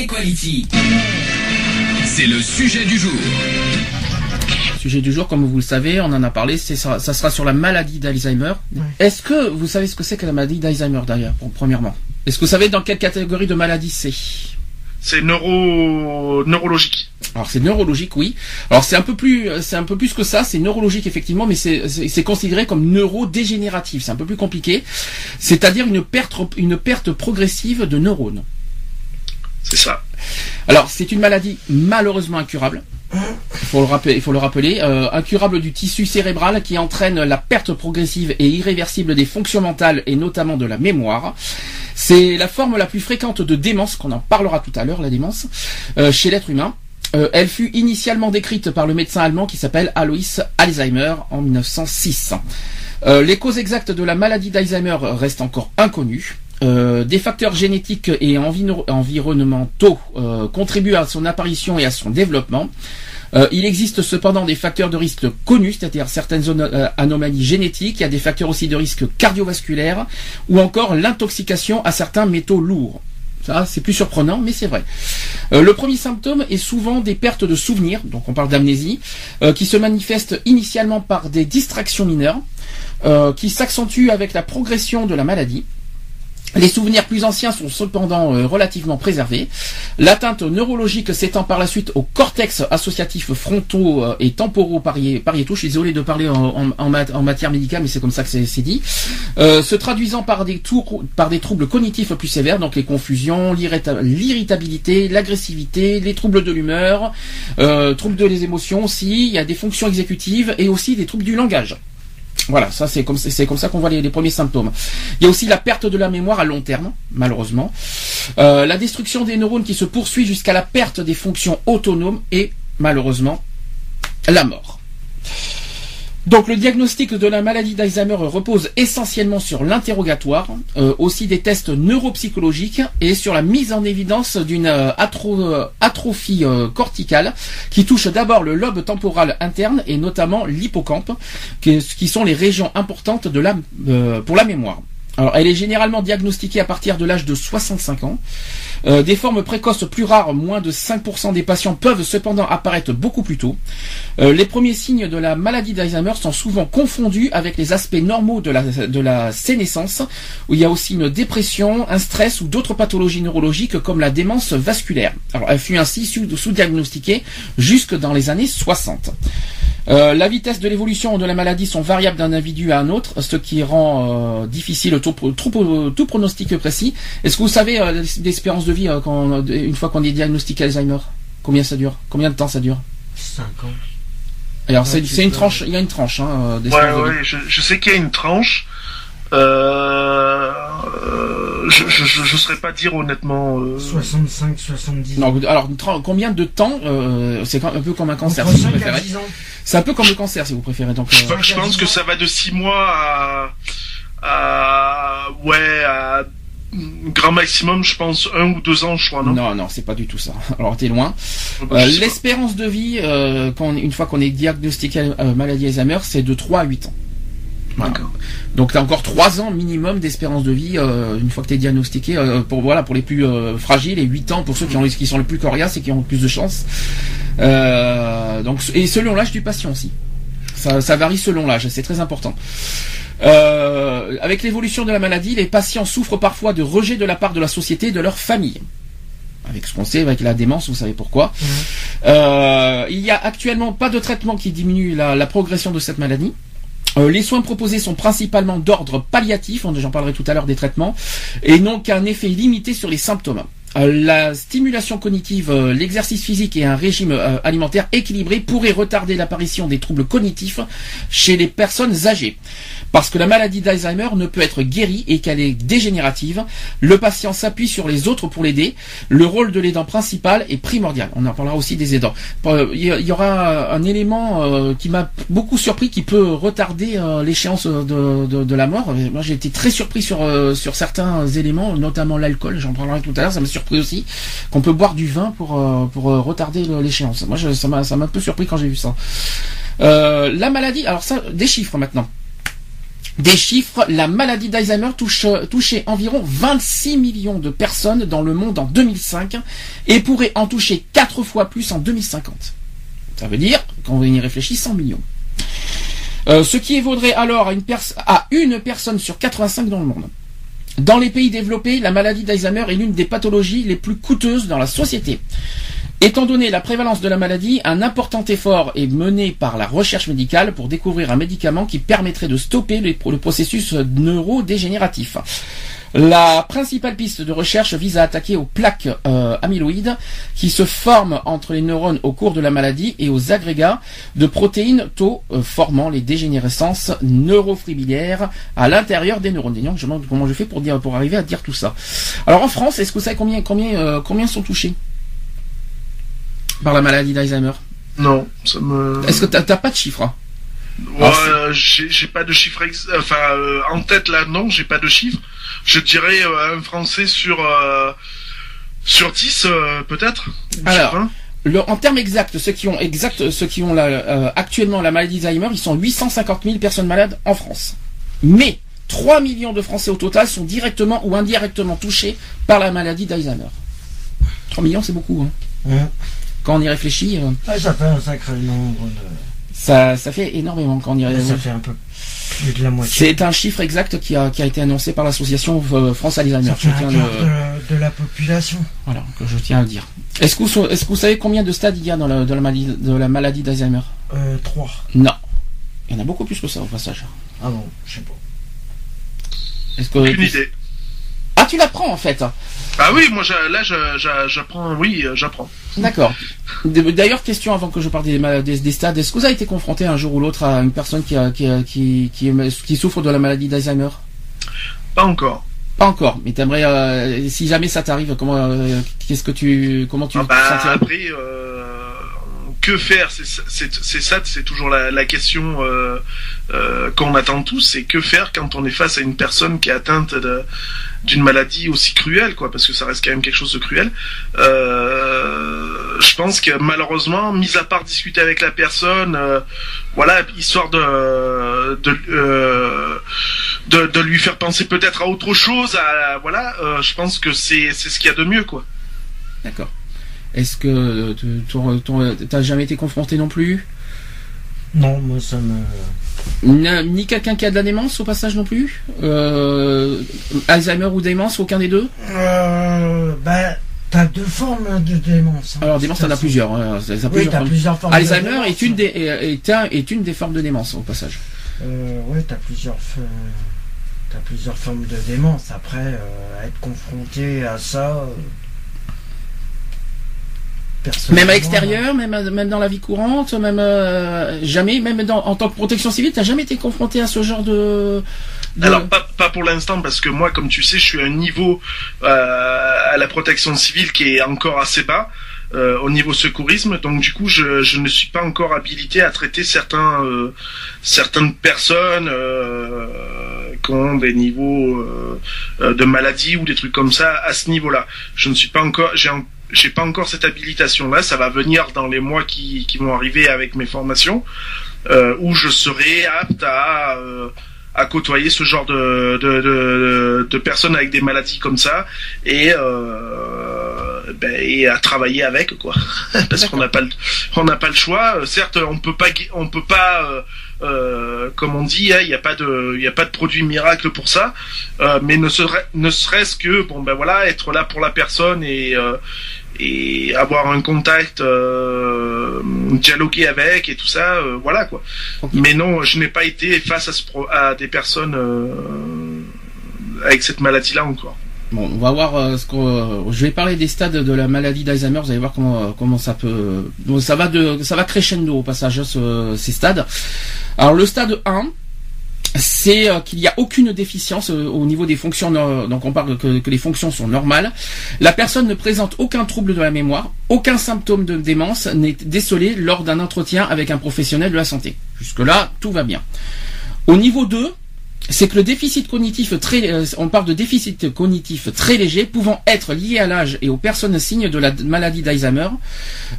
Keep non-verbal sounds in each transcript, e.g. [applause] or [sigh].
Equality. C'est le sujet du jour. Sujet du jour, comme vous le savez, on en a parlé, c'est ça, ça sera sur la maladie d'Alzheimer. Est-ce que vous savez ce que c'est que la maladie d'Alzheimer d'ailleurs, pour- premièrement? Est-ce que vous savez dans quelle catégorie de maladie c'est? C'est neuro... neurologique. Alors c'est neurologique, oui. Alors c'est un peu plus, c'est un peu plus que ça. C'est neurologique effectivement, mais c'est considéré comme neurodégénératif. C'est un peu plus compliqué. C'est-à-dire une perte, une perte progressive de neurones. C'est ça. Alors c'est une maladie malheureusement incurable. Il faut le rappeler, euh, incurable du tissu cérébral qui entraîne la perte progressive et irréversible des fonctions mentales et notamment de la mémoire. C'est la forme la plus fréquente de démence, qu'on en parlera tout à l'heure, la démence, euh, chez l'être humain. Euh, elle fut initialement décrite par le médecin allemand qui s'appelle Alois Alzheimer en 1906. Euh, les causes exactes de la maladie d'Alzheimer restent encore inconnues. Euh, des facteurs génétiques et enviro- environnementaux euh, contribuent à son apparition et à son développement. Euh, il existe cependant des facteurs de risque connus, c'est-à-dire certaines anomalies génétiques. Il y a des facteurs aussi de risque cardiovasculaire ou encore l'intoxication à certains métaux lourds. Ça, c'est plus surprenant, mais c'est vrai. Le premier symptôme est souvent des pertes de souvenirs, donc on parle d'amnésie, qui se manifestent initialement par des distractions mineures, qui s'accentuent avec la progression de la maladie. Les souvenirs plus anciens sont cependant euh, relativement préservés. L'atteinte neurologique s'étend par la suite au cortex associatif frontaux euh, et temporaux pariétaux. Je suis désolé de parler en, en- en mat- en matière médicale, mais c'est comme ça que c'est dit. Euh, se traduisant par des, par des troubles cognitifs plus sévères, donc les confusions, l'irrita- l'irritabilité, l'agressivité, les troubles de l'humeur, troubles de les émotions aussi. Il y a des fonctions exécutives et aussi des troubles du langage. Voilà, ça c'est comme c'est comme ça qu'on voit les, premiers symptômes. Il y a aussi la perte de la mémoire à long terme, malheureusement, Euh, la destruction des neurones qui se poursuit jusqu'à la perte des fonctions autonomes et malheureusement la mort. Donc le diagnostic de la maladie d'Alzheimer repose essentiellement sur l'interrogatoire, euh, aussi des tests neuropsychologiques et sur la mise en évidence d'une euh, euh, atrophie corticale qui touche d'abord le lobe temporal interne et notamment l'hippocampe, qui, sont les régions importantes de la, pour la mémoire. Alors, elle est généralement diagnostiquée à partir de l'âge de 65 ans. Euh, des formes précoces plus rares, moins de 5% des patients peuvent cependant apparaître beaucoup plus tôt. Euh, les premiers signes de la maladie d'Alzheimer sont souvent confondus avec les aspects normaux de la, de la sénescence, où il y a aussi une dépression, un stress ou d'autres pathologies neurologiques comme la démence vasculaire. Alors, elle fut ainsi sous- sous-diagnostiquée jusque dans les années 60. Euh, la vitesse de l'évolution de la maladie sont variables d'un individu à un autre, ce qui rend difficile tout, pronostic précis. Est-ce que vous savez l'espérance de vie euh, quand, une fois qu'on est diagnostiqué Alzheimer Combien ça dure? Combien de temps ça dure? 5 ans. Alors Ouais, c'est une tranche, il y a une tranche hein, euh, Ouais, de ouais, je, je sais qu'il y a une tranche. Euh, euh, je, je, je, je saurais pas dire honnêtement. euh, 65, 70. Non, alors combien de temps euh, C'est un peu comme un cancer Entre si vous 5 à préférez. 10 ans. C'est un peu comme le cancer si vous préférez. Donc, euh, Enfin, je pense que ça va de 6 mois à, à ouais à grand maximum, je pense un ou deux ans, je crois, non? Non, non, c'est pas du tout ça. [laughs] Alors t'es loin. Euh, pas. L'espérance de vie, euh, quand, une fois qu'on est diagnostiqué euh, maladie Alzheimer, c'est de 3 à 8 ans. Voilà. D'accord. Donc t'as encore 3 ans minimum d'espérance de vie euh, une fois que t'es diagnostiqué. euh, pour voilà pour les plus euh, fragiles et 8 ans pour ceux qui, ont, qui sont les plus coriaces et qui ont le plus de chance. Euh, donc et selon l'âge du patient aussi. Ça, ça varie selon l'âge, c'est très important. Euh, avec l'évolution de la maladie, les patients souffrent parfois de rejet de la part de la société et de leur famille. Avec ce qu'on sait, avec la démence, vous savez pourquoi. Euh, il y a actuellement pas de traitement qui diminue la, la progression de cette maladie. Euh, les soins proposés sont principalement d'ordre palliatif, on- j'en parlerai tout à l'heure des traitements, et n'ont qu'un effet limité sur les symptômes. Euh, la stimulation cognitive, euh, l'exercice physique et un régime euh, alimentaire équilibré pourraient retarder l'apparition des troubles cognitifs chez les personnes âgées. Parce que la maladie d'Alzheimer ne peut être guérie et qu'elle est dégénérative, le patient s'appuie sur les autres pour l'aider. Le rôle de l'aidant principal est primordial. On en parlera aussi des aidants. Il y aura un élément qui m'a beaucoup surpris, qui peut retarder l'échéance de, la mort. Moi, j'ai été très surpris sur, sur certains éléments, notamment l'alcool. J'en parlerai tout à l'heure. Ça m'a surpris aussi qu'on peut boire du vin pour, euh, euh, retarder l'échéance. Moi, ça m'a un peu surpris quand j'ai vu ça. Euh, la maladie, alors ça, des chiffres maintenant. Des chiffres, la maladie d'Alzheimer touchait environ 26 millions de personnes dans le monde en 2005 et pourrait en toucher 4 fois plus en 2050. Ça veut dire, quand on y réfléchit, 100 millions. ce qui évaudrait alors à une, à une personne sur 85 dans le monde. Dans les pays développés, la maladie d'Alzheimer est l'une des pathologies les plus coûteuses dans la société. Étant donné la prévalence de la maladie, un important effort est mené par la recherche médicale pour découvrir un médicament qui permettrait de stopper le processus neurodégénératif. La principale piste de recherche vise à attaquer aux plaques euh, amyloïdes qui se forment entre les neurones au cours de la maladie et aux agrégats de protéines taux euh, formant les dégénérescences neurofibrillaires à l'intérieur des neurones. je me demande comment je fais pour arriver à dire tout ça. Alors en France, est-ce que vous savez euh, combien sont touchés? Par la maladie d'Alzheimer Non, ça me. Est-ce que t'as pas de chiffres hein? Ouais, j'ai pas de chiffres enfin en tête là non, j'ai pas de chiffres je dirais euh, un Français sur euh, sur 10 euh, peut-être. Alors. en termes exacts, ceux qui ont exact, ceux qui ont actuellement la maladie d'Alzheimer, ils sont 850 000 personnes malades en France. Mais 3 millions de Français au total sont directement ou indirectement touchés par la maladie d'Alzheimer. 3 millions, c'est beaucoup. Hein. Quand on y réfléchit. ça fait un sacré nombre de. Ça, ça fait énormément quand on y réfléchit. Ça fait un peu c'est un chiffre exact qui a, été annoncé par l'association euh, France Alzheimer. de, la population. Voilà, que je tiens à le dire. Est-ce que, vous, est que vous savez combien de stades il y a dans la, la maladie, de la maladie d'Alzheimer? Euh, Trois. Non. Il y en a beaucoup plus que ça au passage. Ah bon, je sais pas. Est-ce que, Aucune idée. Ah, tu l'apprends en fait. Ah oui, moi là j'apprends, oui, euh, j'apprends. D'accord. D'ailleurs, question avant que je parle des, stades, est-ce que vous avez été confronté un jour ou l'autre à une personne qui, qui, qui, souffre de la maladie d'Alzheimer? Pas encore. Pas encore, mais t'aimerais, euh, si jamais ça t'arrive, comment, euh, qu'est-ce que tu, comment tu ah bah, Après, que faire? C'est ça, c'est toujours la, question qu'on attend tous, c'est que faire quand on est face à une personne qui est atteinte de d'une maladie aussi cruelle, quoi, parce que ça reste quand même quelque chose de cruel. Euh, je pense que malheureusement, mis à part discuter avec la personne, euh, voilà, histoire de euh, de, de lui faire penser peut-être à autre chose, à, voilà, je pense que c'est c'est ce qu'il y a de mieux, quoi. D'accord. Est-ce que t'as jamais été confronté non plus? Non, moi ça me ni quelqu'un qui a de la démence au passage non plus euh, Alzheimer ou démence, aucun des deux euh, bah, T'as deux formes de démence. Hein, Alors démence, t'en as plusieurs. Hein, oui, t'as plusieurs formes. Alzheimer est une des est, est, une des formes de démence au passage. Euh, oui, t'as plusieurs t'as plusieurs formes de démence. Après, euh, être confronté à ça. Euh, même à l'extérieur, même, même dans la vie courante, même euh, jamais, même dans, en tant que protection civile, t'as jamais été confronté à ce genre de. Alors pas, pas pour l'instant parce que moi, comme tu sais, je suis à un niveau euh, à la protection civile qui est encore assez bas. Euh, au niveau secourisme, donc du coup je, je, ne suis pas encore habilité à traiter certains euh, certaines personnes euh, qui ont des niveaux euh, de maladie ou des trucs comme ça à ce niveau-là. Je ne suis pas encore j'ai j'ai pas encore cette habilitation là, ça va venir dans les mois qui, qui vont arriver avec mes formations, euh, où je serai apte à, euh, à côtoyer ce genre de, de, de, personnes avec des maladies comme ça et, euh, ben, et à travailler avec quoi, [laughs] parce qu'on n'a pas le, on n'a pas le choix. Certes, on peut pas on peut pas comme on dit, hein, il n'y a pas de, il a pas de produit miracle pour ça, mais ne, serait, ne serait-ce que, bon ben voilà, être là pour la personne et et avoir un contact, euh, dialoguer avec et tout ça, euh, voilà quoi. Mais non, je n'ai pas été face à, ce à des personnes euh, avec cette maladie-là encore. Bon, on va voir ce je vais parler des stades de la maladie d'Alzheimer. Vous allez voir comment comment ça peut. ça va de ça va crescendo au passage ces stades. Alors le stade 1, c'est euh, qu'il n'y a aucune déficience euh, au niveau des fonctions. Donc on parle que, les fonctions sont normales. La personne ne présente aucun trouble de la mémoire, aucun symptôme de démence n'est décelé lors d'un entretien avec un professionnel de la santé. Jusque là, tout va bien. Au niveau 2, c'est que le déficit cognitif très, euh, on parle de déficit cognitif très léger, pouvant être lié à l'âge et aux personnes signes de la maladie d'Alzheimer.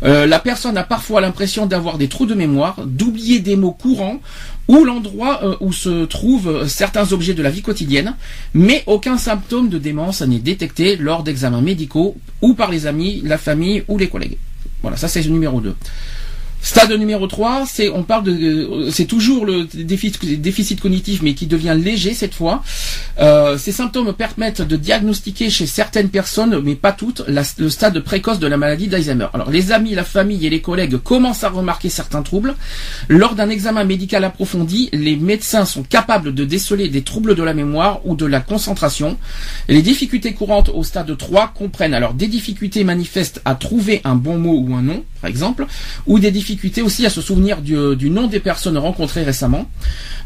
Euh, la personne a parfois l'impression d'avoir des trous de mémoire, d'oublier des mots courants ou l'endroit euh, où se trouvent certains objets de la vie quotidienne, mais aucun symptôme de démence n'est détecté lors d'examens médicaux ou par les amis, la famille ou les collègues. Voilà, ça c'est le numéro 2. Stade numéro 3, c'est on parle de euh, c'est toujours le déficit, cognitif mais qui devient léger cette fois. Euh, ces symptômes permettent de diagnostiquer chez certaines personnes mais pas toutes le stade précoce de la maladie d'Alzheimer. Alors les amis, la famille et les collègues commencent à remarquer certains troubles. Lors d'un examen médical approfondi, les médecins sont capables de déceler des troubles de la mémoire ou de la concentration. les difficultés courantes au stade 3 comprennent alors des difficultés manifestes à trouver un bon mot ou un nom par exemple, ou des difficultés aussi à se souvenir du, nom des personnes rencontrées récemment,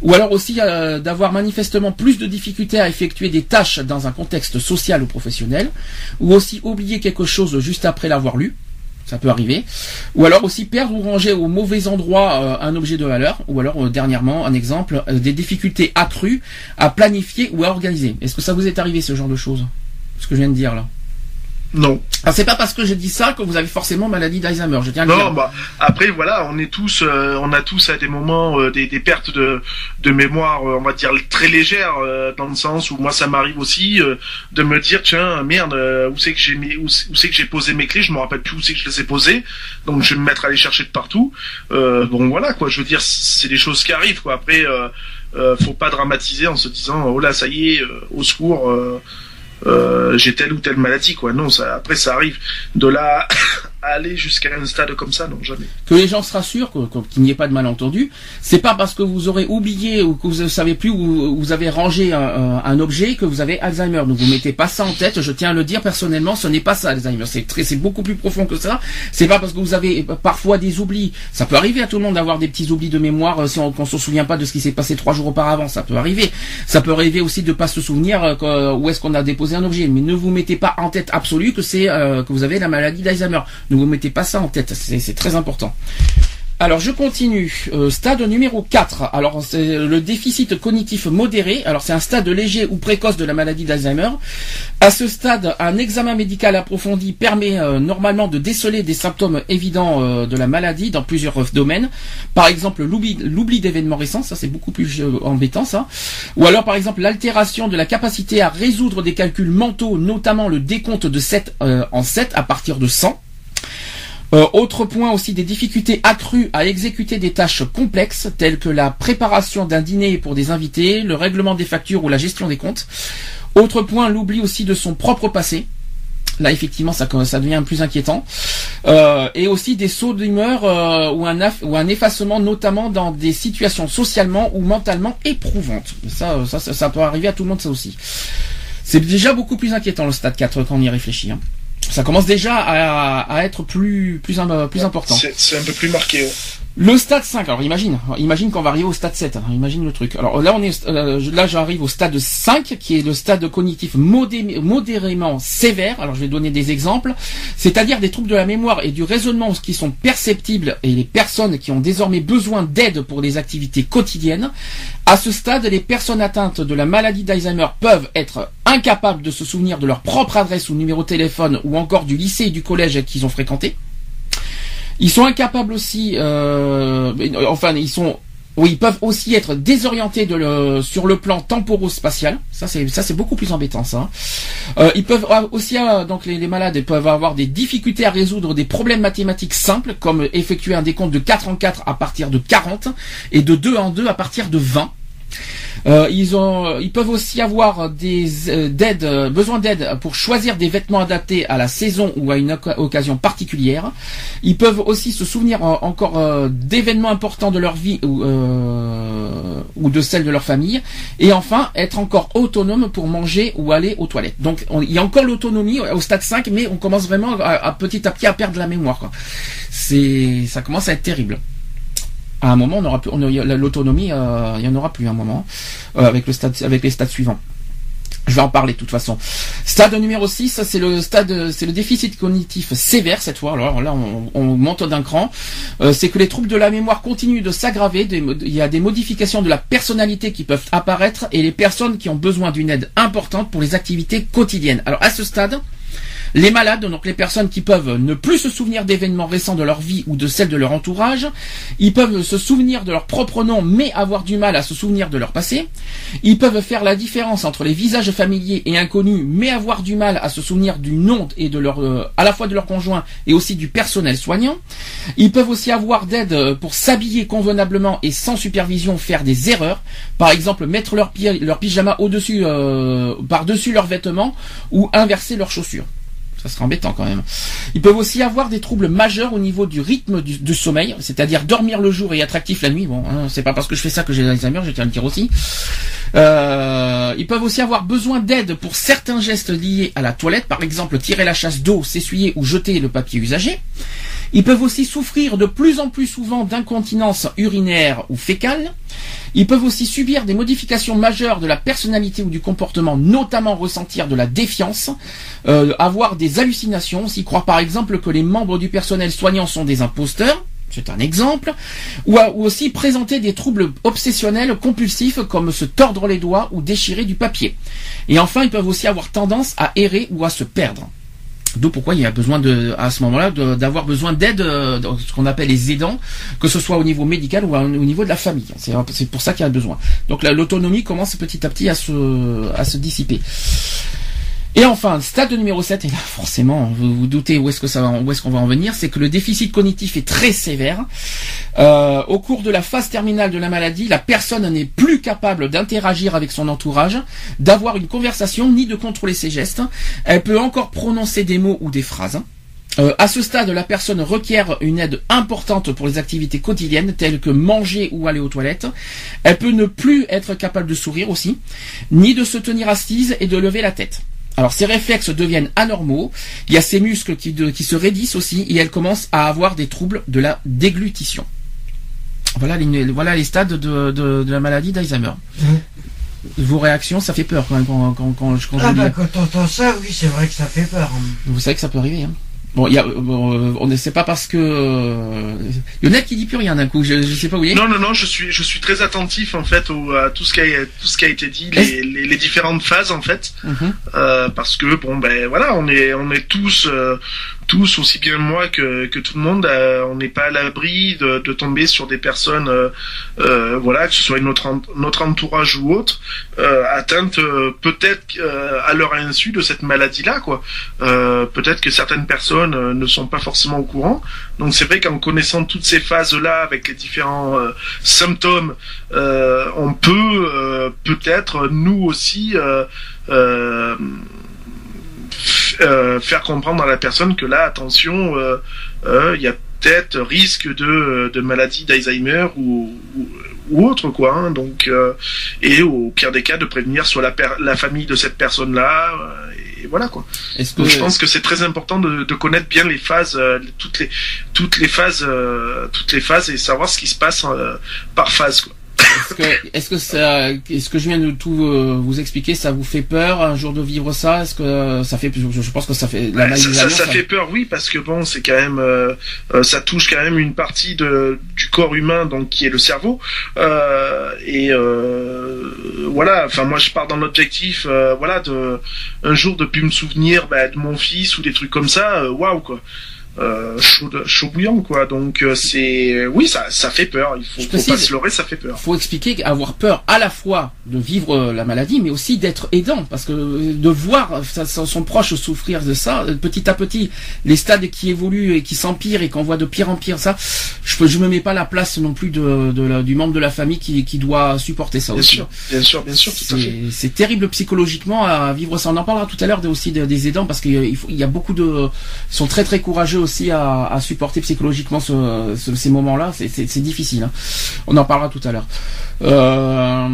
ou alors aussi euh, d'avoir manifestement plus de difficultés à effectuer des tâches dans un contexte social ou professionnel, ou aussi oublier quelque chose juste après l'avoir lu, ça peut arriver, ou alors aussi perdre ou ranger au mauvais endroit euh, un objet de valeur, ou alors euh, dernièrement un exemple, des difficultés accrues à planifier ou à organiser. Est-ce que ça vous est arrivé ce genre de choses? Ce que je viens de dire là non. Alors c'est pas parce que je dis ça que vous avez forcément maladie d'Alzheimer. Je tiens à non, bah après voilà, on est tous, euh, on a tous à des moments euh, des, des, pertes de, de mémoire, euh, on va dire très légères, dans le sens où moi ça m'arrive aussi de me dire tiens merde où c'est que j'ai mis, où, c'est que j'ai posé mes clés, je me rappelle plus où c'est que je les ai posées, donc je vais me mettre à les chercher de partout. bon voilà quoi, je veux dire c'est des choses qui arrivent quoi. Après faut pas dramatiser en se disant oh là ça y est au secours euh, j'ai telle ou telle maladie, quoi. Non, ça, après ça arrive. De là aller jusqu'à un stade comme ça, non, jamais. Que les gens se rassurent, qu'il n'y ait pas de malentendu. C'est pas parce que vous aurez oublié ou que vous ne savez plus où vous avez rangé un, objet que vous avez Alzheimer. Ne vous mettez pas ça en tête. Je tiens à le dire personnellement, ce n'est pas ça Alzheimer. C'est très, c'est beaucoup plus profond que ça. C'est pas parce que vous avez parfois des oublis. Ça peut arriver à tout le monde d'avoir des petits oublis de mémoire euh, si on, ne se souvient pas de ce qui s'est passé trois jours auparavant. Ça peut arriver. Ça peut arriver aussi de pas se souvenir euh, où est-ce qu'on a déposé un objet. Mais ne vous mettez pas en tête absolue que c'est euh, que vous avez la maladie d'Alzheimer. Vous mettez pas ça en tête, c'est très important. Alors je continue. Euh, stade numéro 4. Alors c'est le déficit cognitif modéré. Alors c'est un stade léger ou précoce de la maladie d'Alzheimer. À ce stade, un examen médical approfondi permet euh, normalement de déceler des symptômes évidents euh, de la maladie dans plusieurs domaines. Par exemple l'oubli d'événements récents, ça c'est beaucoup plus embêtant ça. Ou alors par exemple l'altération de la capacité à résoudre des calculs mentaux, notamment le décompte de 7 en 7 à partir de 100. Euh, autre point aussi des difficultés accrues à exécuter des tâches complexes telles que la préparation d'un dîner pour des invités, le règlement des factures ou la gestion des comptes. Autre point, l'oubli aussi de son propre passé. Là, effectivement, ça, devient plus inquiétant. Euh, et aussi des sauts d'humeur euh, ou, un effacement, notamment dans des situations socialement ou mentalement éprouvantes. Ça, peut arriver à tout le monde, ça aussi. C'est déjà beaucoup plus inquiétant le stade 4 quand on y réfléchit. Hein ça commence déjà à, être plus plus, plus important. C'est un peu plus marqué. Le stade 5, alors imagine, imagine qu'on va arriver au stade 7, hein, imagine le truc. Alors là on est euh, là j'arrive au stade 5 qui est le stade cognitif modérément sévère. Alors je vais donner des exemples, c'est-à-dire des troubles de la mémoire et du raisonnement qui sont perceptibles et les personnes qui ont désormais besoin d'aide pour les activités quotidiennes. À ce stade, les personnes atteintes de la maladie d'Alzheimer peuvent être incapables de se souvenir de leur propre adresse ou numéro de téléphone ou encore du lycée et du collège qu'ils ont fréquenté. Ils sont incapables aussi, euh, enfin ils sont oui, ils peuvent aussi être désorientés de le, sur le plan temporo-spatial. Ça, c'est ça, c'est beaucoup plus embêtant, ça. Euh, ils peuvent aussi, euh, donc les, les, malades peuvent avoir des difficultés à résoudre des problèmes mathématiques simples, comme effectuer un décompte de 4 en 4 à partir de 40 et de 2 en 2 à partir de 20. Euh, ils ont, ils peuvent aussi avoir des euh, euh, besoin d'aide pour choisir des vêtements adaptés à la saison ou à une occasion particulière. Ils peuvent aussi se souvenir euh, encore d'événements importants de leur vie ou, de celle de leur famille. Et enfin, être encore autonome pour manger ou aller aux toilettes. Donc, on- il y a encore l'autonomie au stade 5, mais on commence vraiment à, petit à petit à perdre la mémoire. C'est, ça commence à être terrible à un moment, on aura l'autonomie, euh, il y en aura plus à un moment euh, avec les stades suivants. Je vais en parler de toute façon. Stade numéro 6, c'est le stade, c'est le déficit cognitif sévère cette fois. Alors là, on, on monte d'un cran. Euh, c'est que les troubles de la mémoire continuent de s'aggraver. Il y a des modifications de la personnalité qui peuvent apparaître et les personnes qui ont besoin d'une aide importante pour les activités quotidiennes. Alors à ce stade, les malades, donc les personnes qui peuvent ne plus se souvenir d'événements récents de leur vie ou de celles de leur entourage, ils peuvent se souvenir de leur propre nom mais avoir du mal à se souvenir de leur passé, ils peuvent faire la différence entre les visages familiers et inconnus mais avoir du mal à se souvenir du nom et de leur, euh, à la fois de leur conjoint et aussi du personnel soignant, ils peuvent aussi avoir d'aide euh, pour s'habiller convenablement et sans supervision faire des erreurs, par exemple mettre leur, leur pyjama au-dessus, euh, par-dessus leurs vêtements ou inverser leurs chaussures. Ça serait embêtant quand même. Ils peuvent aussi avoir des troubles majeurs au niveau du rythme du, sommeil, c'est-à-dire dormir le jour et être actif la nuit. Bon, hein, c'est pas parce que je fais ça que j'ai l'Alzheimer, je tiens à le dire aussi. Euh, ils peuvent aussi avoir besoin d'aide pour certains gestes liés à la toilette, par exemple tirer la chasse d'eau, s'essuyer ou jeter le papier usagé. Ils peuvent aussi souffrir de plus en plus souvent d'incontinence urinaire ou fécale. Ils peuvent aussi subir des modifications majeures de la personnalité ou du comportement, notamment ressentir de la défiance, euh, avoir des hallucinations, s'y croire par exemple que les membres du personnel soignant sont des imposteurs, c'est un exemple, ou aussi présenter des troubles obsessionnels compulsifs comme se tordre les doigts ou déchirer du papier. Et enfin, ils peuvent aussi avoir tendance à errer ou à se perdre. D'où pourquoi il y a besoin de, à ce moment-là, d'avoir besoin d'aide, euh, ce qu'on appelle les aidants, que ce soit au niveau médical ou au niveau de la famille. C'est pour ça qu'il y a besoin. Donc la- l'autonomie commence petit à petit à se, à se dissiper. Et enfin, stade numéro 7, et là forcément, vous vous doutez où est-ce que ça où est-ce qu'on va en venir, c'est que le déficit cognitif est très sévère. Euh, au cours de la phase terminale de la maladie, la personne n'est plus capable d'interagir avec son entourage, d'avoir une conversation, ni de contrôler ses gestes. Elle peut encore prononcer des mots ou des phrases. Euh, à ce stade, la personne requiert une aide importante pour les activités quotidiennes telles que manger ou aller aux toilettes. Elle peut ne plus être capable de sourire aussi, ni de se tenir assise et de lever la tête. Alors ces réflexes deviennent anormaux, il y a ces muscles qui, de- qui se raidissent aussi et elle commence à avoir des troubles de la déglutition. Voilà les, voilà les stades de, de- de la maladie d'Alzheimer. Vos réactions, ça fait peur quand même quand, quand, quand, je- quand je Ah lis. bah quand t'entends ça, oui, c'est vrai que ça fait peur. hein. Vous savez que ça peut arriver. Hein. Bon, il y a, bon, euh, on ne sait pas parce que euh, Lionel qui dit plus rien d'un coup. Je, je sais pas où il est. Non, non, non, je suis, je suis très attentif en fait au, à tout ce qui a, tout ce qui a été dit, les, les, les différentes phases en fait, Mhm. euh, parce que bon ben voilà, on est, on est tous, euh, tous aussi bien moi que, que tout le monde, euh, on n'est pas à l'abri de, de tomber sur des personnes, euh, euh, voilà, que ce soit notre, notre entourage ou autre, euh, atteintes euh, peut-être à leur insu de cette maladie-là, quoi. Peut-être que certaines personnes ne sont pas forcément au courant. Donc c'est vrai qu'en connaissant toutes ces phases-là avec les différents symptômes, on peut peut-être nous aussi euh, euh, euh, faire comprendre à la personne que là, attention, euh, euh, il y a peut-être risque de, de maladie d'Alzheimer ou, ou, ou autre quoi. hein. donc euh, et au pire des cas de prévenir soit la, per- la famille de cette personne-là euh, et voilà quoi. Est-ce que Donc je pense que c'est très important de, de connaître bien les phases, euh, toutes les toutes les phases, euh, toutes les phases et savoir ce qui se passe euh, par phase. Quoi. Est-ce que est-ce que ça est-ce que je viens de tout euh, vous expliquer? Ça vous fait peur un jour de vivre ça? Est-ce que euh, ça fait je, je pense que ça fait la Ouais, ça, ça, ça fait peur, oui, parce que bon, c'est quand même, euh, euh, ça touche quand même une partie de, du corps humain, donc qui est le cerveau. Euh, et euh, voilà, enfin moi je pars dans l'objectif, euh, voilà, de un jour de plus me souvenir bah, de mon fils ou des trucs comme ça. Waouh quoi. Euh, chaud, chaud bouillant quoi. Donc euh, c'est oui ça ça fait peur. Il faut, faut pas se leurrer, ça fait peur. Faut expliquer avoir peur à la fois de vivre euh, la maladie, mais aussi d'être aidant parce que de voir son proche souffrir de ça petit à petit, les stades qui évoluent et qui s'empirent et qu'on voit de pire en pire ça, je je me mets pas la place non plus de, de du membre de la famille qui, qui doit supporter ça bien aussi. Sûr, bien sûr, bien sûr, C'est terrible psychologiquement à vivre ça. On en parlera tout à l'heure aussi des aidants parce qu'il il y a beaucoup de ils sont très très courageux aussi à, supporter psychologiquement ces moments-là. C'est difficile. Hein. On en parlera tout à l'heure. Euh,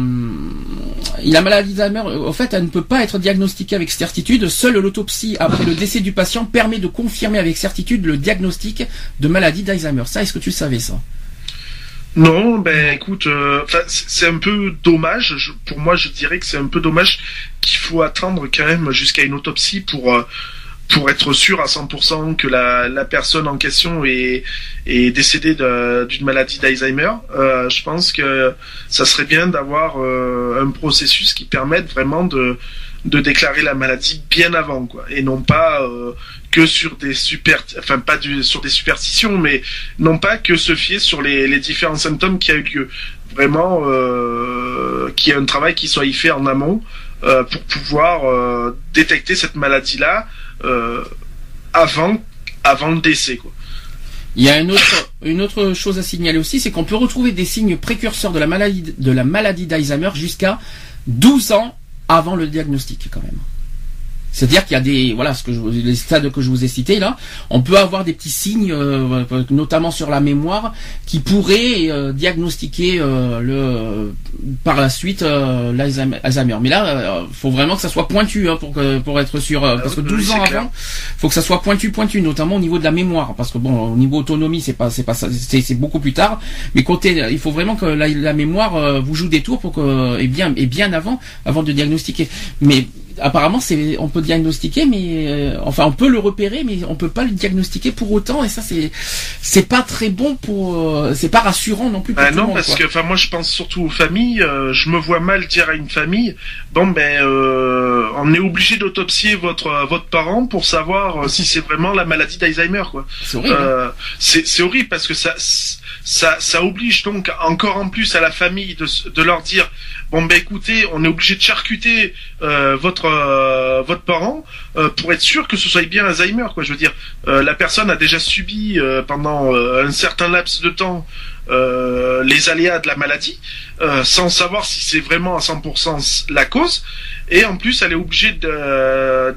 la maladie d'Alzheimer, au fait, elle ne peut pas être diagnostiquée avec certitude. Seule l'autopsie après le décès du patient permet de confirmer avec certitude le diagnostic de maladie d'Alzheimer. Ça, est-ce que tu savais ça? Non, ben écoute, euh, c'est un peu dommage. pour moi, je dirais que c'est un peu dommage qu'il faut attendre quand même jusqu'à une autopsie pour euh, pour être sûr à 100% que la, la personne en question est, est décédée d'une maladie d'Alzheimer, euh, je pense que ça serait bien d'avoir euh, un processus qui permette vraiment de, de déclarer la maladie bien avant, quoi, et non pas euh, que sur des super, enfin pas du, sur des superstitions, mais non pas que se fier sur les, les différents symptômes qui a eu lieu. Vraiment, euh, qu'il y ait un travail qui soit y fait en amont euh, pour pouvoir euh, détecter cette maladie-là euh, avant, le décès. Il y a une autre, une autre chose à signaler aussi, c'est qu'on peut retrouver des signes précurseurs de la maladie de la maladie d'Alzheimer jusqu'à 12 ans avant le diagnostic quand même. C'est-à-dire qu'il y a des voilà ce que je, les stades que je vous ai cités là, on peut avoir des petits signes, euh, notamment sur la mémoire, qui pourraient euh, diagnostiquer euh, le par la suite l'Alzheimer. Mais là, faut vraiment que ça soit pointu hein, pour pour être sûr, parce que 12 ans avant, faut que ça soit pointu pointu, notamment au niveau de la mémoire, parce que bon au niveau autonomie c'est pas c'est pas c'est beaucoup plus tard, mais côté il faut vraiment que la, la mémoire vous joue des tours pour que et bien et bien avant avant de diagnostiquer. Mais apparemment, c'est, on peut diagnostiquer, mais euh, enfin, on peut le repérer, mais on peut pas le diagnostiquer pour autant. Et ça, c'est, c'est pas très bon pour, euh, c'est pas rassurant non plus. Pour bah non, parce que, enfin, moi, je pense surtout aux familles. Euh, je me vois mal dire à une famille, bon, ben, on est obligé d'autopsier votre votre parent pour savoir si c'est vraiment la maladie d'Alzheimer, quoi. C'est horrible. Hein. c'est horrible parce que ça ça, ça oblige donc encore en plus à la famille de, de leur dire bon ben écoutez, on est obligé de charcuter euh, votre euh, votre parent euh, pour être sûr que ce soit bien Alzheimer quoi. Je veux la personne a déjà subi pendant un certain laps de temps les aléas de la maladie sans savoir si c'est vraiment à 100% la cause et en plus elle est obligée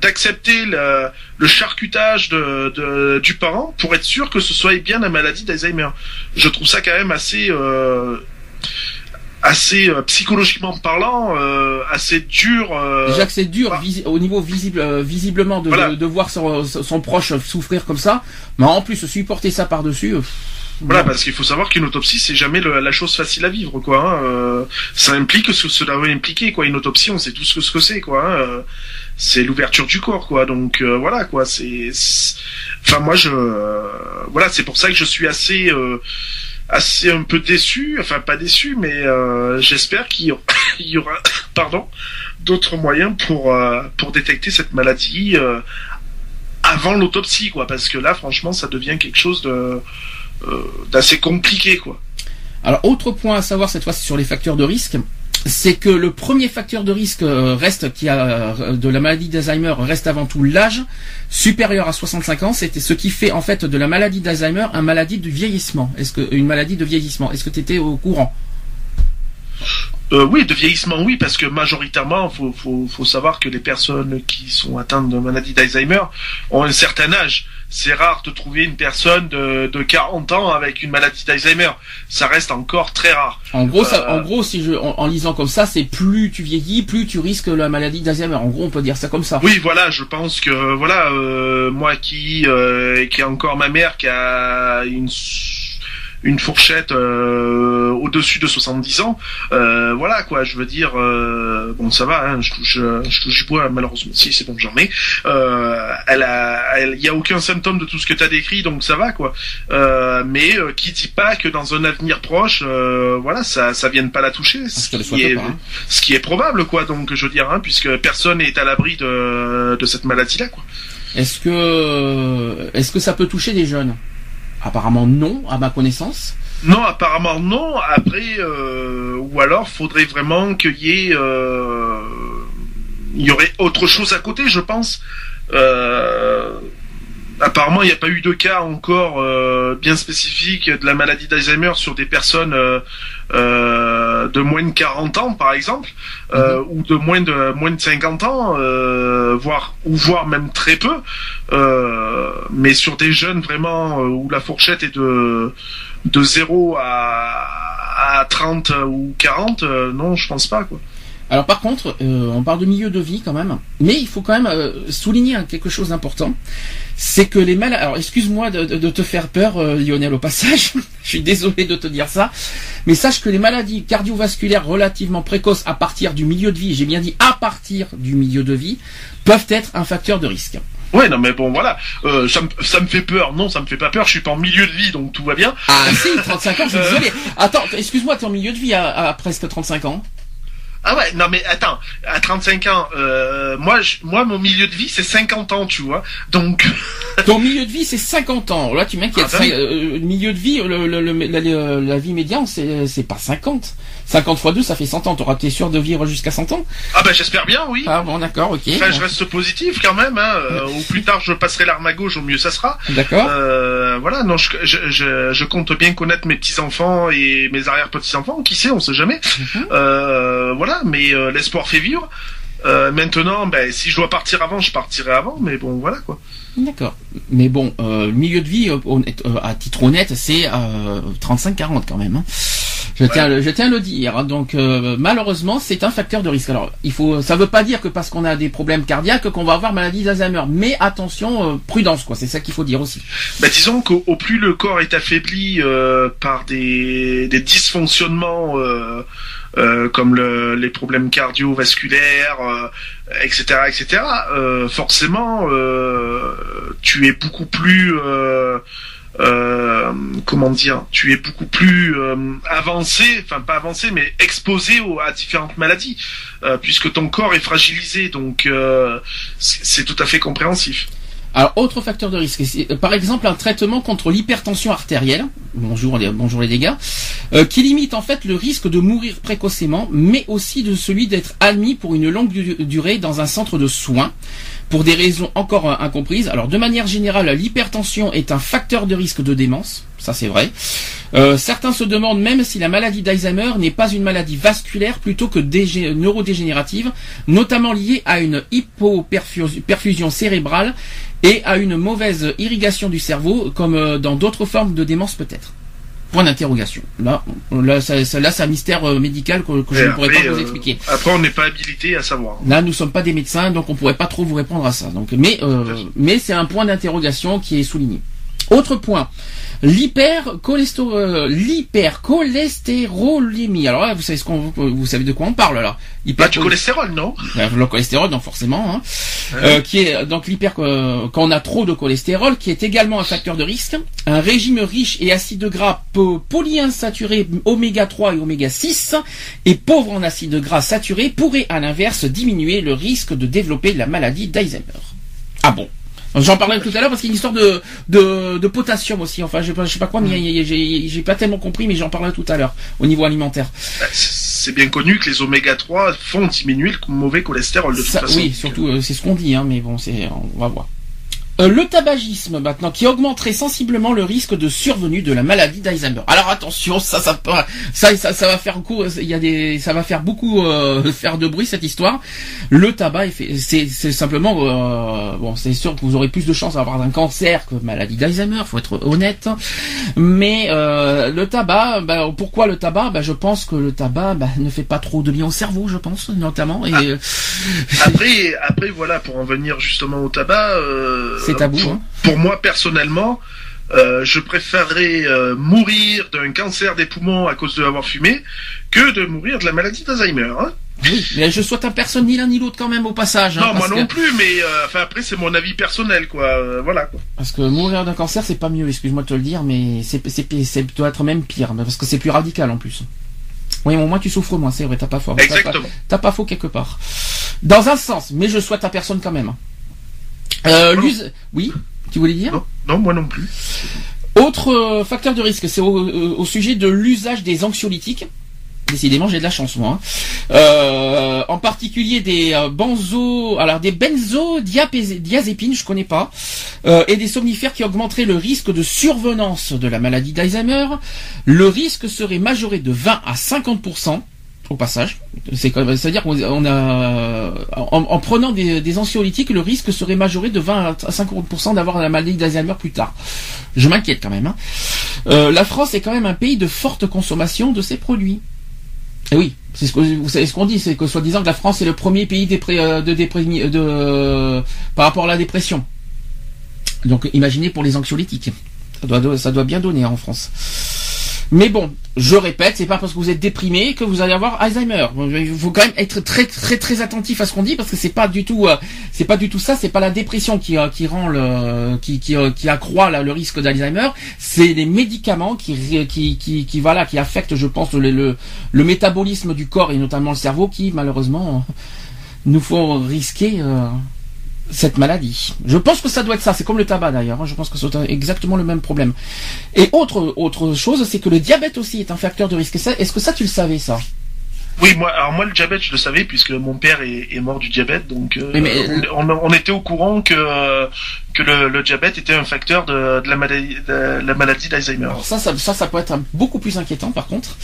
d'accepter le, charcutage du parent pour être sûr que ce soit bien la maladie d'Alzheimer. Je trouve ça quand même assez assez euh, psychologiquement parlant euh, assez dur euh, déjà que c'est dur au niveau visible visiblement de, de, voir son, son, proche souffrir comme ça mais en plus supporter ça par dessus voilà, parce qu'il faut savoir qu'une autopsie, c'est jamais la chose facile à vivre, quoi. Hein. ça implique ce que cela va impliquer, quoi. Une autopsie, on sait tous ce que c'est, quoi. Hein. c'est l'ouverture du corps, quoi. Donc voilà, quoi. C'est, enfin moi, je, voilà, c'est pour ça que je suis assez assez un peu déçu, enfin pas déçu, mais euh, j'espère qu'il y aura, [coughs] [coughs] pardon, d'autres moyens pour euh, pour détecter cette maladie euh, avant l'autopsie, quoi, parce que là, franchement, ça devient quelque chose de d'assez compliqué, quoi. Alors, autre point à savoir cette fois, c'est sur les facteurs de risque c'est que le premier facteur de risque euh, reste qui a euh, de la maladie d'Alzheimer reste avant tout l'âge supérieur à 65 ans. C'était ce qui fait en fait de la maladie d'Alzheimer une maladie de vieillissement. Est-ce que une maladie de vieillissement? Est-ce que tu étais au courant? Euh, oui, de vieillissement, oui, parce que majoritairement, faut, faut, faut savoir que les personnes qui sont atteintes de maladie d'Alzheimer ont un certain âge. C'est rare de trouver une personne de, de 40 ans avec une maladie d'Alzheimer. Ça reste encore très rare. En gros, ça, en gros, si je, en, lisant comme ça, c'est plus tu vieillis, plus tu risques la maladie d'Alzheimer. En gros, on peut dire ça comme ça. Oui, voilà, je pense que voilà, euh, moi qui euh, qui a encore ma mère qui a une une fourchette euh, au-dessus de 70 ans, euh, voilà quoi, je veux dire, euh, bon ça va, hein, je touche, je touche du bois malheureusement, si c'est bon j'en ai, elle a, il y a aucun symptôme de tout ce que tu as décrit, donc ça va quoi, mais qui dit pas que dans un avenir proche, voilà, ça, ça vienne pas la toucher, ce qui, est, hein. ce qui est probable quoi, donc je veux dire, hein, puisque personne n'est à l'abri de, de cette maladie là quoi. Est-ce que est-ce que ça peut toucher des jeunes? Apparemment non, à ma connaissance. Non, apparemment non. Après, euh, ou alors faudrait vraiment qu'il y ait, euh, il y aurait autre chose à côté, je pense. Euh, apparemment, il n'y a pas eu de cas encore bien spécifiques de la maladie d'Alzheimer sur des personnes de moins de 40 ans, par exemple, euh, ou de moins de moins de 50 ans, euh, voire ou voire même très peu. Euh, mais sur des jeunes vraiment euh, où la fourchette est de de 0 à, à 30 ou 40, euh, non, je pense pas quoi. Alors par contre, euh, on parle de milieu de vie quand même, mais il faut quand même euh, souligner hein, quelque chose d'important, c'est que les malades. Alors excuse-moi de, te faire peur, euh, Lionel, au passage. [laughs] Je suis désolé de te dire ça, mais sache que les maladies cardiovasculaires relativement précoces à partir du milieu de vie, j'ai bien dit à partir du milieu de vie, peuvent être un facteur de risque. Ouais, non mais bon voilà, euh, ça, me, ça me fait peur. Non, ça me fait pas peur. Je suis pas en milieu de vie, donc tout va bien. Ah si, 35 ans, je suis désolé. Attends, excuse-moi, t'es en milieu de vie à, à presque 35 ans. Ah ouais, non mais attends, à 35 ans, euh, moi, je, moi mon milieu de vie c'est 50 ans, tu vois. Donc, [laughs] Ton milieu de vie, c'est 50 ans. Là, tu m'inquiètes. Ah, oui. Ça, euh, le milieu de vie, le, le- le- la, vie médiane, c'est c'est pas 50. 50 fois 2, ça fait 100 ans. T'auras été sûr de vivre jusqu'à 100 ans? Ah bah j'espère bien, oui. Ah bon, d'accord, ok. Enfin, je reste positif quand même. Hein. euh, au plus tard je passerai l'arme à gauche, au mieux ça sera. D'accord. Euh, voilà, non, je, je, je, je compte bien connaître mes petits enfants et mes arrière petits enfants. Qui sait, on sait jamais. Mhm. Euh, voilà, mais euh, l'espoir fait vivre. Euh, maintenant, ben, si je dois partir avant, je partirai avant. Mais bon, voilà quoi. D'accord. Mais bon, euh, milieu de vie, euh, honnête- à titre honnête, c'est euh, 35-40 quand même. hein. Je, tiens, à le- je tiens à le dire. hein. Donc malheureusement, c'est un facteur de risque. Alors, il faut, ça veut pas dire que parce qu'on a des problèmes cardiaques qu'on va avoir maladie d'Alzheimer. Mais attention, prudence, quoi. C'est ça qu'il faut dire aussi. Ben, disons qu'au au plus le corps est affaibli par des, des dysfonctionnements euh, comme le- les problèmes cardiovasculaires, euh, etc., etc., euh, forcément, tu es beaucoup plus, comment dire, tu es beaucoup plus avancé, enfin pas avancé, mais exposé à différentes maladies, puisque ton corps est fragilisé, donc c'est tout à fait compréhensif. Alors, autre facteur de risque, euh, par exemple un traitement contre l'hypertension artérielle, bonjour les, bonjour les dégâts, euh, qui limite en fait le risque de mourir précocement, mais aussi de celui d'être admis pour une longue du- durée dans un centre de soins, pour des raisons encore euh, incomprises. Alors, de manière générale, l'hypertension est un facteur de risque de démence, ça c'est vrai. Euh, certains se demandent même si la maladie d'Alzheimer n'est pas une maladie vasculaire plutôt que dégé- neurodégénérative, notamment liée à une hypoperfusion cérébrale et à une mauvaise irrigation du cerveau, comme euh, dans d'autres formes de démence peut-être. Point d'interrogation. Là, là, ça, ça- là, c'est un mystère euh, médical que, que je ne pourrais après, pas vous euh, expliquer. Après, on n'est pas habilité à savoir. Là, nous sommes pas des médecins, donc on pourrait pas trop vous répondre à ça. Donc, mais, euh, mais c'est un point d'interrogation qui est souligné. Autre point, l'hypercholestérolémie. Alors là, vous savez ce qu'on, vous savez de quoi on parle là. Bah, du cholestérol, non Euh, le cholestérol, donc forcément, hein. Euh, qui est donc l'hyper euh, quand on a trop de cholestérol, qui est également un facteur de risque. Un régime riche et acide gras po- polyinsaturé oméga 3 et oméga 6 et pauvre en acides gras saturés pourrait à l'inverse diminuer le risque de développer la maladie d'Alzheimer. Ah bon J'en parlais tout à l'heure parce qu'il y a une histoire de, de, de potassium aussi. Enfin, je sais pas, je sais pas quoi, mais j'ai pas tellement compris, mais j'en parlerai tout à l'heure au niveau alimentaire. Bah, C'est bien connu que les oméga 3 font diminuer le mauvais cholestérol de toute Ça, façon. oui, surtout, euh, c'est ce qu'on dit, hein, mais bon, c'est, on va voir. Euh, le tabagisme maintenant qui augmenterait sensiblement le risque de survenue de la maladie d'Alzheimer. Alors attention, ça ça ça ça, ça va faire coup, il y a des ça va faire beaucoup euh, [laughs] faire de bruit cette histoire. Le tabac c'est simplement euh, bon, c'est sûr que vous aurez plus de chances d'avoir un cancer que maladie d'Alzheimer, faut être honnête. Mais euh, le tabac, bah, pourquoi le tabac? Bah, je pense que le tabac bah, ne fait pas trop de bien au cerveau, je pense notamment et euh, Après, après, voilà, pour en venir justement au tabac, C'est tabou, Pour, hein. pour moi, personnellement, euh, je préférerais euh, mourir d'un cancer des poumons à cause de avoir fumé que de mourir de la maladie d'Alzheimer. Hein Oui, mais je souhaite à personne ni l'un ni l'autre quand même au passage. hein, non, moi non que, plus, mais euh, enfin après, c'est mon avis personnel, quoi. voilà. Quoi. Parce que mourir d'un cancer, c'est pas mieux, excuse-moi de te le dire, mais c'est doit être même pire, mais parce que c'est plus radical en plus. Oui, au moins tu souffres moins, c'est vrai, t'as pas fort. T'as pas- Exactement. T'as pas faux quelque part. Dans un sens, mais je souhaite à personne quand même. Euh, l'use- oui, Tu voulais dire Non, non, moi non plus. Autre euh, facteur de risque, c'est au, euh, au sujet de l'usage des anxiolytiques. Décidément, j'ai de la chance moi. hein. Euh, en particulier des benzo, alors des benzodiazépines, je connais pas, euh, et des somnifères qui augmenteraient le risque de survenance de la maladie d'Alzheimer. Le risque serait majoré de 20 à 50 au passage. C'est-à-dire qu'on en, en prenant des, anxiolytiques, le risque serait majoré de 20 à 50% d'avoir la maladie d'Alzheimer plus tard. Je m'inquiète quand même. hein. Euh, la France est quand même un pays de forte consommation de ces produits. Et oui, c'est ce que vous savez ce qu'on dit, c'est que soi-disant que la France est le premier pays euh, de par rapport à la dépression. Donc imaginez pour les anxiolytiques. Ça doit bien donner en France. Mais bon, je répète, c'est pas parce que vous êtes déprimé que vous allez avoir Alzheimer. Il faut quand même être très très très attentif à ce qu'on dit parce que c'est pas du tout, euh, c'est pas du tout ça. C'est pas la dépression qui euh, qui rend le, qui qui, euh, accroît le risque d'Alzheimer. C'est les médicaments qui qui qui voilà qui affectent, je pense, le le, métabolisme du corps et notamment le cerveau qui malheureusement nous font risquer. Euh, cette maladie. Je pense que ça doit être ça. C'est comme le tabac d'ailleurs. hein. Je pense que c'est exactement le même problème. Et autre autre chose, c'est que le diabète aussi est un facteur de risque. Est-ce que ça tu le savais ça? Oui, moi, alors moi le diabète, je le savais puisque mon père est, est mort du diabète, donc euh, Mais- mais- on, était au courant que que le, le diabète était un facteur de, de la maladie de la maladie d'Alzheimer. Ça, ça, ça, ça peut être beaucoup plus inquiétant par contre,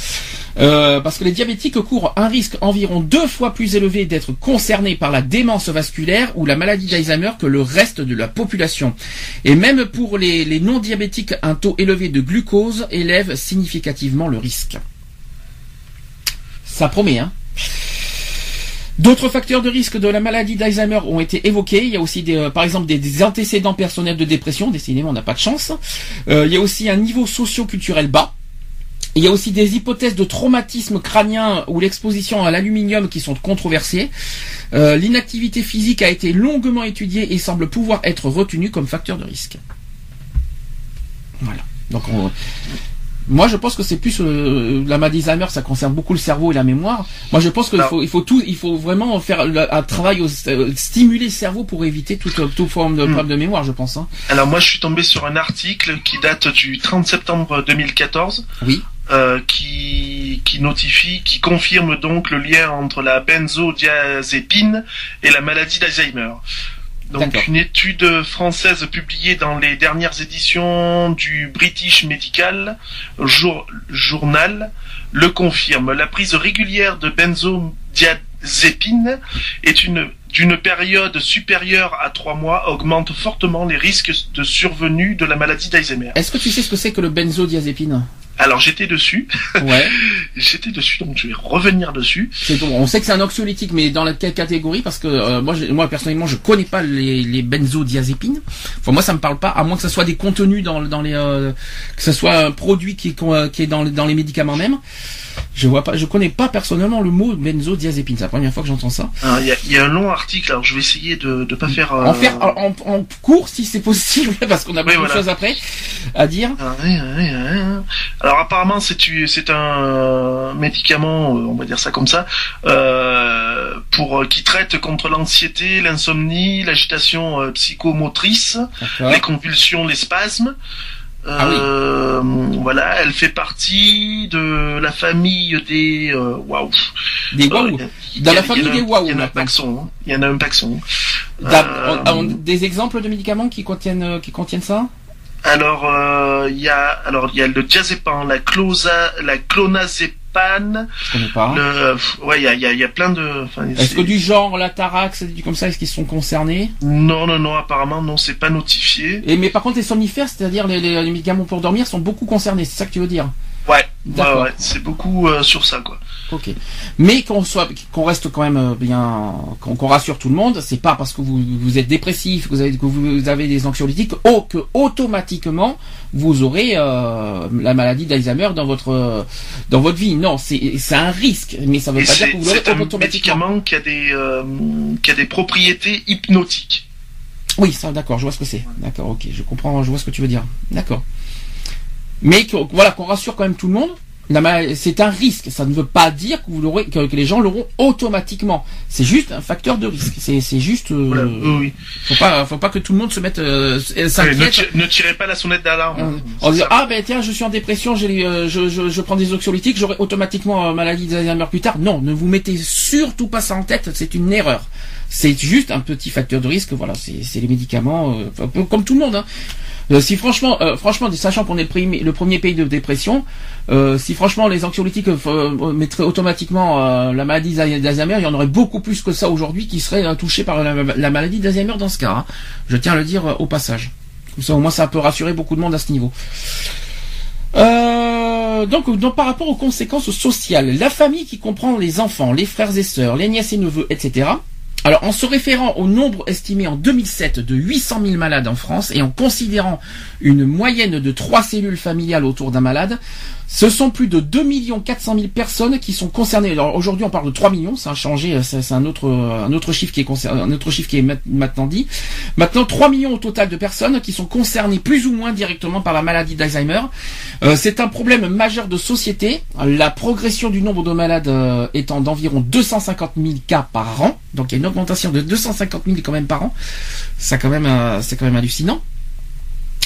Euh, parce que les diabétiques courent un risque environ deux fois plus élevé d'être concernés par la démence vasculaire ou la maladie d'Alzheimer que le reste de la population. Et même pour les, non-diabétiques, un taux élevé de glucose élève significativement le risque. Ça promet, hein D'autres facteurs de risque de la maladie d'Alzheimer ont été évoqués. Il y a aussi des, euh, par exemple des, des antécédents personnels de dépression. Décidément, on n'a pas de chance. Euh, il y a aussi un niveau socio-culturel bas. Il y a aussi des hypothèses de traumatisme crânien ou l'exposition à l'aluminium qui sont controversées. Euh, L'inactivité physique a été longuement étudiée et semble pouvoir être retenue comme facteur de risque. Voilà. Donc on- moi je pense que c'est plus euh, la maladie d'Alzheimer, ça concerne beaucoup le cerveau et la mémoire. Moi je pense qu'il faut, il faut tout, il faut vraiment faire un travail, au- euh, stimuler le cerveau pour éviter toute, toute forme de Hmm. problème de mémoire, je pense. hein. Alors moi, je suis tombé sur un article qui date du 30 septembre 2014. Oui. Euh, qui, qui notifie, qui confirme donc le lien entre la benzodiazépine et la maladie d'Alzheimer. Donc une étude française publiée dans les dernières éditions du British Medical Jour- Journal le confirme. La prise régulière de benzodiazépine est une d'une période supérieure à trois mois augmente fortement les risques de survenue de la maladie d'Alzheimer. Est-ce que tu sais ce que c'est que le benzodiazépine? Alors j'étais dessus, Ouais. [laughs] j'étais dessus, donc je vais revenir dessus. C'est bon. On sait que c'est un anxiolytique, mais dans la quelle catégorie? Parce que euh, moi, moi personnellement, je connais pas les, les benzodiazépines. Enfin, moi, ça me parle pas, à moins que ce soit des contenus dans, dans les, euh, que ce soit un produit qui est, euh, qui est dans, dans les médicaments même. Je vois pas, je connais pas personnellement le mot benzodiazépine. C'est la première fois que j'entends ça. Alors, Il y, a, il y a un long article, alors je vais essayer de ne pas faire... euh, En faire en, cours si c'est possible, [laughs] parce qu'on a beaucoup voilà. de choses après à dire. Ah, Alors apparemment c'est un médicament, euh, on va dire ça comme ça, euh, pour euh, qui traite contre l'anxiété, l'insomnie, l'agitation euh, psychomotrice, les convulsions, les spasmes. Ah oui. Voilà, elle fait partie de la famille des waouh. Des Euh, waouh. Dans la famille des waouh, Il y en a un paxon. hein. Il y en a un paxon. Des exemples de médicaments qui contiennent, qui contiennent ça? Alors euh, il y a alors il y a le diazépam, la closa, la clonazépam, Je connais pas. le euh, ouais il y a, y, a, y a plein de. Est-ce que du genre la tarax, du comme ça, est-ce qu'ils sont concernés? Non non non apparemment non c'est pas notifié. Et mais par contre les somnifères, c'est-à-dire les, les- les médicaments pour dormir, sont beaucoup concernés. C'est ça que tu veux dire? Ouais ouais c'est beaucoup euh, sur ça quoi. Ok. Mais qu'on soit, qu'on reste quand même euh, bien, qu'on rassure tout le monde, c'est pas parce que vous, vous êtes dépressif, que vous avez, que vous avez des anxiolytiques, oh, que automatiquement vous aurez euh, la maladie d'Alzheimer dans votre dans votre vie. Non, c'est c'est un risque, mais ça veut Et pas dire que vous l'aurez c'est un automatiquement. médicament qui a des euh, qui a des propriétés hypnotiques. Oui, ça, d'accord, je vois ce que c'est. D'accord, ok, je comprends, je vois ce que tu veux dire. D'accord. Mais que- voilà, qu'on rassure quand même tout le monde. C'est un risque. Ça ne veut pas dire que, vous l'aurez, que, les gens l'auront automatiquement. C'est juste un facteur de risque. C'est juste. Euh, oui. Faut pas, faut pas que tout le monde se mette. Euh, ne, tirez pas la sonnette d'alarme. On dit ah ben tiens, je suis en dépression, je, je, je, prends des oxyolytiques, j'aurai automatiquement maladie d'Alzheimer plus tard. Non, ne vous mettez surtout pas ça en tête. C'est une erreur. C'est juste un petit facteur de risque. Voilà, c'est les médicaments, comme tout le monde. Hein. Euh, si franchement, euh, franchement, sachant qu'on est le premier, pays de dépression, euh, si franchement les anxiolytiques mettraient automatiquement la maladie d'Alzheimer, il y en aurait beaucoup plus que ça aujourd'hui qui seraient touchés par la, maladie d'Alzheimer dans ce cas. Hein. Je tiens à le dire au passage. Comme ça, au moins, ça peut rassurer beaucoup de monde à ce niveau. donc, donc, par rapport aux conséquences sociales, la famille qui comprend les enfants, les frères et sœurs, les nièces et neveux, etc., alors, en se référant au nombre estimé en 2007 de 800 000 malades en France et en considérant une moyenne de trois cellules familiales autour d'un malade, ce sont plus de 2 400 000 personnes qui sont concernées. Alors aujourd'hui, on parle de 3 millions, ça a changé, euh, c'est un autre, euh, un autre chiffre qui est concerné, un autre chiffre qui est maintenant dit. Maintenant, 3 millions au total de personnes qui sont concernées plus ou moins directement par la maladie d'Alzheimer. Euh, c'est un problème majeur de société. La progression du nombre de malades étant d'environ 250 000 cas par an. Donc il y a une augmentation de 250 000 quand même par an. Ça quand même, c'est quand même hallucinant.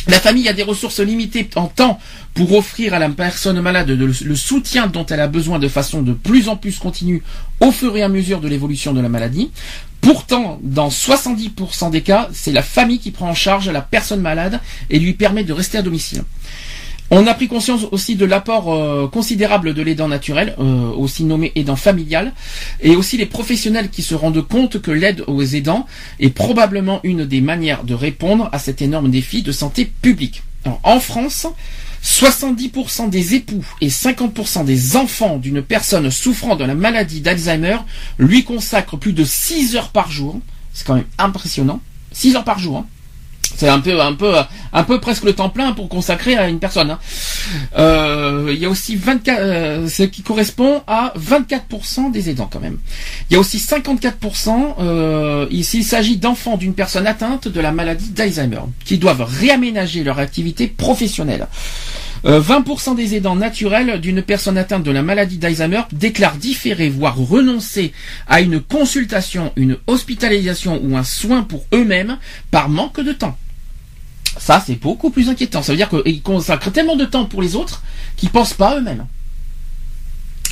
La famille a des ressources limitées en temps pour offrir à la personne malade le soutien dont elle a besoin de façon de plus en plus continue au fur et à mesure de l'évolution de la maladie. Pourtant, dans 70% des cas, c'est la famille qui prend en charge la personne malade et lui permet de rester à domicile. On a pris conscience aussi de l'apport euh, considérable de l'aidant naturel, euh, aussi nommé aidant familial, et aussi les professionnels qui se rendent compte que l'aide aux aidants est probablement une des manières de répondre à cet énorme défi de santé publique. en France, 70% des époux et 50% des enfants d'une personne souffrant de la maladie d'Alzheimer lui consacrent plus de 6 heures par jour. C'est quand même impressionnant. 6 heures par jour. Hein. C'est un peu, presque le temps plein pour consacrer à une personne. Hein. Euh, il y a aussi 24, euh, ce qui correspond à 24% des aidants quand même. Il y a aussi 54%. Euh, s'il s'agit d'enfants d'une personne atteinte de la maladie d'Alzheimer, qui doivent réaménager leur activité professionnelle. 20% euh, des aidants naturels d'une personne atteinte de la maladie d'Alzheimer déclarent différer, voire renoncer à une consultation, une hospitalisation ou un soin pour eux-mêmes par manque de temps. Ça, c'est beaucoup plus inquiétant. Ça veut dire qu'ils consacrent tellement de temps pour les autres qu'ils pensent pas eux-mêmes.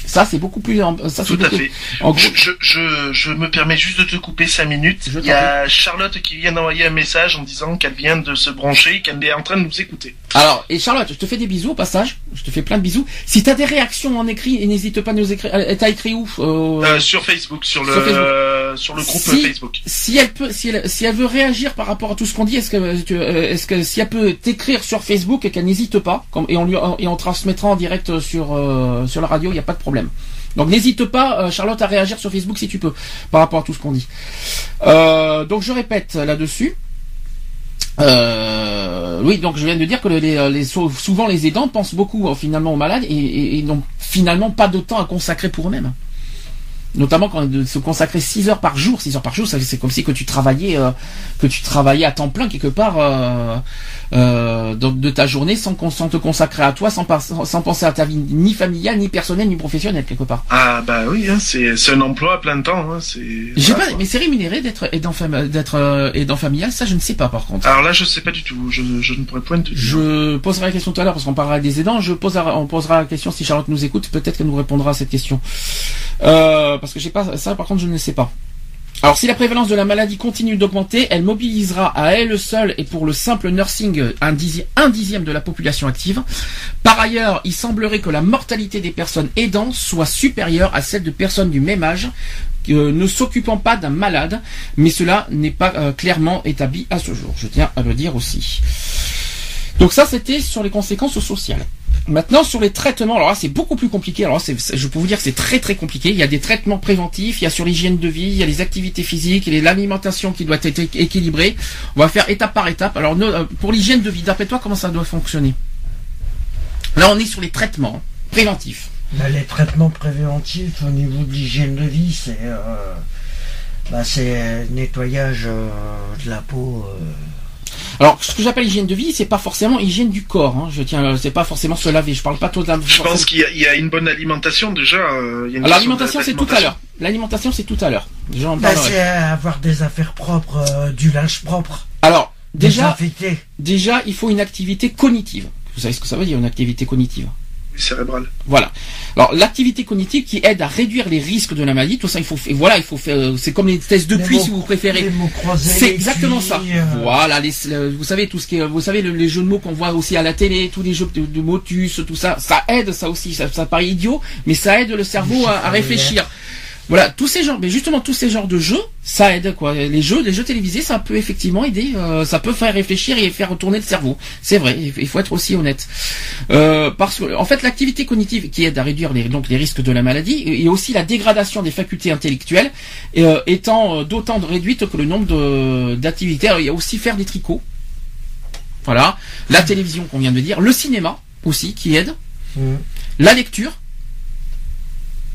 Ça, c'est beaucoup plus. Ça, Tout à fait. je, je, je, me permets juste de te couper 5 minutes. Il y a Charlotte qui vient d'envoyer un message en disant qu'elle vient de se brancher, qu'elle est en train de nous écouter. Alors, et Charlotte, je te fais des bisous au passage. Je te fais plein de bisous. Si tu as des réactions en écrit, n'hésite pas à nous écrire. T'as écrit où euh, euh, Sur Facebook, sur le, euh, sur, le groupe Facebook. Si elle peut, si elle, si elle veut réagir par rapport à tout ce qu'on dit, est-ce que, est-ce que si elle peut t'écrire sur Facebook et qu'elle n'hésite pas, et on lui, et on transmettra en direct sur, sur la radio, il n'y a pas de problème. Donc n'hésite pas, euh, Charlotte, à réagir sur Facebook si tu peux, par rapport à tout ce qu'on dit. Euh, donc je répète là-dessus. Euh, oui, donc je viens de dire que souvent les aidants pensent beaucoup finalement aux malades et, n'ont finalement pas de temps à consacrer pour eux-mêmes notamment quand de se consacrer 6 heures par jour, 6 heures par jour, c'est comme si que tu travaillais que tu travaillais à temps plein quelque part euh, euh, de, ta journée sans, sans, te consacrer à toi, sans, sans penser à ta vie ni familiale, ni personnelle, ni professionnelle quelque part. Ah bah oui, hein, c'est un emploi à plein temps. Hein, c'est. pas, mais c'est rémunéré d'être aidant, d'être aidant familial, ça je ne sais pas par contre. Alors là je sais pas du tout, je, je ne pourrais point te dire. Je poserai la question tout à l'heure parce qu'on parlera des aidants. Je poserai, on posera la question si Charlotte nous écoute, peut-être qu'elle nous répondra à cette question. Euh, parce que j'ai pas ça par contre je ne sais pas. Alors si la prévalence de la maladie continue d'augmenter, elle mobilisera à elle seule et pour le simple nursing un, dixième, de la population active. Par ailleurs, il semblerait que la mortalité des personnes aidantes soit supérieure à celle de personnes du même âge euh, ne s'occupant pas d'un malade, mais cela n'est pas euh, clairement établi à ce jour. Je tiens à le dire aussi. Donc ça, c'était sur les conséquences sociales. Maintenant, sur les traitements, alors là, c'est beaucoup plus compliqué. Alors je peux vous dire que c'est très très compliqué. Il y a des traitements préventifs, il y a sur l'hygiène de vie, il y a les activités physiques, il y a l'alimentation qui doit être équilibrée. On va faire étape par étape. Alors, euh, pour l'hygiène de vie, d'après toi, comment ça doit fonctionner? Là, on est sur les traitements préventifs. Les traitements préventifs au niveau de l'hygiène de vie, c'est euh, bah, nettoyage euh, de la peau Alors, ce que j'appelle hygiène de vie, c'est pas forcément hygiène du corps. Hein. Je tiens, euh, c'est pas forcément se laver. Je parle pas tout Je pense qu'il y, a- il y a une bonne alimentation déjà. euh, il y a une Alors, l'alimentation, c'est tout à l'heure. L'alimentation, c'est tout à l'heure. J'en Bah, c'est avoir des affaires propres, euh, du linge propre. Alors, déjà, déjà, il faut une activité cognitive. Vous savez ce que ça veut dire, une activité cognitive? Cérébral. Voilà. Alors l'activité cognitive qui aide à réduire les risques de la maladie, tout ça, il faut, et voilà, il faut faire, euh, c'est comme les tests de QI mots- si vous préférez. Les mots croisés. C'est exactement ça. euh, Voilà, les, le- vous savez tout ce qui est, vous savez le- les jeux de mots qu'on voit aussi à la télé, tous les jeux de, de motus, tout ça, ça aide ça aussi. Ça, ça paraît idiot, mais ça aide le cerveau à, à réfléchir. Voilà, tous ces genres, mais justement tous ces genres de jeux, ça aide quoi. Les jeux, les jeux télévisés, ça peut effectivement aider, euh, ça peut faire réfléchir et faire retourner le cerveau. C'est vrai, il faut être aussi honnête. Euh, parce que en fait, l'activité cognitive qui aide à réduire les, donc les risques de la maladie et aussi la dégradation des facultés intellectuelles euh, étant d'autant réduite que le nombre de- d'activités. Il y a aussi faire des tricots. Voilà, la télévision qu'on vient de dire, le cinéma aussi qui aide, Mm. la lecture.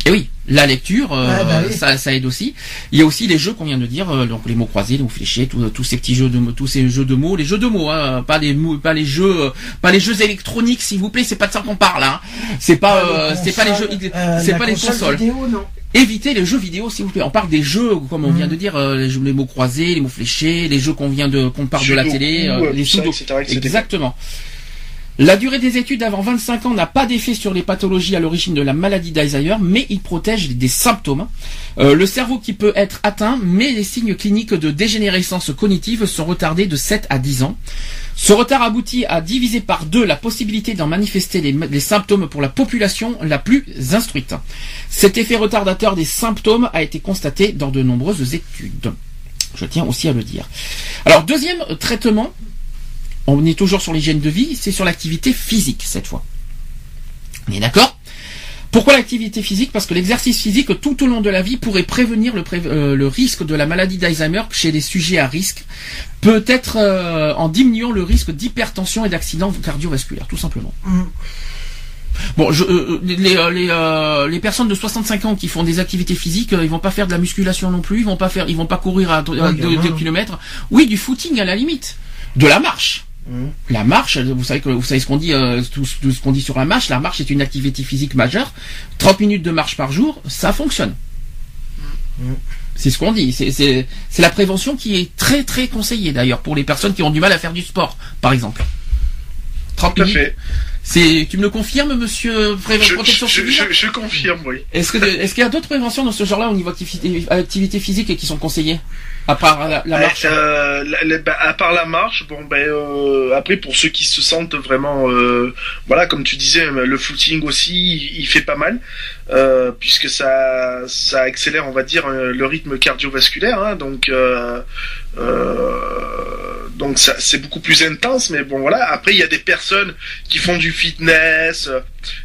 Et oui, la lecture, euh, Ouais, bah oui. ça, ça aide aussi. Il y a aussi les jeux qu'on vient de dire, euh, donc les mots croisés, les mots fléchés, tous tous ces petits jeux de mots, tous ces jeux de mots, les jeux de mots, hein, pas les mots, pas les jeux, euh, pas les jeux électroniques, s'il vous plaît, c'est pas de ça qu'on parle, hein. C'est pas, euh, c'est pas les jeux, euh, c'est pas les console consoles. vidéo, non. Évitez les jeux vidéo, s'il vous plaît. On parle des jeux, comme on vient de dire, euh, les, jeux- les mots croisés, les mots fléchés, les jeux qu'on vient de, qu'on parle de la télé, euh, euh, les sudoku. etc., etc. Exactement. La durée des études avant 25 ans n'a pas d'effet sur les pathologies à l'origine de la maladie d'Alzheimer, mais il protège des symptômes. Euh, le cerveau qui peut être atteint, mais les signes cliniques de dégénérescence cognitive sont retardés de 7 à 10 ans. Ce retard aboutit à diviser par deux la possibilité d'en manifester les, les symptômes pour la population la plus instruite. Cet effet retardateur des symptômes a été constaté dans de nombreuses études. Je tiens aussi à le dire. Alors, deuxième traitement, on est toujours sur l'hygiène de vie, c'est sur l'activité physique cette fois. On est d'accord? Pourquoi l'activité physique? Parce que l'exercice physique tout au long de la vie pourrait prévenir le, pré- euh, le risque de la maladie d'Alzheimer chez les sujets à risque, peut-être euh, en diminuant le risque d'hypertension et d'accidents cardiovasculaires, tout simplement. Mm. Bon, je, euh, les, les, euh, les personnes de 65 ans qui font des activités physiques, euh, ils vont pas faire de la musculation non plus, ils vont pas faire, ils vont pas courir à 2 gamin. kilomètres. Oui, du footing à la limite, de la marche. Mm. La marche, vous savez que vous savez ce qu'on dit, euh, tout, tout ce qu'on dit sur la marche. La marche est une activité physique majeure. 30 minutes de marche par jour, ça fonctionne. Mm. C'est ce qu'on dit. C'est- la prévention qui est très très conseillée d'ailleurs pour les personnes qui ont du mal à faire du sport, par exemple. 30 Tout à minutes. fait. C'est, tu me le confirmes, monsieur Je, protection je- je- je confirme, oui. Est-ce qu'il y a d'autres préventions dans ce genre-là au niveau activité, activité physique et qui sont conseillées? À part la, la marche Euh, la- la- bah, à part la marche, bon ben euh, après pour ceux qui se sentent vraiment, euh, voilà comme tu disais, le footing aussi, il, il fait pas mal euh, puisque ça ça accélère, on va dire, euh, le rythme cardiovasculaire, hein, donc euh, euh, donc ça c'est beaucoup plus intense, mais bon voilà. Après il y a des personnes qui font du fitness. euh,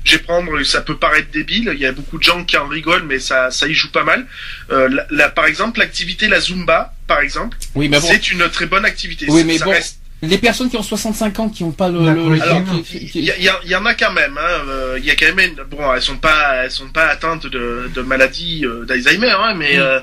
Je vais prendre, ça peut paraître débile, il y a beaucoup de gens qui en rigolent, mais ça ça y joue pas mal. Euh, la- la- par exemple, l'activité la zumba, par exemple. Oui, mais bon. C'est une très bonne activité. Oui, mais ça bon, reste- Les personnes qui ont 65 ans, qui n'ont pas le, Il y, y y en a quand même. Hein. euh, Il y a quand même. une- Bon, elles sont pas, elles sont pas atteintes de, de maladie euh, d'Alzheimer, hein, mais Mm.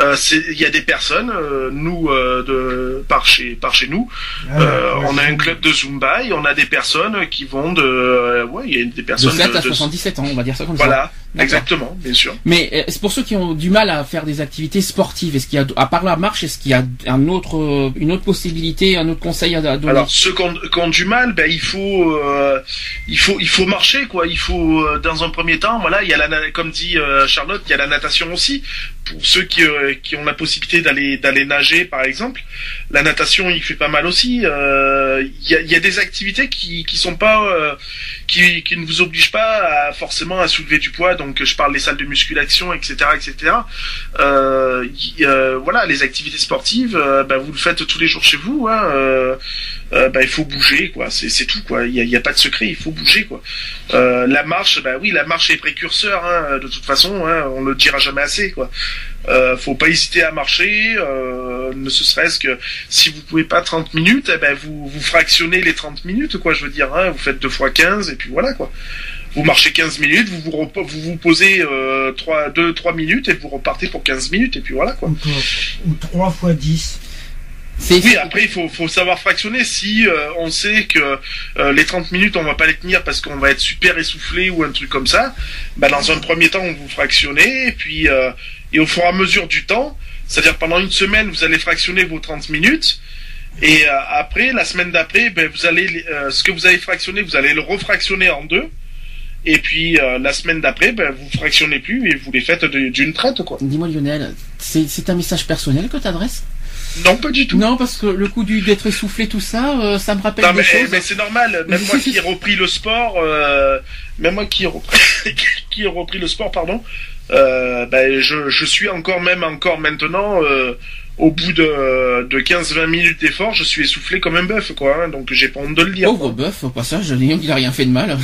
Euh, c'est- il y a des personnes, euh, nous, euh, de par chez par chez nous, Ah, euh, ouais, on a un club de Zumba et on a des personnes qui vont de, euh, ouais, il y a des de personnes 7 à de- de- 77 ans, on va dire ça comme ça. voilà, exactement, bien sûr. Mais euh, c'est pour ceux qui ont du mal à faire des activités sportives. Est-ce qu'il y a, à part la marche, est-ce qu'il y a un autre, une autre possibilité, un autre conseil à à donner? Alors ceux qui ont, qui ont du mal, ben il faut, euh, il faut, il faut marcher quoi. Il faut euh, dans un premier temps, voilà, il y a la, comme dit euh, Charlotte, il y a la natation aussi. Pour ceux qui, euh, qui ont la possibilité d'aller d'aller nager par exemple, la natation il fait pas mal aussi. Euh, Il y, a, il y a des activités qui qui sont pas, euh, qui, qui ne vous obligent pas forcément à soulever du poids. Donc je parle des salles de musculation, etc., etc. Euh, euh, voilà, les activités sportives, euh, ben, vous le faites tous les jours chez vous. Hein, euh, euh, bah, il faut bouger quoi c'est tout quoi il y a, pas de secret il faut bouger quoi euh, la marche bah oui la marche est précurseur hein, de toute façon hein, on le dira jamais assez quoi euh, faut pas hésiter à marcher euh, ne serait-ce que si vous pouvez pas 30 minutes eh ben vous vous fractionnez les 30 minutes quoi je veux dire hein, vous faites deux fois 15 et puis voilà quoi vous marchez 15 minutes, vous vous, repo- vous, vous posez euh, 3, 2, 3 minutes et vous repartez pour 15 minutes et puis voilà quoi. Ou, ou 3 fois 10. Oui, après il faut, faut savoir fractionner. Si euh, on sait que euh, les 30 minutes on va pas les tenir parce qu'on va être super essoufflé ou un truc comme ça, bah, dans un premier temps vous fractionnez et puis euh, et au fur et à mesure du temps, c'est-à-dire pendant une semaine vous allez fractionner vos 30 minutes et après la semaine d'après, ben, vous allez ce que vous avez fractionné, vous allez le refractionner en deux. Et puis la semaine d'après, ben, vous fractionnez plus et vous les faites d'une traite quoi. Dis-moi Lionel, c'est un message personnel que tu adresses non, pas du tout. Non, parce que le coup du d'être essoufflé, tout ça, euh, ça me rappelle des mais, choses. Mais c'est normal. Même moi [laughs] qui ai repris le sport, euh, même moi qui ai repris, [laughs] qui ai repris le sport, pardon, euh, ben je, je suis encore même encore maintenant euh, au bout de, de 15-20 minutes d'effort, je suis essoufflé comme un bœuf, quoi. Hein, donc j'ai pas honte de le dire. Pauvre bœuf, au passage, dis qu'il a rien fait de mal.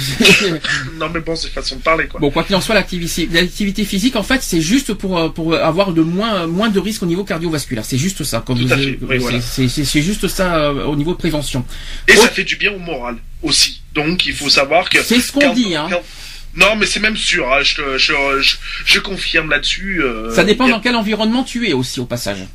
[laughs] non mais bon, c'est façon de parler, quoi. Bon, quoi qu'il en soit, l'activité, l'activité physique, en fait, c'est juste pour euh, pour avoir de moins moins de risques au niveau cardiovasculaire. C'est juste ça. Comme Tout c'est, juste ça euh, au niveau de prévention. Et ça fait du bien au moral aussi. Donc il faut savoir que. C'est ce qu'on dit, hein. Non, mais c'est même sûr. Hein, je, je, je, confirme là-dessus. Euh, ça dépend dans quel environnement tu es aussi, au passage.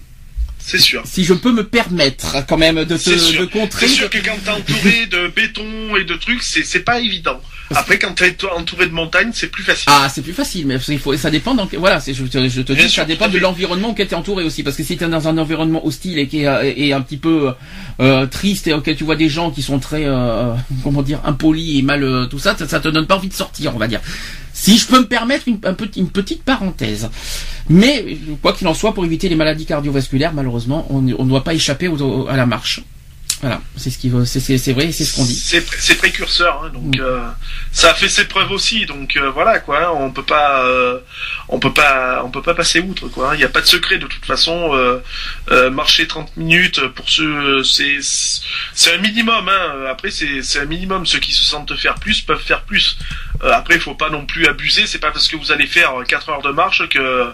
C'est sûr. Si je peux me permettre quand même de te de contrer. C'est sûr que quand t'es entouré de béton et de trucs, c'est c'est pas évident. Après, quand t'es entouré de montagnes, c'est plus facile. Ah, c'est plus facile, mais il faut, ça dépend. Donc, voilà, je, te, je te dis, ça dépend de l'environnement auquel t'es entouré aussi, parce que si t'es dans un environnement hostile et qui est, et un petit peu euh, triste et auquel tu vois des gens qui sont très, euh, comment dire, impolis et mal, euh, tout ça, ça, ça te donne pas envie de sortir, on va dire. Si je peux me permettre une, petite parenthèse. Mais, quoi qu'il en soit, pour éviter les maladies cardiovasculaires, malheureusement, on ne doit pas échapper à la marche. Voilà, c'est ce qui c'est vrai, c'est ce qu'on dit. C'est précurseur, hein, donc mm. euh, ça a fait ses preuves aussi, donc euh, voilà quoi. Hein, on peut pas, euh, on peut pas, on peut pas passer outre quoi. Hein. Il n'y a pas de secret de toute façon. marcher 30 minutes pour ceux, c'est c'est un minimum. Hein. Après c'est un minimum. Ceux qui se sentent faire plus peuvent faire plus. après il faut pas non plus abuser. C'est pas parce que vous allez faire 4 heures de marche que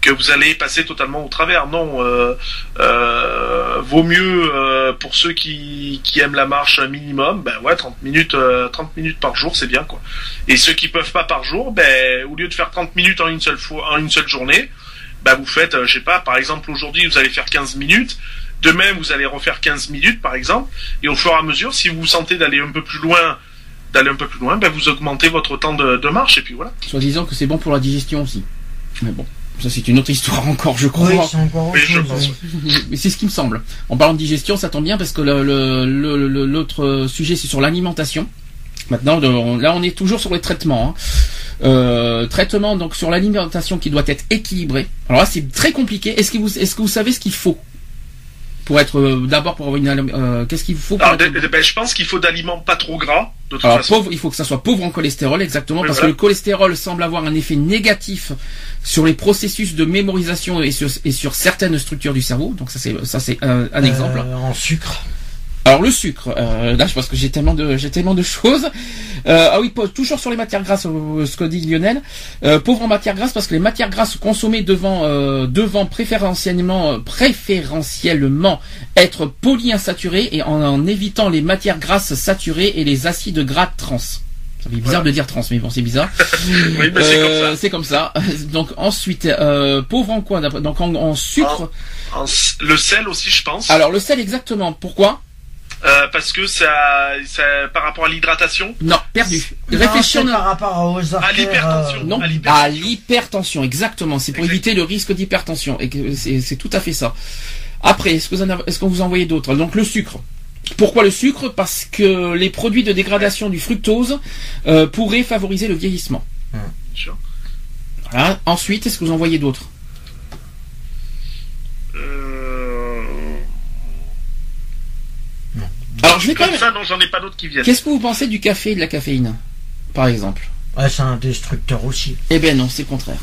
que vous allez passer totalement au travers. Non, euh, euh, vaut mieux euh, pour ceux qui, aiment la marche minimum, ben ouais, 30 minutes, 30 minutes par jour, c'est bien quoi. Et ceux qui peuvent pas par jour, ben au lieu de faire 30 minutes en une seule fois, en une seule journée, ben vous faites, je sais pas, par exemple aujourd'hui vous allez faire 15 minutes. Demain, vous allez refaire 15 minutes, par exemple, et au fur et à mesure, si vous vous sentez d'aller un peu plus loin, d'aller un peu plus loin, ben vous augmentez votre temps de, de marche, et puis voilà. Soit disant que c'est bon pour la digestion aussi. Mais bon. Ça, c'est une autre histoire encore, je crois. Oui, c'est encore Mais c'est ce qui me semble. En parlant de digestion, ça tombe bien parce que l'autre sujet, c'est sur l'alimentation. Maintenant, là, on est toujours sur les traitements. Hein. Euh, traitement donc sur l'alimentation qui doit être équilibrée. Alors là, c'est très compliqué. Est-ce que vous, est-ce que vous savez ce qu'il faut? Pour être euh, d'abord pour avoir une euh, qu'est-ce qu'il faut ben, je pense qu'il faut d'aliments pas trop gras de toute façon. Pauvre, il faut que ça soit pauvre en cholestérol exactement parce que le cholestérol semble avoir un effet négatif sur les processus de mémorisation et sur, et sur certaines structures du cerveau. Donc ça c'est ça c'est un, un exemple. Euh, en sucre alors le sucre, euh, là je pense que j'ai tellement de j'ai tellement de choses. Euh, ah oui, toujours sur les matières grasses, euh, ce que dit Lionel. Euh, pauvre en matières grasses parce que les matières grasses consommées devant devant préférentiellement préférentiellement être polyinsaturées et en, évitant les matières grasses saturées et les acides gras trans. Ça fait bizarre de dire trans, mais bon, c'est bizarre. [laughs] oui, c'est comme ça. [laughs] Donc ensuite, pauvre en quoi Donc en, sucre. le sel aussi, je pense. Alors le sel, exactement. Pourquoi? Euh, parce que ça, ça, par rapport à l'hydratation. Non, perdu. Réfléchis par rapport aux à l'hypertension. Euh, non, à l'hypertension, exactement. C'est pour éviter le risque d'hypertension et c'est tout à fait ça. Après, est-ce est-ce qu'on vous envoyait d'autres? Donc le sucre. Pourquoi le sucre? Parce que les produits de dégradation du fructose euh, pourraient favoriser le vieillissement. Hum. Voilà. Ensuite, est-ce que vous envoyez d'autres? Alors, je vais quand même. Ça, non, j'en ai pas d'autres qui viennent. Qu'est-ce que vous pensez du café et de la caféine, par exemple? Ouais, c'est un destructeur aussi. Eh bien non, c'est le contraire.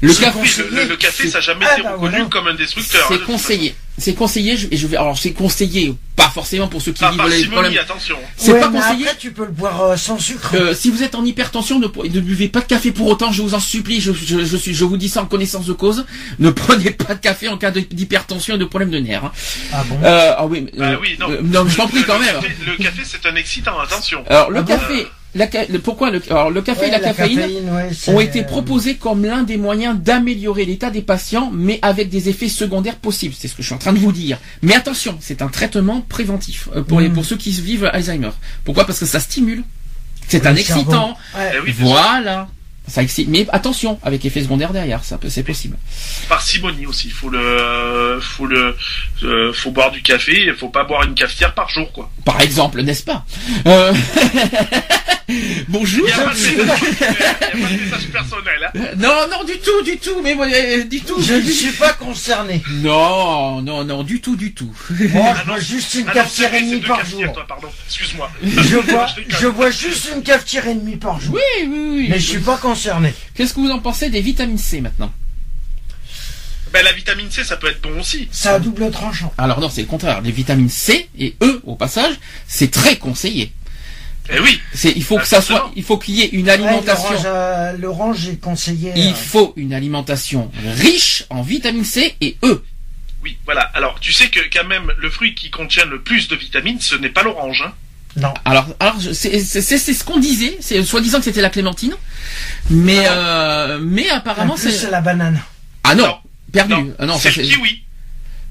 Le café, le, café, ça n'a jamais ah, été bah, reconnu comme un destructeur. C'est conseillé. C'est conseillé, et je vais, alors c'est conseillé, pas forcément pour ceux qui ah, vivent les problèmes. attention. C'est pas conseillé. Après, tu peux le boire euh, sans sucre. Euh, si vous êtes en hypertension, ne, ne, buvez pas de café pour autant, je vous en supplie, je, je, je, suis, je vous dis ça en connaissance de cause. [laughs] Ne prenez pas de café en cas d'hypertension et de problème de nerfs. Hein. Ah bon? Euh, Ah oui, ah oui non. non, je t'en prie quand même. Le café, c'est un excitant, attention. Alors le ah café, la ca- le- pourquoi le, alors, le café Ouais, et la, caféine, ouais, ont été proposés comme l'un des moyens d'améliorer l'état des patients, mais avec des effets secondaires possibles. C'est ce que je suis en train de vous dire. Mais attention, c'est un traitement préventif euh, pour, les, Mm. pour ceux qui vivent Alzheimer. Pourquoi? Parce que ça stimule. C'est un excitant. Ouais. Eh. Voilà. Ça excite. Mais attention, avec effet secondaire derrière, ça peut, c'est possible. Parcimonie aussi. Faut le, faut le, euh, faut boire du café. Il faut pas boire une cafetière par jour, quoi. Par exemple, n'est-ce pas? Euh, [laughs] Bonjour. Il y a pas de message, il y a pas de message personnel, hein. Non, non, du tout, du tout, mais euh, du tout. Je ne suis pas concerné. Non, non, non, du tout, du tout. Moi, je bois juste une Ah cafetière et demie par jour. toi, pardon. Excuse-moi. Je bois, [laughs] déconne. je bois juste une cafetière et demie par jour. Oui, oui, oui. Mais je suis pas concerné. Qu'est-ce que vous en pensez des vitamines C maintenant Ben, la vitamine C, ça peut être bon aussi. C'est à double tranchant. Alors non, c'est le contraire. Les vitamines C et E, au passage, c'est très conseillé. Eh oui. C'est, il faut que ça forcément. soit, il faut qu'il y ait une Ouais, alimentation. l'orange, euh, L'orange est conseillé. Il euh, faut une alimentation riche en vitamine C et E. Oui, voilà. Alors, tu sais que quand même, le fruit qui contient le plus de vitamines, ce n'est pas l'orange. Hein. Non. Alors, alors c'est, ce qu'on disait. C'est soi-disant que c'était la clémentine, mais euh, mais En apparemment c'est c'est la banane. ah non, Non. perdu. Non, Ah non, c'est le kiwi.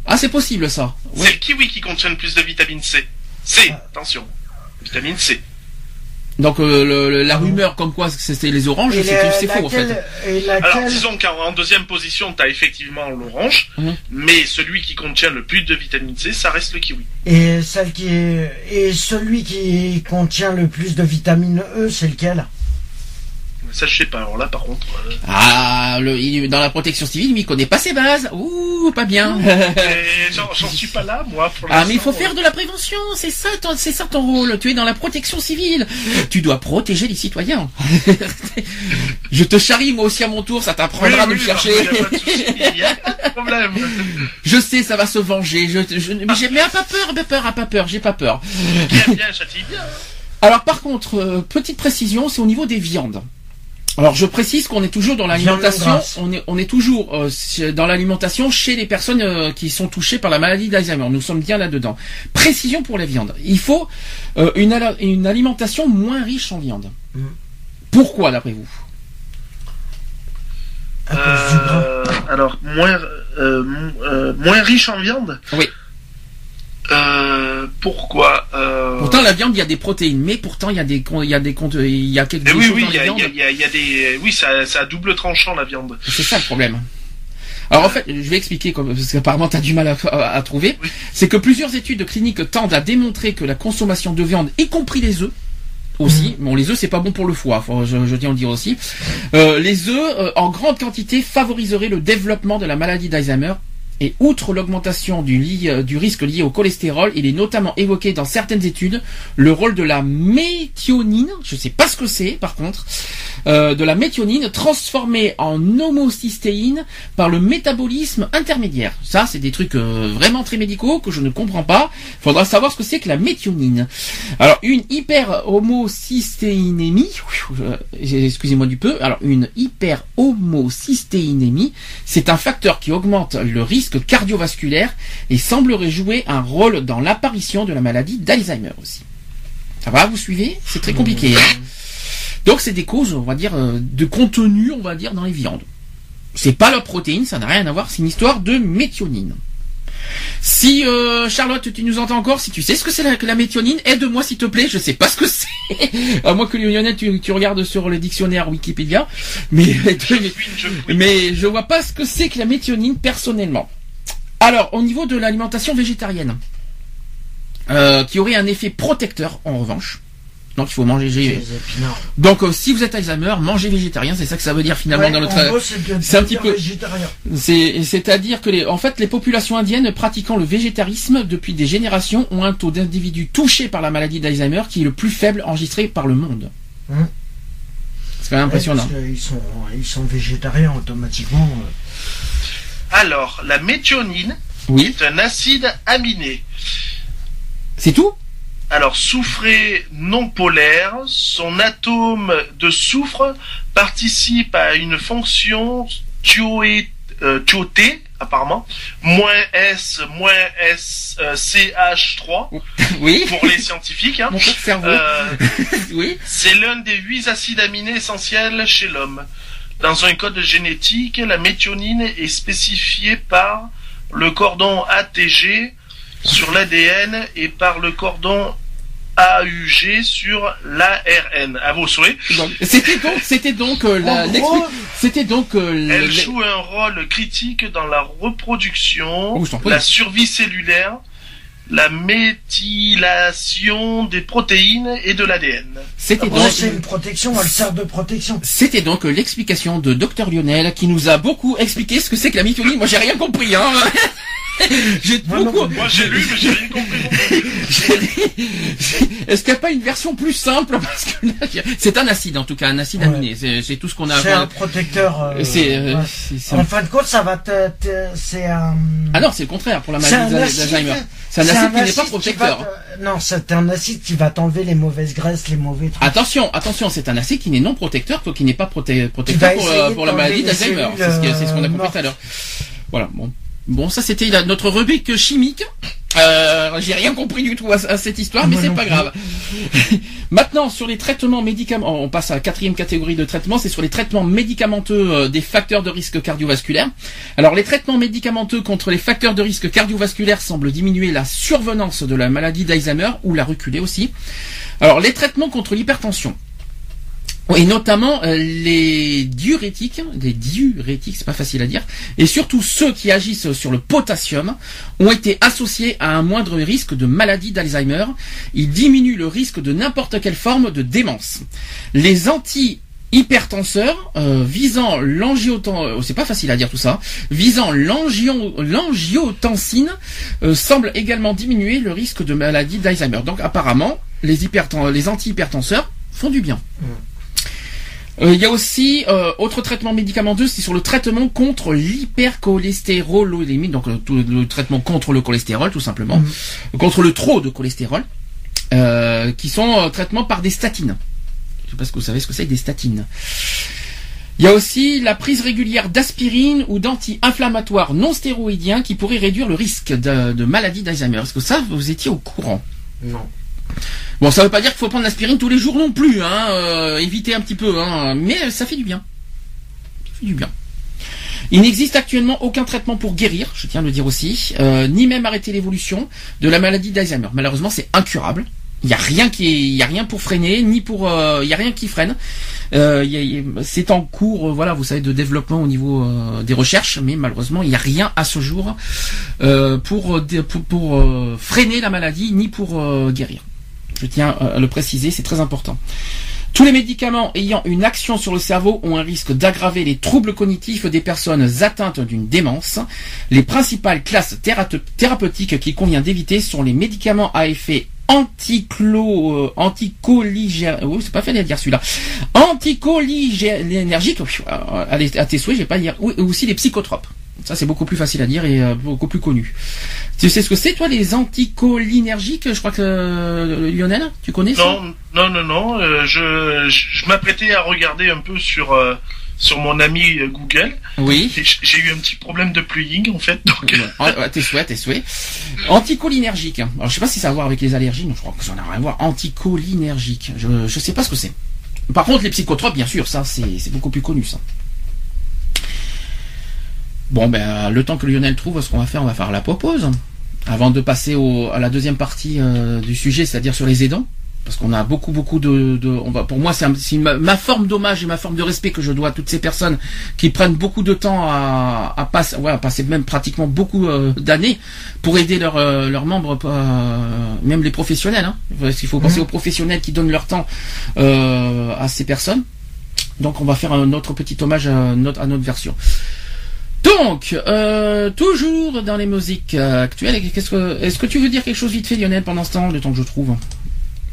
ah c'est possible ça. Oui. C'est le kiwi qui contient le plus de vitamine C. C, Ah. attention. Vitamine C. Donc euh, le- le- la rumeur comme quoi c'était les oranges, c'est, faux en fait. laquelle- Alors, disons qu'en en deuxième position, tu as effectivement l'orange, Mhm. mais celui qui contient le plus de vitamine C, ça reste le kiwi. Et celle qui est... et celui qui contient le plus de vitamine E, c'est lequel? Ça, je sais pas. Alors là, par contre, euh, Ah, le, il- dans la protection civile, lui, il connaît pas ses bases. Ouh, pas bien. j'en suis pas là, moi. Pour Ah, mais il faut faire de la prévention, c'est ça, ton- c'est ça ton rôle. Tu es dans la protection civile. Tu dois protéger les citoyens. [laughs] Je te charrie moi aussi à mon tour, ça Oui, t'apprendra de me chercher. Il y a pas de problème. Je sais, ça va se venger. Je, je, mais, j'ai- mais pas peur, pas peur, pas peur, j'ai pas peur. Bien, bien, bien. Alors par contre, euh, petite précision, c'est au niveau des viandes. Alors je précise qu'on est toujours dans l'alimentation, on est, on est toujours euh, chez- dans l'alimentation chez les personnes euh, qui sont touchées par la maladie d'Alzheimer. Nous sommes bien là-dedans. Précision pour les viandes. Il faut euh, une, une alimentation moins riche en viande. Mm. Pourquoi d'après vous? Euh, alors, moins, euh, mo- euh, moins riche en viande? Oui. Euh, pourquoi euh... Pourtant la viande il y a des protéines, mais pourtant il y a des con- il y a des comptes il y a quelques eh oui, oui, dans il y a, y y y des... Oui, ça, ça a double tranchant, la viande. C'est ça le problème. Alors en fait, je vais expliquer parce qu'apparemment tu as du mal à, à- à trouver. Oui. C'est que plusieurs études cliniques tendent à démontrer que la consommation de viande, y compris les œufs, aussi, bon les œufs c'est pas bon pour le foie, faut- je, je tiens à le dire aussi. Euh, les œufs euh, en grande quantité favoriseraient le développement de la maladie d'Alzheimer. Et outre l'augmentation euh, du risque lié au cholestérol, il est notamment évoqué dans certaines études le rôle de la méthionine, je sais pas ce que c'est par contre, euh, de la méthionine transformée en homocystéine par le métabolisme intermédiaire. Ça, c'est des trucs euh, vraiment très médicaux que je ne comprends pas. Faudra savoir ce que c'est que la méthionine. Alors, une hyper homocystéinémie, excusez-moi du peu, alors une hyper homocystéinémie, c'est un facteur qui augmente le risque cardiovasculaire et semblerait jouer un rôle dans l'apparition de la maladie d'Alzheimer aussi. Ça va, vous suivez? C'est très compliqué. Hein donc c'est des causes, on va dire, euh, de contenu, on va dire, dans les viandes. C'est pas la protéine, ça n'a rien à voir, c'est une histoire de méthionine. Si euh, Charlotte, tu nous entends encore, si tu sais ce que c'est la, que la méthionine, aide-moi s'il te plaît, je sais pas ce que c'est. [laughs] à moins que Lionel, tu, tu regardes sur le dictionnaire Wikipédia, mais [laughs] fouine. mais je vois pas ce que c'est que la méthionine personnellement. Alors, au niveau de l'alimentation végétarienne, euh, qui aurait un effet protecteur en revanche. Donc il faut manger. C'est. Donc euh, si vous êtes Alzheimer, mangez végétarien, c'est ça que ça veut dire finalement Ouais, dans notre. c'est c'est un petit dire peu- végétarien. C'est, c'est-à-dire que les, en fait, les populations indiennes pratiquant le végétarisme depuis des générations ont un taux d'individus touchés par la maladie d'Alzheimer qui est le plus faible enregistré par le monde. Hum. C'est quand même impressionnant. Ouais, parce qu'ils sont, ils sont végétariens automatiquement. euh. Alors, la méthionine Oui, est un acide aminé. c'est tout? Alors, soufré non polaire, son atome de soufre participe à une fonction euh, thioté apparemment, moins S, moins S, euh, CH3 [laughs] Oui. pour les scientifiques. Hein. Mon pauvre cerveau. Euh, [laughs] Oui. c'est l'un des huit acides aminés essentiels chez l'homme. Dans un code génétique, la méthionine est spécifiée par le cordon ATG sur l'ADN et par le cordon AUG sur l'ARN. À vos souhaits. C'était donc, c'était donc euh, la, c'était donc euh, le- Elle le- joue un rôle critique dans la reproduction, Oh, la survie cellulaire, la méthylation des protéines et de l'ADN. c'était donc c'est une protection, elle sert de protection. C'était donc l'explication de Docteur Lionel qui nous a beaucoup expliqué ce que c'est que la mythologie. Moi j'ai rien compris hein. [laughs] [laughs] j'ai beaucoup. Moi j'ai lu, mais j'ai rien compris. [laughs] j'ai dit- Est-ce qu'il n'y a pas une version plus simple? Parce que c'est un acide en tout cas, un acide Ouais. aminé. C'est c'est tout ce qu'on a. C'est un protecteur. euh, C'est, euh, ouais. c'est- c'est- En fin de compte, ça va te, te- c'est un. Ah non, c'est le contraire pour la maladie d'Alzheimer. C'est un acide qui n'est pas protecteur. te- Non, c'est un acide qui va t'enlever les mauvaises graisses, les mauvais trucs. Attention, attention, c'est un acide qui n'est non protecteur, qui n'est pas proté- protecteur pour, euh, pour la maladie d'Alzheimer. C'est ce qu'on a compris tout à l'heure. Voilà, bon. Bon, ça c'était notre rubrique chimique. Euh, J'ai rien compris du tout à, à cette histoire, mais c'est pas grave. [laughs] Maintenant, sur les traitements médicaments, on passe à la quatrième catégorie de traitement, c'est sur les traitements médicamenteux euh, des facteurs de risque cardiovasculaire. Alors, les traitements médicamenteux contre les facteurs de risque cardiovasculaire semblent diminuer la survenance de la maladie d'Alzheimer ou la reculer aussi. Alors, les traitements contre l'hypertension. Et notamment euh, les diurétiques, les diurétiques, c'est pas facile à dire, et surtout ceux qui agissent sur le potassium ont été associés à un moindre risque de maladie d'Alzheimer. Ils diminuent le risque de n'importe quelle forme de démence. Les anti hypertenseurs euh, visant euh, c'est pas facile à dire tout ça, visant l'angio- l'angiotensine euh, semblent également diminuer le risque de maladie d'Alzheimer. Donc apparemment, les, les anti-hypertenseurs font du bien. Euh, Il y a aussi euh, autre traitement médicamenteux, c'est sur le traitement contre l'hypercholestérolémie, donc le, tout- le traitement contre le cholestérol tout simplement, contre le trop de cholestérol, euh, qui sont euh, traitements par des statines. Je sais pas ce que vous savez ce que c'est que des statines. Il y a aussi la prise régulière d'aspirine ou d'anti-inflammatoires non stéroïdiens qui pourraient réduire le risque de, de maladie d'Alzheimer. Est-ce que ça, vous étiez au courant? Non. Bon, ça veut pas dire qu'il faut prendre l'aspirine tous les jours non plus, hein. euh, évitez un petit peu, hein. Mais ça fait du bien. Ça fait du bien. Il n'existe actuellement aucun traitement pour guérir, je tiens à le dire aussi, euh, ni même arrêter l'évolution de la maladie d'Alzheimer. Malheureusement, c'est incurable. Il y a rien qui, il a rien pour freiner, ni pour, euh, il y a rien qui freine. C'est en cours, voilà, vous savez, de développement au niveau des recherches, mais malheureusement, il n'y a rien à ce jour pour, freiner la maladie, ni pour guérir. Je tiens à le préciser, c'est très important. Tous les médicaments ayant une action sur le cerveau ont un risque d'aggraver les troubles cognitifs des personnes atteintes d'une démence. Les principales classes thérape- thérapeutiques qu'il convient d'éviter sont les médicaments à effet anticlo, euh, oh, c'est pas fait à dire celui-là. Anticholigénergique, euh, à tes souhaits, j'ai pas à dire, ou, ou aussi les psychotropes. Ça, c'est beaucoup plus facile à dire et euh, beaucoup plus connu. Tu sais ce que c'est, toi, les anticholinergiques Je crois que euh, Lionel, tu connais ça? Non, non, non, non. euh, je je, je m'apprêtais à regarder un peu sur euh, sur mon ami euh, Google. Oui. J'ai eu un petit problème de plugin en fait, donc. Ah, ouais, tes souhaits, tes souhaits. Anticholinergique. Alors, je sais pas si ça a à voir avec les allergies. Non, je crois que ça n'a rien à voir. Anticholinergique. Je, je sais pas ce que c'est. Par contre, les psychotropes, bien sûr, ça, c'est, c'est beaucoup plus connu, ça. Bon, ben, le temps que Lionel trouve ce qu'on va faire, on va faire la pause. Avant de passer au, à la deuxième partie euh, du sujet, c'est-à-dire sur les aidants. Parce qu'on a beaucoup, beaucoup de, de on va, pour moi, c'est, ma, ma forme d'hommage et ma forme de respect que je dois à toutes ces personnes qui prennent beaucoup de temps à, à passer, ouais, à passer même pratiquement beaucoup euh, d'années pour aider leurs euh, leurs membres, même les professionnels. Hein, parce qu'il faut penser aux professionnels qui donnent leur temps à ces personnes. Donc, on va faire un autre petit hommage à notre, à notre version. Donc, euh, toujours dans les musiques euh, actuelles, qu'est-ce que, est-ce que tu veux dire quelque chose vite fait, Lionel, pendant ce temps, le temps que je trouve?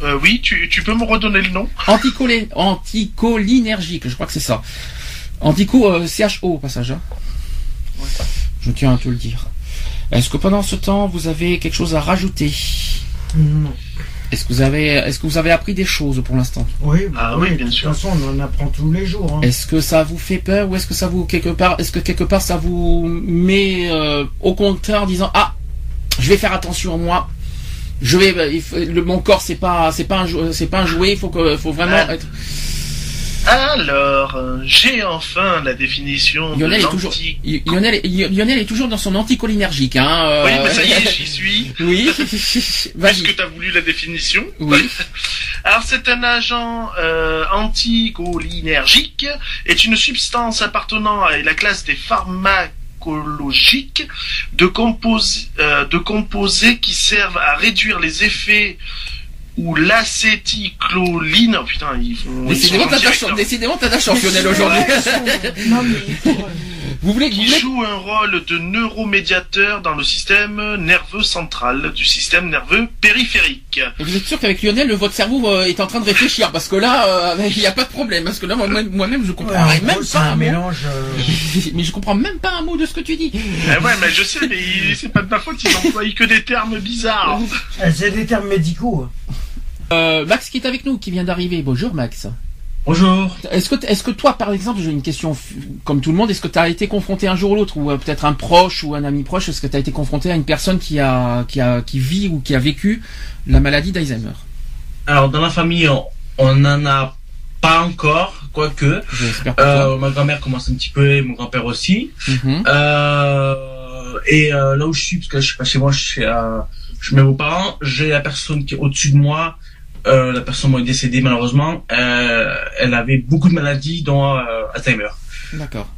Euh, oui, tu, tu peux me redonner le nom? Anticolé, anticholinergique, je crois que c'est ça. Antico, euh, CHO au passage. hein. Je tiens à te le dire. Est-ce que pendant ce temps, vous avez quelque chose à rajouter? Non. Est-ce que vous avez, est-ce que vous avez appris des choses pour l'instant Oui, Ah oui, oui, bien de toute sûr. façon, on en apprend tous les jours. hein. Est-ce que ça vous fait peur ou est-ce que ça vous quelque part, est-ce que quelque part ça vous met euh, au contraire en disant ah, je vais faire attention à moi. Je vais, il faut- le, mon corps c'est pas, c'est pas un, c'est pas un jouet. Il faut que, faut vraiment Ah. être. Alors, euh, j'ai enfin la définition de Lionel est toujours, Lionel, Lionel est toujours dans son anticholinergique, hein. euh, Oui, mais ça y est, j'y suis. [laughs] Oui. [laughs] Puisque tu as voulu la définition? Oui. [laughs] Alors, c'est un agent euh, anticholinergique, est une substance appartenant à la classe des pharmacologiques de, compos- euh, de composés qui servent à réduire les effets ou l'acétycloline. Oh putain, ils font. Décidément, t'as de la chance. Décidément, t'as de la chance, Lionel, aujourd'hui. non, mais vous voulez, vous qui voulez joue un rôle de neuromédiateur dans le système nerveux central du système nerveux périphérique. Et vous êtes sûr qu'avec Lionel, votre cerveau euh, est en train de réfléchir? Parce que là, euh, [laughs] il n'y a pas de problème. Parce que là, moi-même, moi-même, je comprends en même pas un mélange. euh, [laughs] Mais je comprends même pas un mot de ce que tu dis. Eh ouais, mais je sais, mais il- c'est pas de ma faute, ils emploient que des termes bizarres. [laughs] C'est des termes médicaux. Euh, Max qui est avec nous, qui vient d'arriver. Bonjour Max. Bonjour. Est-ce que, est-ce que toi, par exemple, j'ai une question comme tout le monde, est-ce que tu as été confronté un jour ou l'autre, ou euh, peut-être un proche ou un ami proche, est-ce que tu as été confronté à une personne qui a, qui a, qui vit ou qui a vécu la maladie d'Alzheimer? Alors dans la famille, on- n'en a pas encore, quoique. Euh, ma grand-mère commence un petit peu, et mon grand-père aussi. Mhm. Euh, et euh, là où je suis, parce que je suis pas chez moi, je suis suis mes beaux-parents, j'ai la personne qui est au-dessus de moi. Euh, la personne est décédée malheureusement. Euh, elle avait beaucoup de maladies, dont euh, Alzheimer. D'accord.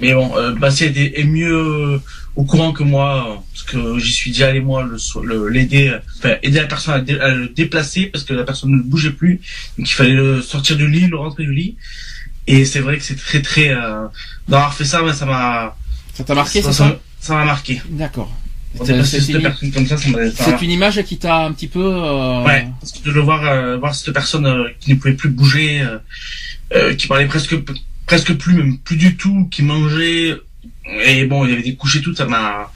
Mais bon, Bastien est, est mieux au courant que moi, parce que j'y suis déjà allé moi le l'aider, enfin aider la personne à, dé- à le déplacer parce que la personne ne bougeait plus, donc il fallait le sortir du lit, le rentrer du lit. Et c'est vrai que c'est très très d'avoir fait ça, ben, ça m'a Ça t'a marqué, ça? Ça m'a marqué. D'accord. C'est- cette une, comme ça, ça c'est image qui t'a un petit peu. euh, Ouais, parce que de le voir, euh, voir cette personne euh, qui ne pouvait plus bouger, euh, euh, qui parlait presque presque plus, même plus du tout, qui mangeait, et bon, il y avait des couches et tout, ça m'a.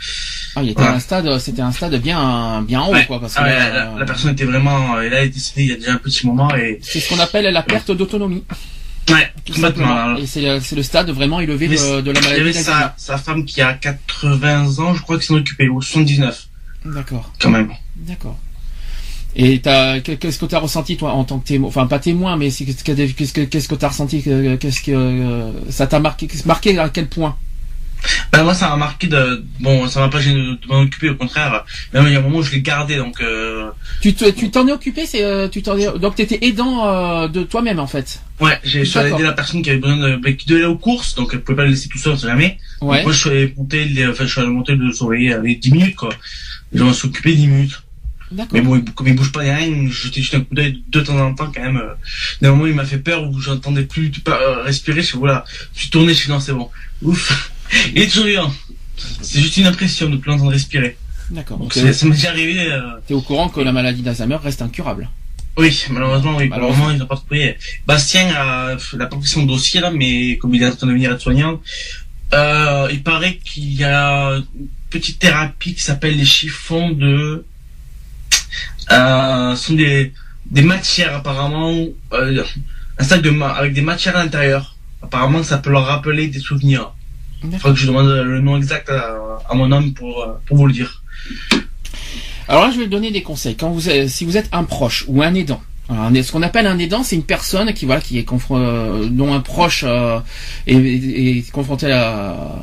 Ah, il était Ouais. à un stade, c'était un stade bien, bien haut, Ouais. quoi, parce que Ah là, la, euh, la personne était vraiment, elle est décédée il y a déjà un petit moment et c'est ce qu'on appelle la perte d'autonomie. Ouais, tout complètement. simplement. Et c'est le, stade vraiment élevé de, de la Il y maladie avait sa, sa femme qui a 80 ans, je crois, qui s'en occupait, ou 79, D'accord, quand même. d'accord. Et que- qu'est-ce que t'as ressenti toi en tant que témoin, enfin pas témoin, mais c'est- qu'est-ce que que t'as ressenti, que- qu'est-ce que euh, ça t'a marqué, marqué à quel point? Ben, moi, ça m'a marqué de, bon, ça m'a pas gêné de, m'en occuper, au contraire. Même il y a un moment où je l'ai gardé, donc, euh, Tu te, tu t'en es occupé, c'est, euh, tu t'en es, donc t'étais aidant euh, de toi-même en fait. ouais, j'ai, je suis allé D'accord. aider la personne qui avait besoin de, ben, qui devait aller aux courses, donc elle pouvait pas le laisser tout seul, on sait jamais. Ouais. Donc, moi, je suis allé monter, les, enfin, je suis allé monter de surveiller les 10 minutes, quoi. Je m'en suis occupé 10 minutes. Mais bon, il- comme il bouge pas ni rien, je jetais juste un coup d'œil de temps en temps quand même. Euh, d'un moment, il m'a fait peur où j'entendais plus respirer. Je suis voilà, je suis tourné, je suis non, c'est bon. Ouf. Il est toujours vivant. C'est juste une impression de plus l'entendre respirer. D'accord. Donc ça m'est déjà arrivé. Euh... t'es au courant que la maladie d'Alzheimer reste incurable. Oui, malheureusement, oui. Pour le Malheureusement. moment, ils n'ont pas trouvé. Bastien a, il a pas pris son dossier là, mais comme il est en train de devenir aide-soignant, euh, il paraît qu'il y a une petite thérapie qui s'appelle les chiffons de, euh, ce sont des, des matières apparemment, euh, un sac de ma- avec des matières à l'intérieur. Apparemment, ça peut leur rappeler des souvenirs. Il D'accord. faudra que je demande le nom exact à, à mon homme pour, euh, pour vous le dire. Alors là, je vais donner des conseils. Quand vous si vous êtes un proche ou un aidant, alors, un- ce qu'on appelle un aidant, c'est une personne qui voilà qui est confron- euh, dont un proche euh, est- est confronté à.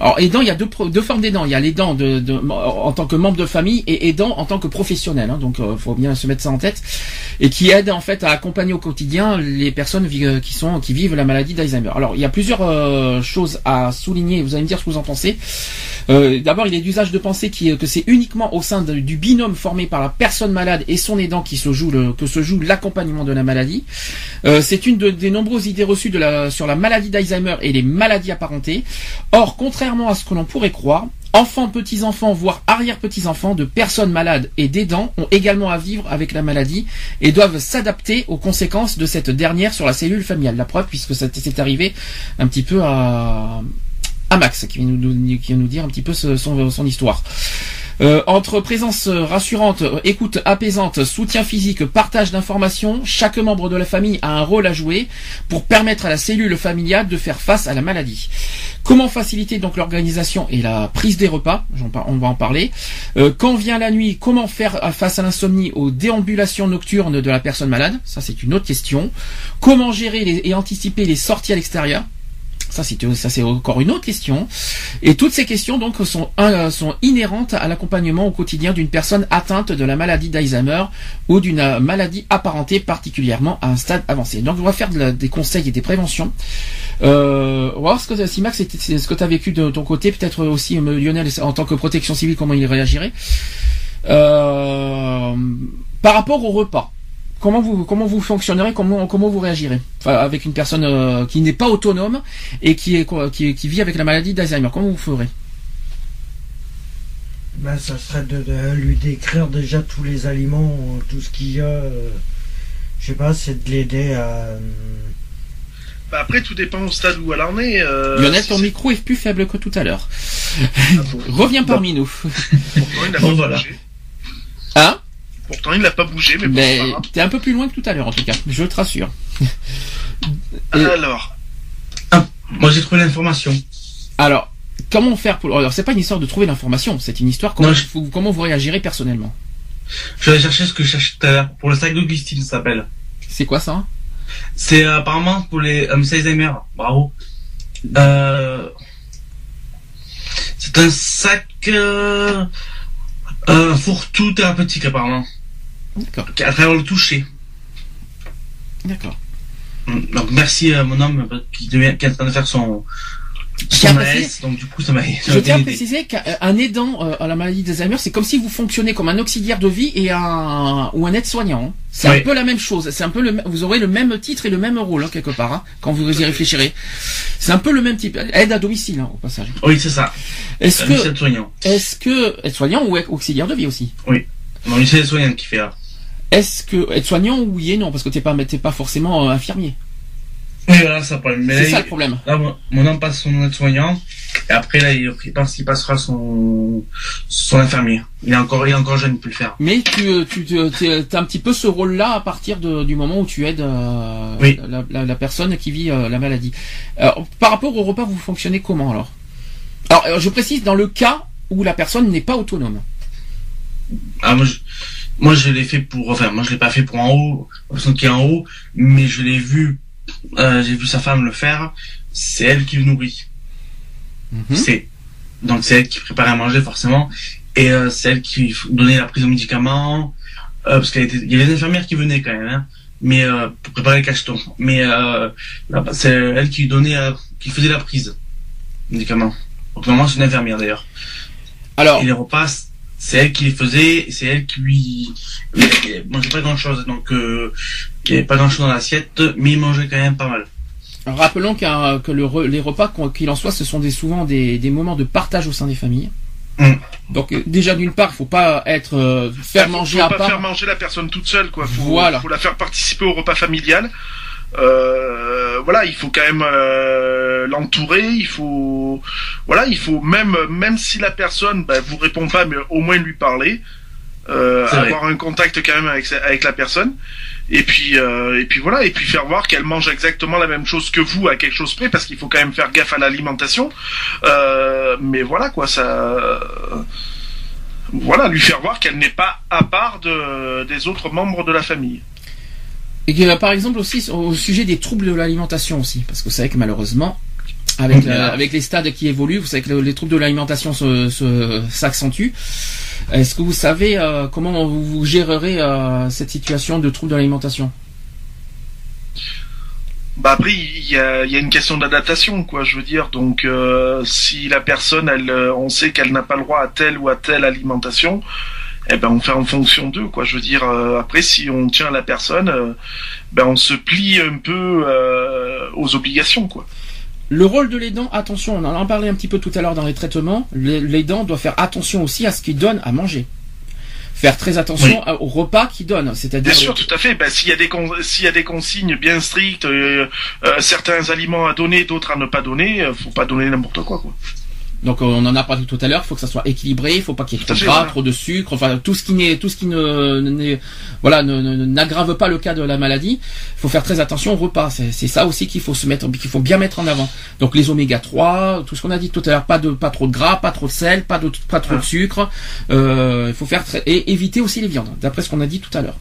Alors aidant, il y a deux, deux formes d'aidant. Il y a l'aidant de, en tant que membre de famille et aidant en tant que professionnel. hein. donc, il faut bien se mettre ça en tête et qui aide en fait à accompagner au quotidien les personnes euh, qui sont qui vivent la maladie d'Alzheimer. Alors, il y a plusieurs euh, choses à souligner. Vous allez me dire ce que vous en pensez. Euh, D'abord, il est d'usage de penser que c'est uniquement au sein du binôme formé par la personne malade et son aidant qui se joue que se joue l'accompagnement de la maladie. Euh, c'est une de- des nombreuses idées reçues sur la maladie d'Alzheimer et les maladies apparentées. Or, contrairement à ce que l'on pourrait croire, enfants, petits-enfants, voire arrière-petits-enfants de personnes malades et d'aidants ont également à vivre avec la maladie et doivent s'adapter aux conséquences de cette dernière sur la cellule familiale. La preuve, puisque c'est arrivé un petit peu à, Max, qui vient nous, dire un petit peu son histoire. Euh, entre présence rassurante, écoute apaisante, soutien physique, partage d'informations, chaque membre de la famille a un rôle à jouer pour permettre à la cellule familiale de faire face à la maladie. Comment faciliter donc l'organisation et la prise des repas? On va en parler. Euh, quand vient la nuit, comment faire face à l'insomnie, aux déambulations nocturnes de la personne malade? Ça, c'est une autre question. Comment gérer et anticiper les sorties à l'extérieur? Ça, c'est encore une autre question. Et toutes ces questions donc sont, euh, sont inhérentes à l'accompagnement au quotidien d'une personne atteinte de la maladie d'Alzheimer ou d'une euh, maladie apparentée particulièrement à un stade avancé. Donc, on va faire des conseils et des préventions. Euh, on va voir ce que si Max, c'est ce que tu as vécu de ton côté, peut-être aussi Lionel en tant que protection civile, comment il réagirait. Par rapport au repas. Comment vous comment vous fonctionnerez comment comment vous réagirez enfin, avec une personne euh, qui n'est pas autonome et qui est qui, qui vit avec la maladie d'Alzheimer comment vous ferez? Ben, ça serait de, de lui décrire déjà tous les aliments, tout ce qu'il y a. euh, je sais pas, c'est de l'aider à. euh, Bah après, tout dépend au stade où elle en est. Euh, Lionel si ton micro est plus faible que tout à l'heure Ah bon? [laughs] reviens parmi nous Bon, voilà. hein? Pourtant, il n'a pas bougé, mais bon, mais grave. t'es un peu plus loin que tout à l'heure en tout cas je te rassure Et- [laughs] Alors, Moi, j'ai trouvé l'information. alors comment faire pour alors c'est pas une histoire de trouver l'information c'est une histoire comment, Non, je- vous, comment vous réagirez personnellement Je vais aller chercher ce que je cherchais tout à l'heure. Pour le sac d'Augustine, ça s'appelle. c'est quoi ça hein? C'est euh, apparemment pour les euh, Alzheimer. Bravo. Euh, c'est un sac euh, euh, fourre-tout thérapeutique apparemment. d'accord À travers le toucher. d'accord Donc merci à mon homme euh, qui, devient, qui est en train de faire son, Donc du coup ça m'a Je tiens à préciser qu'un aidant euh, à la maladie d'Alzheimer, c'est comme si vous fonctionnez comme un auxiliaire de vie et un ou un aide-soignant. hein. C'est un Oui. peu la même chose. C'est un peu le, vous aurez le même titre et le même rôle hein, quelque part hein, quand vous y réfléchirez. C'est un peu le même type. Aide à domicile hein, au passage. Oui c'est ça. Est-ce Euh, que Michel Soignant. est-ce que aide-soignant ou auxiliaire de vie aussi? Non Michel Soignant qui fait là. Est-ce que aide-soignant oui et non? Parce que t'es pas t'es pas forcément euh, infirmier. Oui voilà ça problème. Mais C'est ça le problème. Là, mon, homme passe son aide-soignant, et après, là, il, il pense qu'il passera son, son infirmier. Il est encore, il est encore jeune, il peut le faire. Mais tu euh, tu tu- t'es- t'as un petit peu ce rôle-là à partir de- du moment où tu aides euh, Oui. la, la- la personne qui vit euh, la maladie. Alors, par rapport au repas, vous fonctionnez comment alors? Alors, euh, je précise dans le cas où la personne n'est pas autonome. Ah, moi, je, moi, je l'ai fait pour, enfin, moi, je l'ai pas fait pour en haut, la personne qui est en haut, mais je l'ai vu, euh, j'ai vu sa femme le faire. C'est elle qui le nourrit. Mhm. C'est, donc c'est elle qui prépare à manger, forcément, et euh, c'est elle qui donnait la prise aux médicaments, euh, parce qu'il y avait des infirmières qui venaient quand même, hein, mais euh, pour préparer les cachetons. Mais euh, c'est elle qui donnait, euh, qui faisait la prise médicaments. Donc normalement c'est une infirmière d'ailleurs. Alors, Et les repas, c'est elle qui les faisait, c'est elle qui lui mangeait pas grand chose, donc euh, il y avait pas grand chose dans l'assiette, mais il mangeait quand même pas mal. rappelons qu'un- que le les repas, qu'il en soit, ce sont des, souvent des, des moments de partage au sein des familles. Mm. Donc euh, déjà d'une part, il faut pas être euh, faire faut- manger faut à pas part. faire manger la personne toute seule, quoi. Faut, Voilà. faut la faire participer au repas familial. Euh, voilà, il faut quand même euh, l'entourer. Il faut, voilà, il faut même même si la personne bah, vous répond pas, mais au moins lui parler, euh, avoir un contact quand même avec avec la personne. Et puis euh, et puis voilà, et puis faire voir qu'elle mange exactement la même chose que vous à quelque chose près, parce qu'il faut quand même faire gaffe à l'alimentation. Euh, mais voilà quoi, ça voilà, lui faire voir qu'elle n'est pas à part de, des autres membres de la famille. Et que, euh, par exemple aussi au sujet des troubles de l'alimentation aussi, parce que vous savez que malheureusement, avec, la- [laughs] avec les stades qui évoluent, vous savez que le- les troubles de l'alimentation se, se- s'accentuent. Est-ce que vous savez euh, comment vous, gérerez euh, cette situation de troubles de l'alimentation Bah après, il y a, une question d'adaptation, quoi. Je veux dire, donc euh, si la personne, on sait qu'elle n'a pas le droit à telle ou à telle alimentation, eh ben on fait en fonction d'eux, quoi. Je veux dire, après, si on tient la personne, ben on se plie un peu aux obligations, quoi. Le rôle de l'aidant, attention, on en a parlé un petit peu tout à l'heure dans les traitements, l'aidant doit faire attention aussi à ce qu'il donne à manger. Faire très attention à- au repas qu'il donne, c'est-à-dire... Bien sûr, tout à fait. Ben, s'il y a des s'il y a des consignes bien strictes, euh, euh, certains aliments à donner, d'autres à ne pas donner, euh, faut pas donner n'importe quoi, quoi. Donc on en a parlé tout à l'heure, il faut que ça soit équilibré, il faut pas qu'il y ait trop de gras, trop de sucre, enfin tout ce qui n'est tout ce qui ne voilà ne- ne- n'aggrave pas le cas de la maladie. Il faut faire très attention au repas. C'est ça aussi qu'il faut se mettre qu'il faut bien mettre en avant. Donc les oméga 3, tout ce qu'on a dit tout à l'heure, pas de pas trop de gras, pas trop de sel, pas de pas trop de sucre. Euh, il faut faire très, et éviter aussi les viandes, d'après ce qu'on a dit tout à l'heure.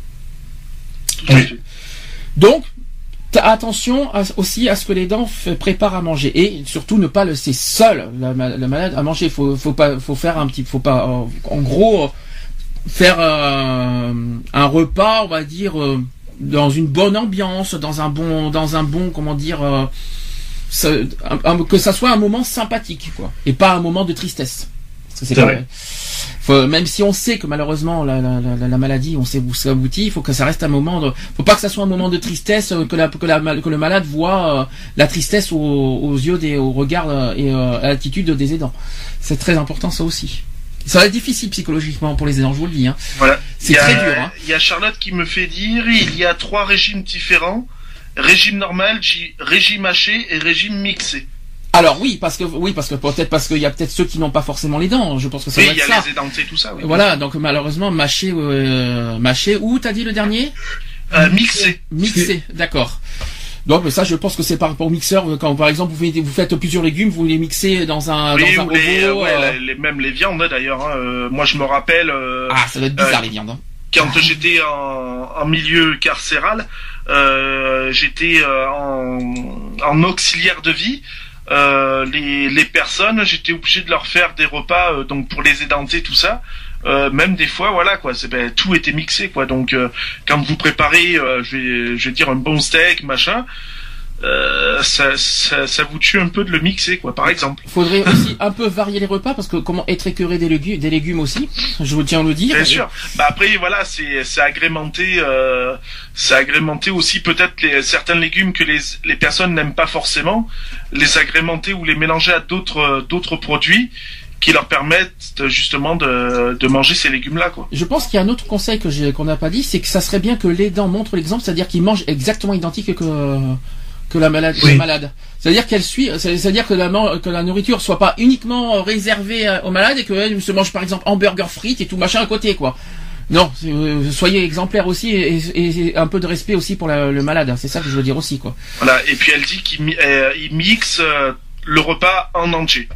Donc, attention aussi à ce que les dents préparent à manger et surtout ne pas laisser seul la malade à manger. Faut, faut pas, faut faire un petit, faut pas, en gros, faire euh, un repas, on va dire, euh, dans une bonne ambiance, dans un bon, dans un bon, comment dire, euh, que ça soit un moment sympathique, quoi, et pas un moment de tristesse. Parce que c'est C'est pas- vrai. faut- même si on sait que malheureusement la, la, la, la maladie, on sait où ça aboutit, il faut que ça reste un moment de, faut pas que ça soit un moment de tristesse, euh, que la, que la, que le malade voit euh, la tristesse aux, aux yeux des, au regard euh, et euh, à l'attitude des aidants. C'est très important ça aussi. Ça va être difficile psychologiquement pour les aidants, je vous le dis. Hein. Voilà. C'est très dur. Hein. Il y a Charlotte qui me fait dire il y a trois régimes différents régime normal, régime haché et régime mixé. Alors oui, parce que oui, parce que peut-être parce qu'il y a peut-être ceux qui n'ont pas forcément les dents. Je pense que ça Oui, il y a ça. les édentés, tout ça. Oui. Voilà, donc malheureusement mâché, euh, mâché. Où t'as dit le dernier? Euh, mixé. Mixé, d'accord. Donc mais ça, je pense que c'est par rapport au mixeur. Quand par exemple vous faites, vous faites plusieurs légumes, vous les mixez dans un Oui, dans un ou les, robot. ouais, euh, les- les- même les viandes hein, d'ailleurs. hein. Euh, moi, je me rappelle euh, Ah, ça doit être bizarre euh, les viandes. hein. quand j'étais en, en milieu carcéral, euh, j'étais euh, en, en auxiliaire de vie. Euh, les, les personnes, j'étais obligé de leur faire des repas, euh, donc pour les édenter, tout ça. Euh, même des fois, voilà quoi, c'est ben, tout était mixé quoi. Donc euh, quand vous préparez, euh, je vais, je vais dire un bon steak, machin, euh, ça, ça, ça vous tue un peu de le mixer quoi, par exemple. Faudrait [laughs] aussi un peu varier les repas parce que comment être écœuré des légumes, des légumes aussi. Je vous tiens à le dire. Bien sûr. Bah après voilà, c'est c'est agrémenté, euh, c'est agrémenté aussi peut-être les certains légumes que les les personnes n'aiment pas forcément, les agrémenter ou les mélanger à d'autres d'autres produits qui leur permettent justement de de manger ces légumes là quoi. Je pense qu'il y a un autre conseil que j'ai qu'on n'a pas dit, c'est que ça serait bien que l'aidant montre l'exemple, c'est-à-dire qu'il mange exactement identique que que la malade. Oui. la malade. C'est-à-dire qu'elle suit, c'est- c'est-à-dire que la man- que la nourriture soit pas uniquement réservée à- aux malades et qu'elle se mange par exemple hamburger frites et tout machin à côté quoi. Non, euh, soyez exemplaires aussi et, et- et un peu de respect aussi pour la- le malade. C'est ça que je veux dire aussi quoi. Voilà. Et puis elle dit qu'il mi- euh, il mixe euh, le repas en entier.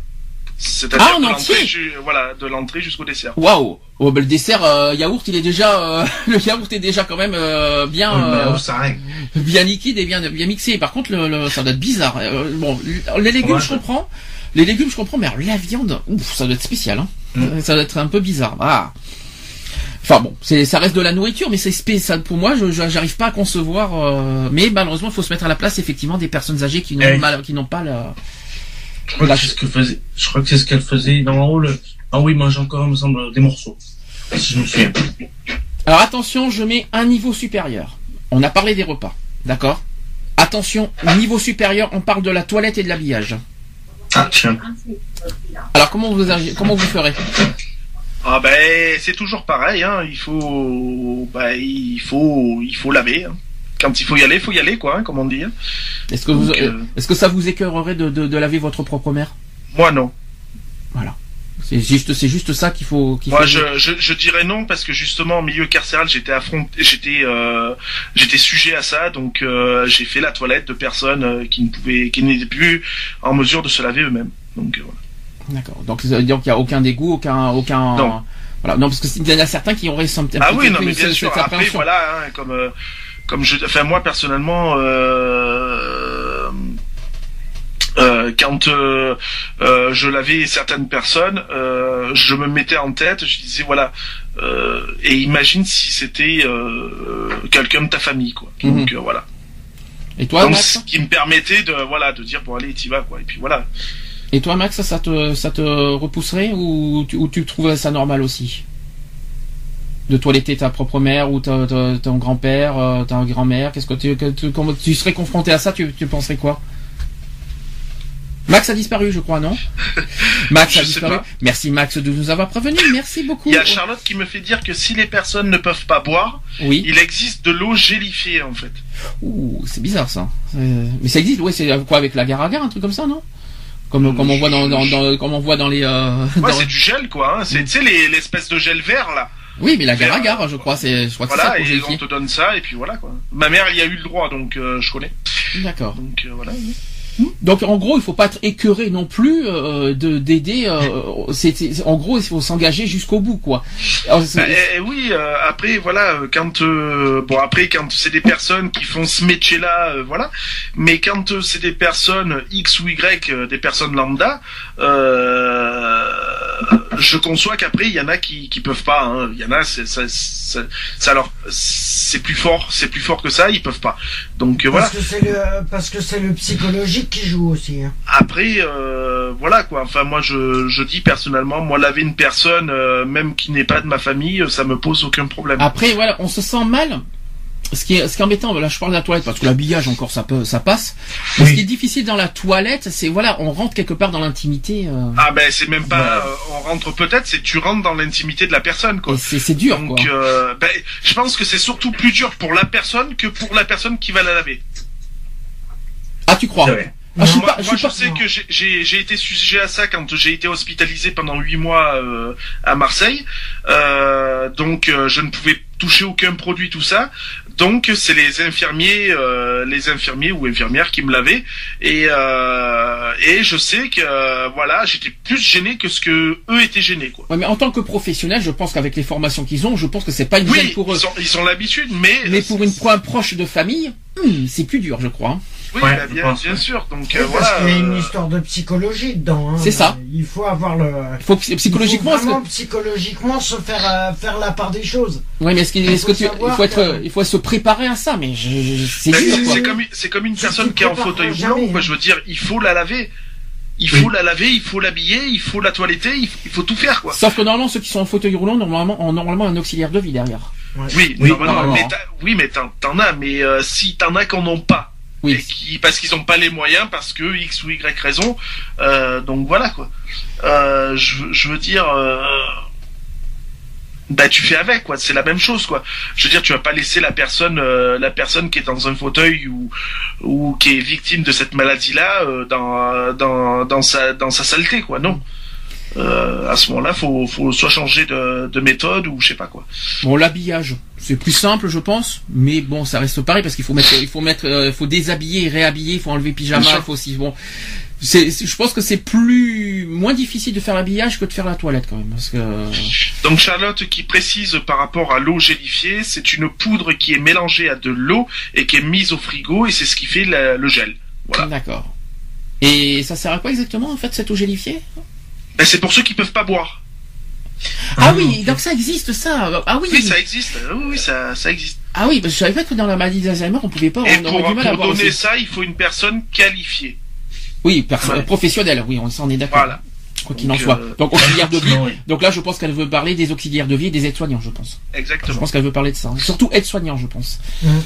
C'est-à-dire Ah, en de voilà, de l'entrée jusqu'au dessert. Waouh. Oh, ben, le dessert euh, yaourt, il est déjà euh, [laughs] le yaourt est déjà quand même euh, bien euh, ça règle. bien liquide et bien bien mixé. Par contre, le, le- ça doit être bizarre. Euh, bon, les légumes, Ouais. je comprends. Les légumes, je comprends, mais alors, la viande, ouf, ça doit être spécial. Hein. Mm. Euh, Ça doit être un peu bizarre. Ah. Enfin bon, c'est ça reste de la nourriture, mais c'est spécial pour moi. Je je- j'arrive pas à concevoir. euh, mais malheureusement, il faut se mettre à la place effectivement des personnes âgées qui n'ont Eh qui n'ont pas la. Je crois Là, que c'est ce que faisait. Je crois que c'est ce qu'elle faisait. Dans en haut, le... Ah oui, mange encore, il me semble, des morceaux. Si je me souviens. Alors attention, je mets un niveau supérieur. On a parlé des repas, d'accord? Attention, niveau supérieur, on parle de la toilette et de l'habillage. Ah tiens. Alors comment vous agi- comment vous ferez? Ah ben c'est toujours pareil, hein. Il faut, bah, il faut, il faut laver. hein. Quand il faut y aller, il faut y aller, quoi, hein, comme on dit. hein. Est-ce que vous euh, que ça vous écœurerait de, de, de laver votre propre mère Moi non. C'est juste c'est juste ça qu'il faut qu'il Moi faut- je, je, je dirais non parce que justement en milieu carcéral j'étais affronté, j'étais, euh, j'étais sujet à ça, donc euh, j'ai fait la toilette de personnes euh, qui ne pouvaient, qui n'étaient plus en mesure de se laver eux-mêmes. Donc voilà. D'accord. Donc ça veut dire qu'il n'y a aucun dégoût, aucun aucun Non. voilà. Non parce que il y en a certains qui auraient petit Ah oui, non mais bien sûr. Après voilà, hein, comme comme je, enfin moi personnellement, euh, euh, quand euh, je lavais certaines personnes, je me mettais en tête, je disais voilà, et imagine si c'était quelqu'un de ta famille quoi. Donc euh, voilà. Et toi Donc Max ce qui me permettait de voilà de dire bon allez t'y vas quoi. Et puis voilà. Et toi Max ça te ça te repousserait ou tu, ou tu ça normal aussi? De toiletter ta propre mère ou ta, ta- ton grand-père, euh, ta grand-mère, qu'est-ce que tu, que tu- serais confronté à ça, tu, tu penserais quoi? Max a disparu, je crois, non? [laughs] Max a disparu. Merci Max de nous avoir prévenu. Merci beaucoup. Il y a Charlotte qui me fait dire que si les personnes ne peuvent pas boire, Oui. il existe de l'eau gélifiée en fait. Ouh, c'est bizarre ça. Euh, mais ça existe, ouais, c'est quoi avec la gare à gare, un truc comme ça, non? Comme, comme on voit dans, dans, dans- comme on voit dans les. Euh, Ouais, dans- c'est du gel, quoi. Hein. C'est, tu sais, les- l'espèce de gel vert, là. Oui, mais la Vert, gare je crois, c'est, je crois que c'est ça Voilà, et on te donne ça, et puis voilà, quoi. Ma mère, elle y a eu le droit, donc euh, je connais. D'accord. Donc euh, voilà. Donc en gros, il faut pas être écœuré non plus euh, de d'aider. Euh, c'est, en gros, il faut s'engager jusqu'au bout, quoi. Alors, Bah, eh, eh, oui, euh, après voilà, quand bon après quand c'est des personnes qui font ce métier-là, voilà, mais quand c'est des personnes X ou Y, des personnes lambda, je conçois qu'après il y en a qui qui peuvent pas. hein. Il y en a, c'est ça, ça, ça leur c'est plus fort, c'est plus fort que ça, ils peuvent pas. Donc euh, voilà. Parce que c'est le, parce que c'est le psychologique qui joue aussi. hein. Après, euh, voilà quoi. Enfin, moi, je, je dis personnellement, moi, laver une personne, euh, même qui n'est pas de ma famille, euh, ça me pose aucun problème. Après, voilà, on se sent mal. Ce qui est, ce qui est embêtant, là, je parle de la toilette parce que l'habillage encore, ça peut, ça passe. Mais Oui. Ce qui est difficile dans la toilette, c'est voilà, on rentre quelque part dans l'intimité. euh, Ah ben, c'est même pas. euh, on rentre peut-être, c'est tu rentres dans l'intimité de la personne, quoi. c'est, c'est dur, Donc, quoi. euh, ben, je pense que c'est surtout plus dur pour la personne que pour la personne qui va la laver. Ah, tu crois? Ah, je moi, pas, je moi, suis je pas. sais que j'ai- j'ai j'ai été sujet à ça quand j'ai été hospitalisé pendant huit mois euh, à Marseille. Euh, donc euh, je ne pouvais toucher aucun produit, tout ça. Donc c'est les infirmiers, euh, les infirmiers ou infirmières qui me lavaient. Et euh, et je sais que euh, voilà, j'étais plus gêné que ce que eux étaient gênés, quoi. Ouais, mais en tant que professionnel, je pense qu'avec les formations qu'ils ont, je pense que c'est pas une gêne Oui, pour eux. ils ont l'habitude, mais Mais pour une pour un proche de famille, hmm, c'est plus dur, je crois. Oui, Ouais, bah, bien, pense, bien ouais. sûr. Donc Oui, euh, parce voilà. qu'il y a une euh, histoire de psychologie dedans. hein. C'est ça. Il faut avoir le. Il faut psy- psychologiquement, il faut vraiment que, psychologiquement se faire euh, faire la part des choses. ouais, mais est-ce, qu'il- il est-ce que faut tu, il faut être, que- il faut se préparer à ça, mais je, je- c'est dur, c'est quoi. c'est comme, c'est comme une Tu- personne qui est en fauteuil roulant, hein. Je veux dire, il faut la laver. Il Oui. faut la laver, il faut l'habiller, il faut la toiletter, il faut, il faut tout faire, quoi. Sauf que normalement, ceux qui sont en fauteuil roulant, normalement, ont normalement un auxiliaire de vie derrière. Oui, Oui, normalement, normalement. mais t'as- oui, mais t'en, t'en as, mais euh, si t'en as qu'on n'ont pas, Oui. qui, parce qu'ils n'ont pas les moyens, parce que X ou Y raison, euh, donc voilà, quoi. Euh, je, je veux dire, euh, bah tu fais avec, quoi. C'est la même chose, quoi. Je veux dire, tu vas pas laisser la personne, euh, la personne qui est dans un fauteuil ou ou qui est victime de cette maladie-là euh, dans dans dans sa dans sa saleté, quoi. Non. Euh, à ce moment-là, faut faut soit changer de, de méthode ou je sais pas quoi. Bon, l'habillage, c'est plus simple, je pense, mais bon, ça reste pareil parce qu'il faut mettre, il faut mettre, euh, il faut déshabiller réhabiller, il faut enlever pyjama, il faut aussi, bon, c'est, c'est- je pense que c'est plus, moins difficile de faire l'habillage que de faire la toilette quand même, parce que, Donc Charlotte qui précise par rapport à l'eau gélifiée, c'est une poudre qui est mélangée à de l'eau et qui est mise au frigo et c'est ce qui fait la- le gel. Voilà. d'accord. Et ça sert à quoi exactement en fait cette eau gélifiée? Ben, c'est pour ceux qui peuvent pas boire. Ah, oui, donc ça existe ça. Ah oui. Oui, ça existe. Oui, oui, ça, ça existe. Ah oui, parce que je savais pas que dans la maladie d'Alzheimer on pouvait pas, Et on pour, du mal à pour donner aussi. ça, il faut une personne qualifiée. Oui, perso- Ouais. professionnelle, oui, on s'en est d'accord. Voilà. Quoi qu'il en soit. euh, Donc auxiliaire de vie. Non, oui. Donc là, je pense qu'elle veut parler des auxiliaires de vie et des aides-soignants, je pense. Je Exactement. pense qu'elle veut parler de ça. Surtout aide-soignant, je pense. Mhm.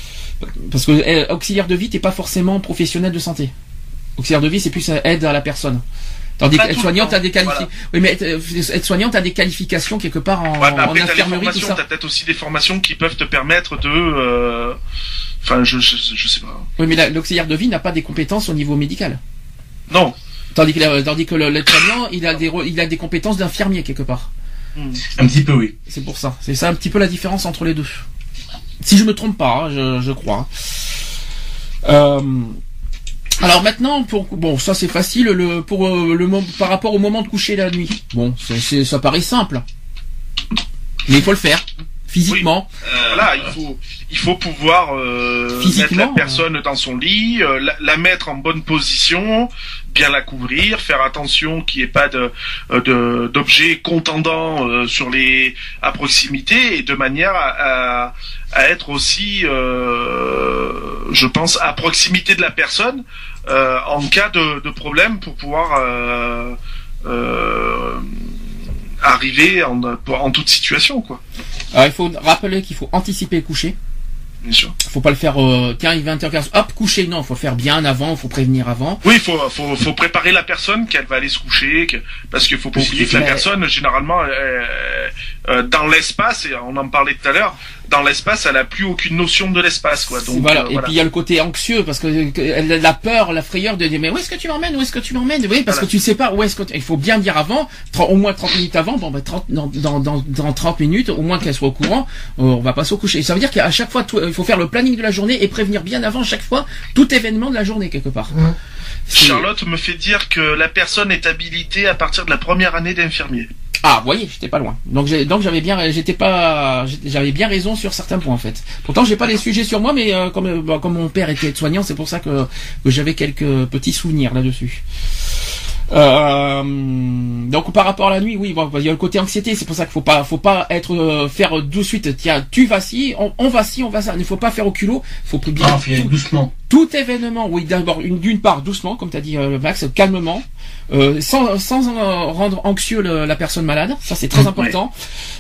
Parce que euh, auxiliaire de vie, t'es pas forcément professionnel de santé. Auxiliaire de vie, c'est plus euh, aide à la personne. Tandis Pas que tout le aide-soignant, temps, t'as des qualifi- voilà. Oui, mais euh, t'as des qualifications quelque part en, Ouais, mais en après, les infirmerie, ça. t'as peut-être aussi des formations qui peuvent te permettre de, euh, enfin, je, je, je sais pas. Oui, mais la- l'auxiliaire de vie n'a pas des compétences au niveau médical. Non. Tandis que, tandis que l'aide-soignant, il a des, il a des compétences d'infirmier quelque part. Un petit peu, oui. C'est pour ça. C'est ça un petit peu la différence entre les deux. Si je me trompe pas, hein, je, je crois. Euh, alors maintenant, pour bon, ça c'est facile. Le pour euh, le par rapport au moment de coucher la nuit. Bon, ça paraît simple, mais il faut le faire physiquement. Voilà, il faut, il faut pouvoir euh, mettre la personne dans son lit, euh, la, la mettre en bonne position, bien la couvrir, faire attention qu'il n'y ait pas de euh, de- d'objets contendants euh, sur les à proximité et de manière à, à, à être aussi, euh, je pense, à proximité de la personne euh, en cas de, de problème pour pouvoir euh, euh, arriver en, en toute situation, quoi. Alors il faut rappeler qu'il faut anticiper le coucher. Bien sûr. Faut pas le faire. Euh, tiens, il est 20h15. Hop, coucher. Non, faut le faire bien avant. Faut prévenir avant. Oui, il faut, faut, faut préparer la personne qu'elle va aller se coucher, que, parce qu'il faut pas oublier que la personne, généralement, euh, euh, dans l'espace, et on en parlait tout à l'heure, dans l'espace, elle a plus aucune notion de l'espace, quoi. Donc voilà. euh, Et puis il y a le côté anxieux parce que que- elle a la peur, la frayeur de dire mais où est-ce que tu m'emmènes, où est-ce que tu m'emmènes? Oui, parce Voilà. que tu sais pas où est-ce que tu- il faut bien dire avant, au moins 30 minutes avant, bon bah 30 dans, dans, dans, dans 30 minutes, au moins qu'elle soit au courant, euh, on va pas se coucher. Ça veut dire qu'à chaque fois tout- il faut faire le planning de la journée et prévenir bien avant chaque fois tout événement de la journée quelque part. Charlotte me fait dire que la personne est habilitée à partir de la première année d'infirmier. Ah, vous voyez, j'étais pas loin. Donc j'avais bien j'étais pas j'avais bien raison sur certains points en fait. Pourtant, j'ai pas les sujets sur moi mais euh, comme euh, bah, comme mon père était soignant, c'est pour ça que, que j'avais quelques petits souvenirs là-dessus. Euh, donc par rapport à la nuit, oui, bon, il y a le côté anxiété, c'est pour ça qu'il faut pas, faut pas être euh, faire de suite. Tiens, tu vas ci, on, on va ci, on va ça. Il ne faut pas faire au culot. faut plus bien Ah, tout, doucement. Tout événement, oui, d'abord une- d'une part doucement, comme tu as dit euh, Max, calmement, euh, sans, sans euh, rendre anxieux le- la personne malade, ça c'est très important.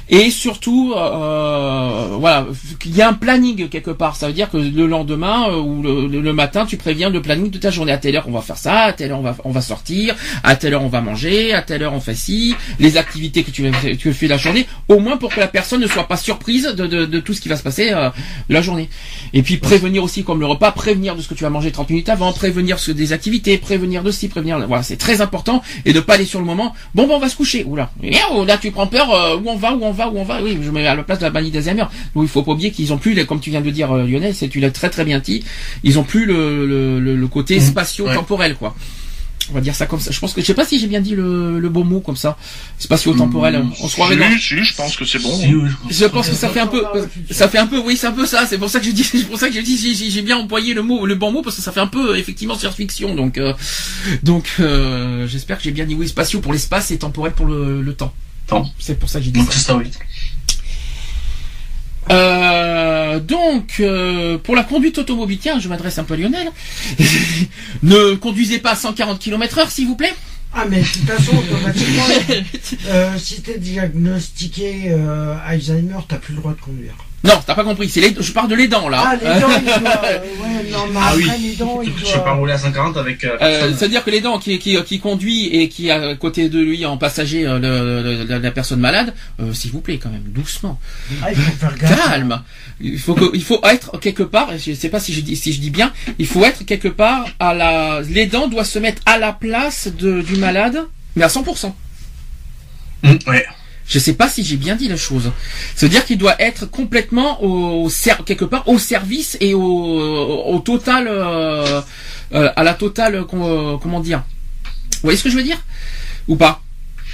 Et surtout, euh, voilà, qu'il y a un planning quelque part. Ça veut dire que le lendemain euh, ou le, le- matin, tu préviens le planning de ta journée. À telle heure on va faire ça, à telle heure on va, on va sortir, à telle heure on va manger, à telle heure on fait ci, les activités que tu, tu fais la journée, au moins pour que la personne ne soit pas surprise de, de, de tout ce qui va se passer euh, la journée. Et puis prévenir aussi comme le repas, prévenir de ce que tu vas manger 30 minutes avant, prévenir ce, des activités, prévenir de ci, prévenir. Voilà, c'est très important et de pas aller sur le moment. Bon, ben on va se coucher. Oula, Et, oh, là tu prends peur. euh, où on va, où on va, où on va? Oui, je me mets à la place de la bannie d'Alzheimer. Donc il faut pas oublier qu'ils ont plus, les- comme tu viens de dire euh, Lionel, c'est tu l'as très très bien dit. Ils ont plus le, le, le, le côté Mhm. spatio-temporel quoi. On va dire ça comme ça. Je pense que je sais pas si j'ai bien dit le, le beau mot comme ça. Spatio-temporel. On se croirait dans. Si, si, je pense que c'est bon. Si, oui, je- Je pense que ça fait un peu, ça fait un peu, oui, c'est un peu ça. C'est pour ça que je dis, [laughs] c'est pour ça que j'ai dit, j'ai- j'ai bien employé le mot, le bon mot, parce que ça fait un peu effectivement science-fiction. Donc, euh, donc, euh, j'espère que j'ai bien dit oui, spatio pour l'espace et temporel pour le, le temps. Temps. C'est pour ça que j'ai dit Donc ça. c'est ça, oui. Euh, donc, euh, pour la conduite automobile, tiens, je m'adresse un peu à Lionel. [laughs] ne conduisez pas à 140 km heure, s'il vous plaît. Ah, mais de toute façon, automatiquement, [laughs] euh, si t'es diagnostiqué euh, Alzheimer, t'as plus le droit de conduire. Non, t'as pas compris. C'est les, je parle de les dents là. Ah, les dents, [laughs] euh, ouais, non, mais Ah oui. les dents, peux pas doit. rouler à 140 avec. Euh, Euh, personne. C'est-à-dire que les dents qui, qui, qui conduit et qui a à côté de lui en passager euh, le- le- la, la personne malade, euh, s'il vous plaît quand même, doucement, Ah, il faut faire gaffe. calme. Il faut que, il faut être quelque part. Je sais pas si je dis si je dis bien. Il faut être quelque part à la. Les dents doivent se mettre à la place de, du malade, mais à 100%. Hum, ouais. Je sais pas si j'ai bien dit la chose. C'est-à-dire qu'il doit être complètement au, quelque part au service et au, au total euh, euh, à la totale euh, com- comment dire. Vous voyez ce que je veux dire? Ou pas?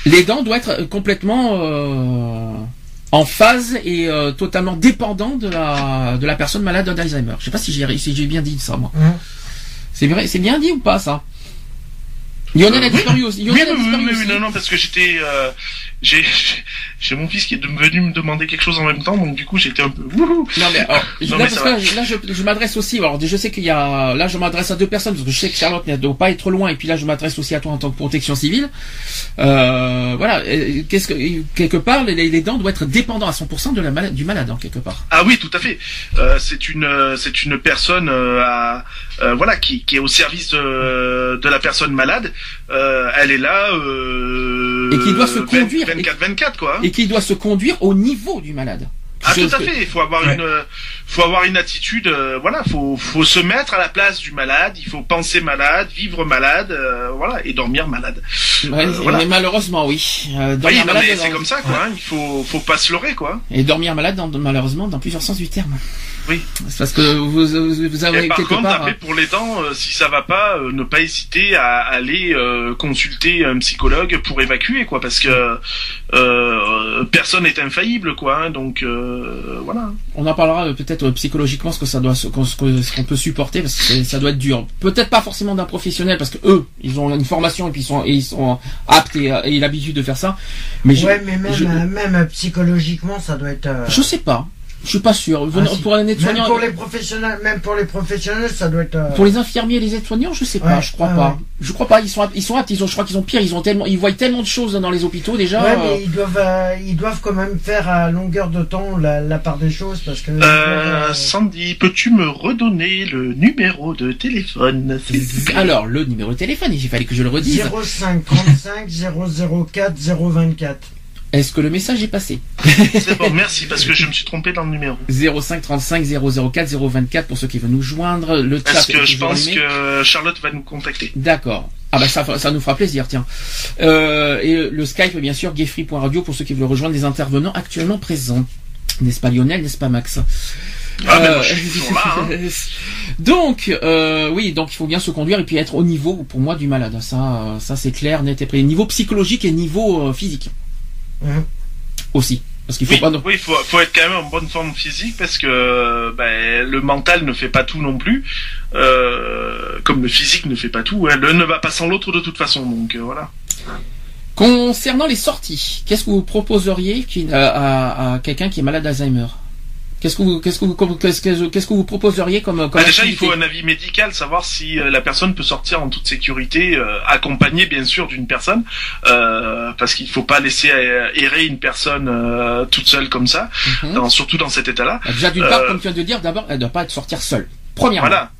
Les dents doivent être complètement euh, en phase et totalement dépendant de la de la personne malade d'Alzheimer. Je sais pas si j'ai si j'ai bien dit ça moi. Hein C'est vrai, c'est bien dit ou pas ça? Lionel a disparu aussi. Lionel a oui, oui, disparu oui, aussi. oui, non, non, parce que j'étais, euh, j'ai, j'ai- mon fils qui est venu me demander quelque chose en même temps, donc du coup j'étais un peu. Wouhou Non mais, alors, [laughs] Non, là, mais parce ça que là, là, je, je m'adresse aussi. Alors je sais qu'il y a là je m'adresse à deux personnes parce que je sais que Charlotte ne doit pas être loin et puis là je m'adresse aussi à toi en tant que protection civile. Euh, voilà, qu'est-ce que quelque part les, les dents doivent être dépendants à 100% de la malade, du malade hein, quelque part. Ah oui, tout à fait. Euh, c'est une, euh, c'est une personne, euh, à, euh, voilà, qui, qui est au service de, de la personne malade. Euh, elle est là. Euh, Et qui doit se conduire. 24-24 quoi. hein. Et qui doit se conduire au niveau du malade. Ah Je- tout à fait, il faut avoir Ouais. une euh, faut avoir une attitude euh, voilà, faut faut se mettre à la place du malade, il faut penser malade, vivre malade, euh, voilà et dormir malade. Ouais, Euh, voilà. Mais malheureusement oui. Euh, Oui, dormir non, malade mais dans- c'est comme ça quoi, hein, il faut faut pas se leurrer quoi. Et dormir malade dans, malheureusement dans plusieurs sens du terme. Oui. C'est parce que vous, avez Et par quelque contre, part. après pour les dents, euh, si ça va pas, euh, ne pas hésiter à aller euh, consulter un psychologue pour évacuer quoi, parce que euh, personne n'est infaillible quoi, hein, donc euh, voilà. On en parlera peut-être psychologiquement ce que ça doit, ce qu'on peut supporter parce que ça doit être dur. Peut-être pas forcément d'un professionnel parce que eux, ils ont une formation et puis ils sont, et ils sont aptes et, et l'habitude de faire ça. Mais je, Ouais, mais même, je- même psychologiquement, ça doit être. euh, je sais pas. Je suis pas sûr. ah, si. pour un même aide-soignant, pour les professionnels, même pour les professionnels, ça doit être. euh, pour les infirmiers et les aides-soignants, je sais pas. Ouais, je crois ouais, pas. ouais. Je crois pas. Ils sont, aptes- ils sont aptes. Ils ont, je crois qu'ils ont pire. Ils ont tellement, ils voient tellement de choses dans les hôpitaux déjà. Ouais, euh, mais ils doivent, euh, ils doivent quand même faire à longueur de temps la, la part des choses parce que. Euh, doivent, euh, Sandy, peux-tu me redonner le numéro de téléphone Alors, le numéro de téléphone, il fallait que je le redise. 05 35 004 024. Est-ce que le message est passé C'est bon, merci, parce que je me suis trompé dans le numéro. 05 35 004 024 pour ceux qui veulent nous joindre. Le Parce que je pense que Charlotte va nous contacter. D'accord. Ah bah ça, ça nous fera plaisir, tiens. Euh, et le Skype, bien sûr, gayfree.radio pour ceux qui veulent rejoindre les intervenants actuellement présents. N'est-ce pas Lionel, n'est-ce pas Max Ah, ben, Euh, moi, je suis toujours là, hein. [laughs] donc, euh, oui, donc il faut bien se conduire et puis être au niveau, pour moi, du malade. Ça, ça c'est clair, net et précis. Niveau psychologique et niveau physique Aussi, parce qu'il faut Oui, pas. oui, faut, faut être quand même en bonne forme physique parce que euh, ben, le mental ne fait pas tout non plus, euh, comme le physique ne fait pas tout. hein. L'un ne va pas sans l'autre de toute façon, donc euh, voilà. Concernant les sorties, qu'est-ce que vous proposeriez à, à- à quelqu'un qui est malade d'Alzheimer? Qu'est-ce que vous, qu'est-ce que vous, qu'est-ce que, qu'est-ce que vous proposeriez comme, comme Bah, déjà, il faut un avis médical, savoir si euh, la personne peut sortir en toute sécurité, euh, accompagnée bien sûr d'une personne, euh, parce qu'il faut pas laisser errer une personne euh, toute seule comme ça, Mhm. dans- surtout dans cet état-là. Ah, Déjà d'une part, Euh, comme tu viens de dire, d'abord, elle ne doit pas être sortir seule. Premièrement. Voilà.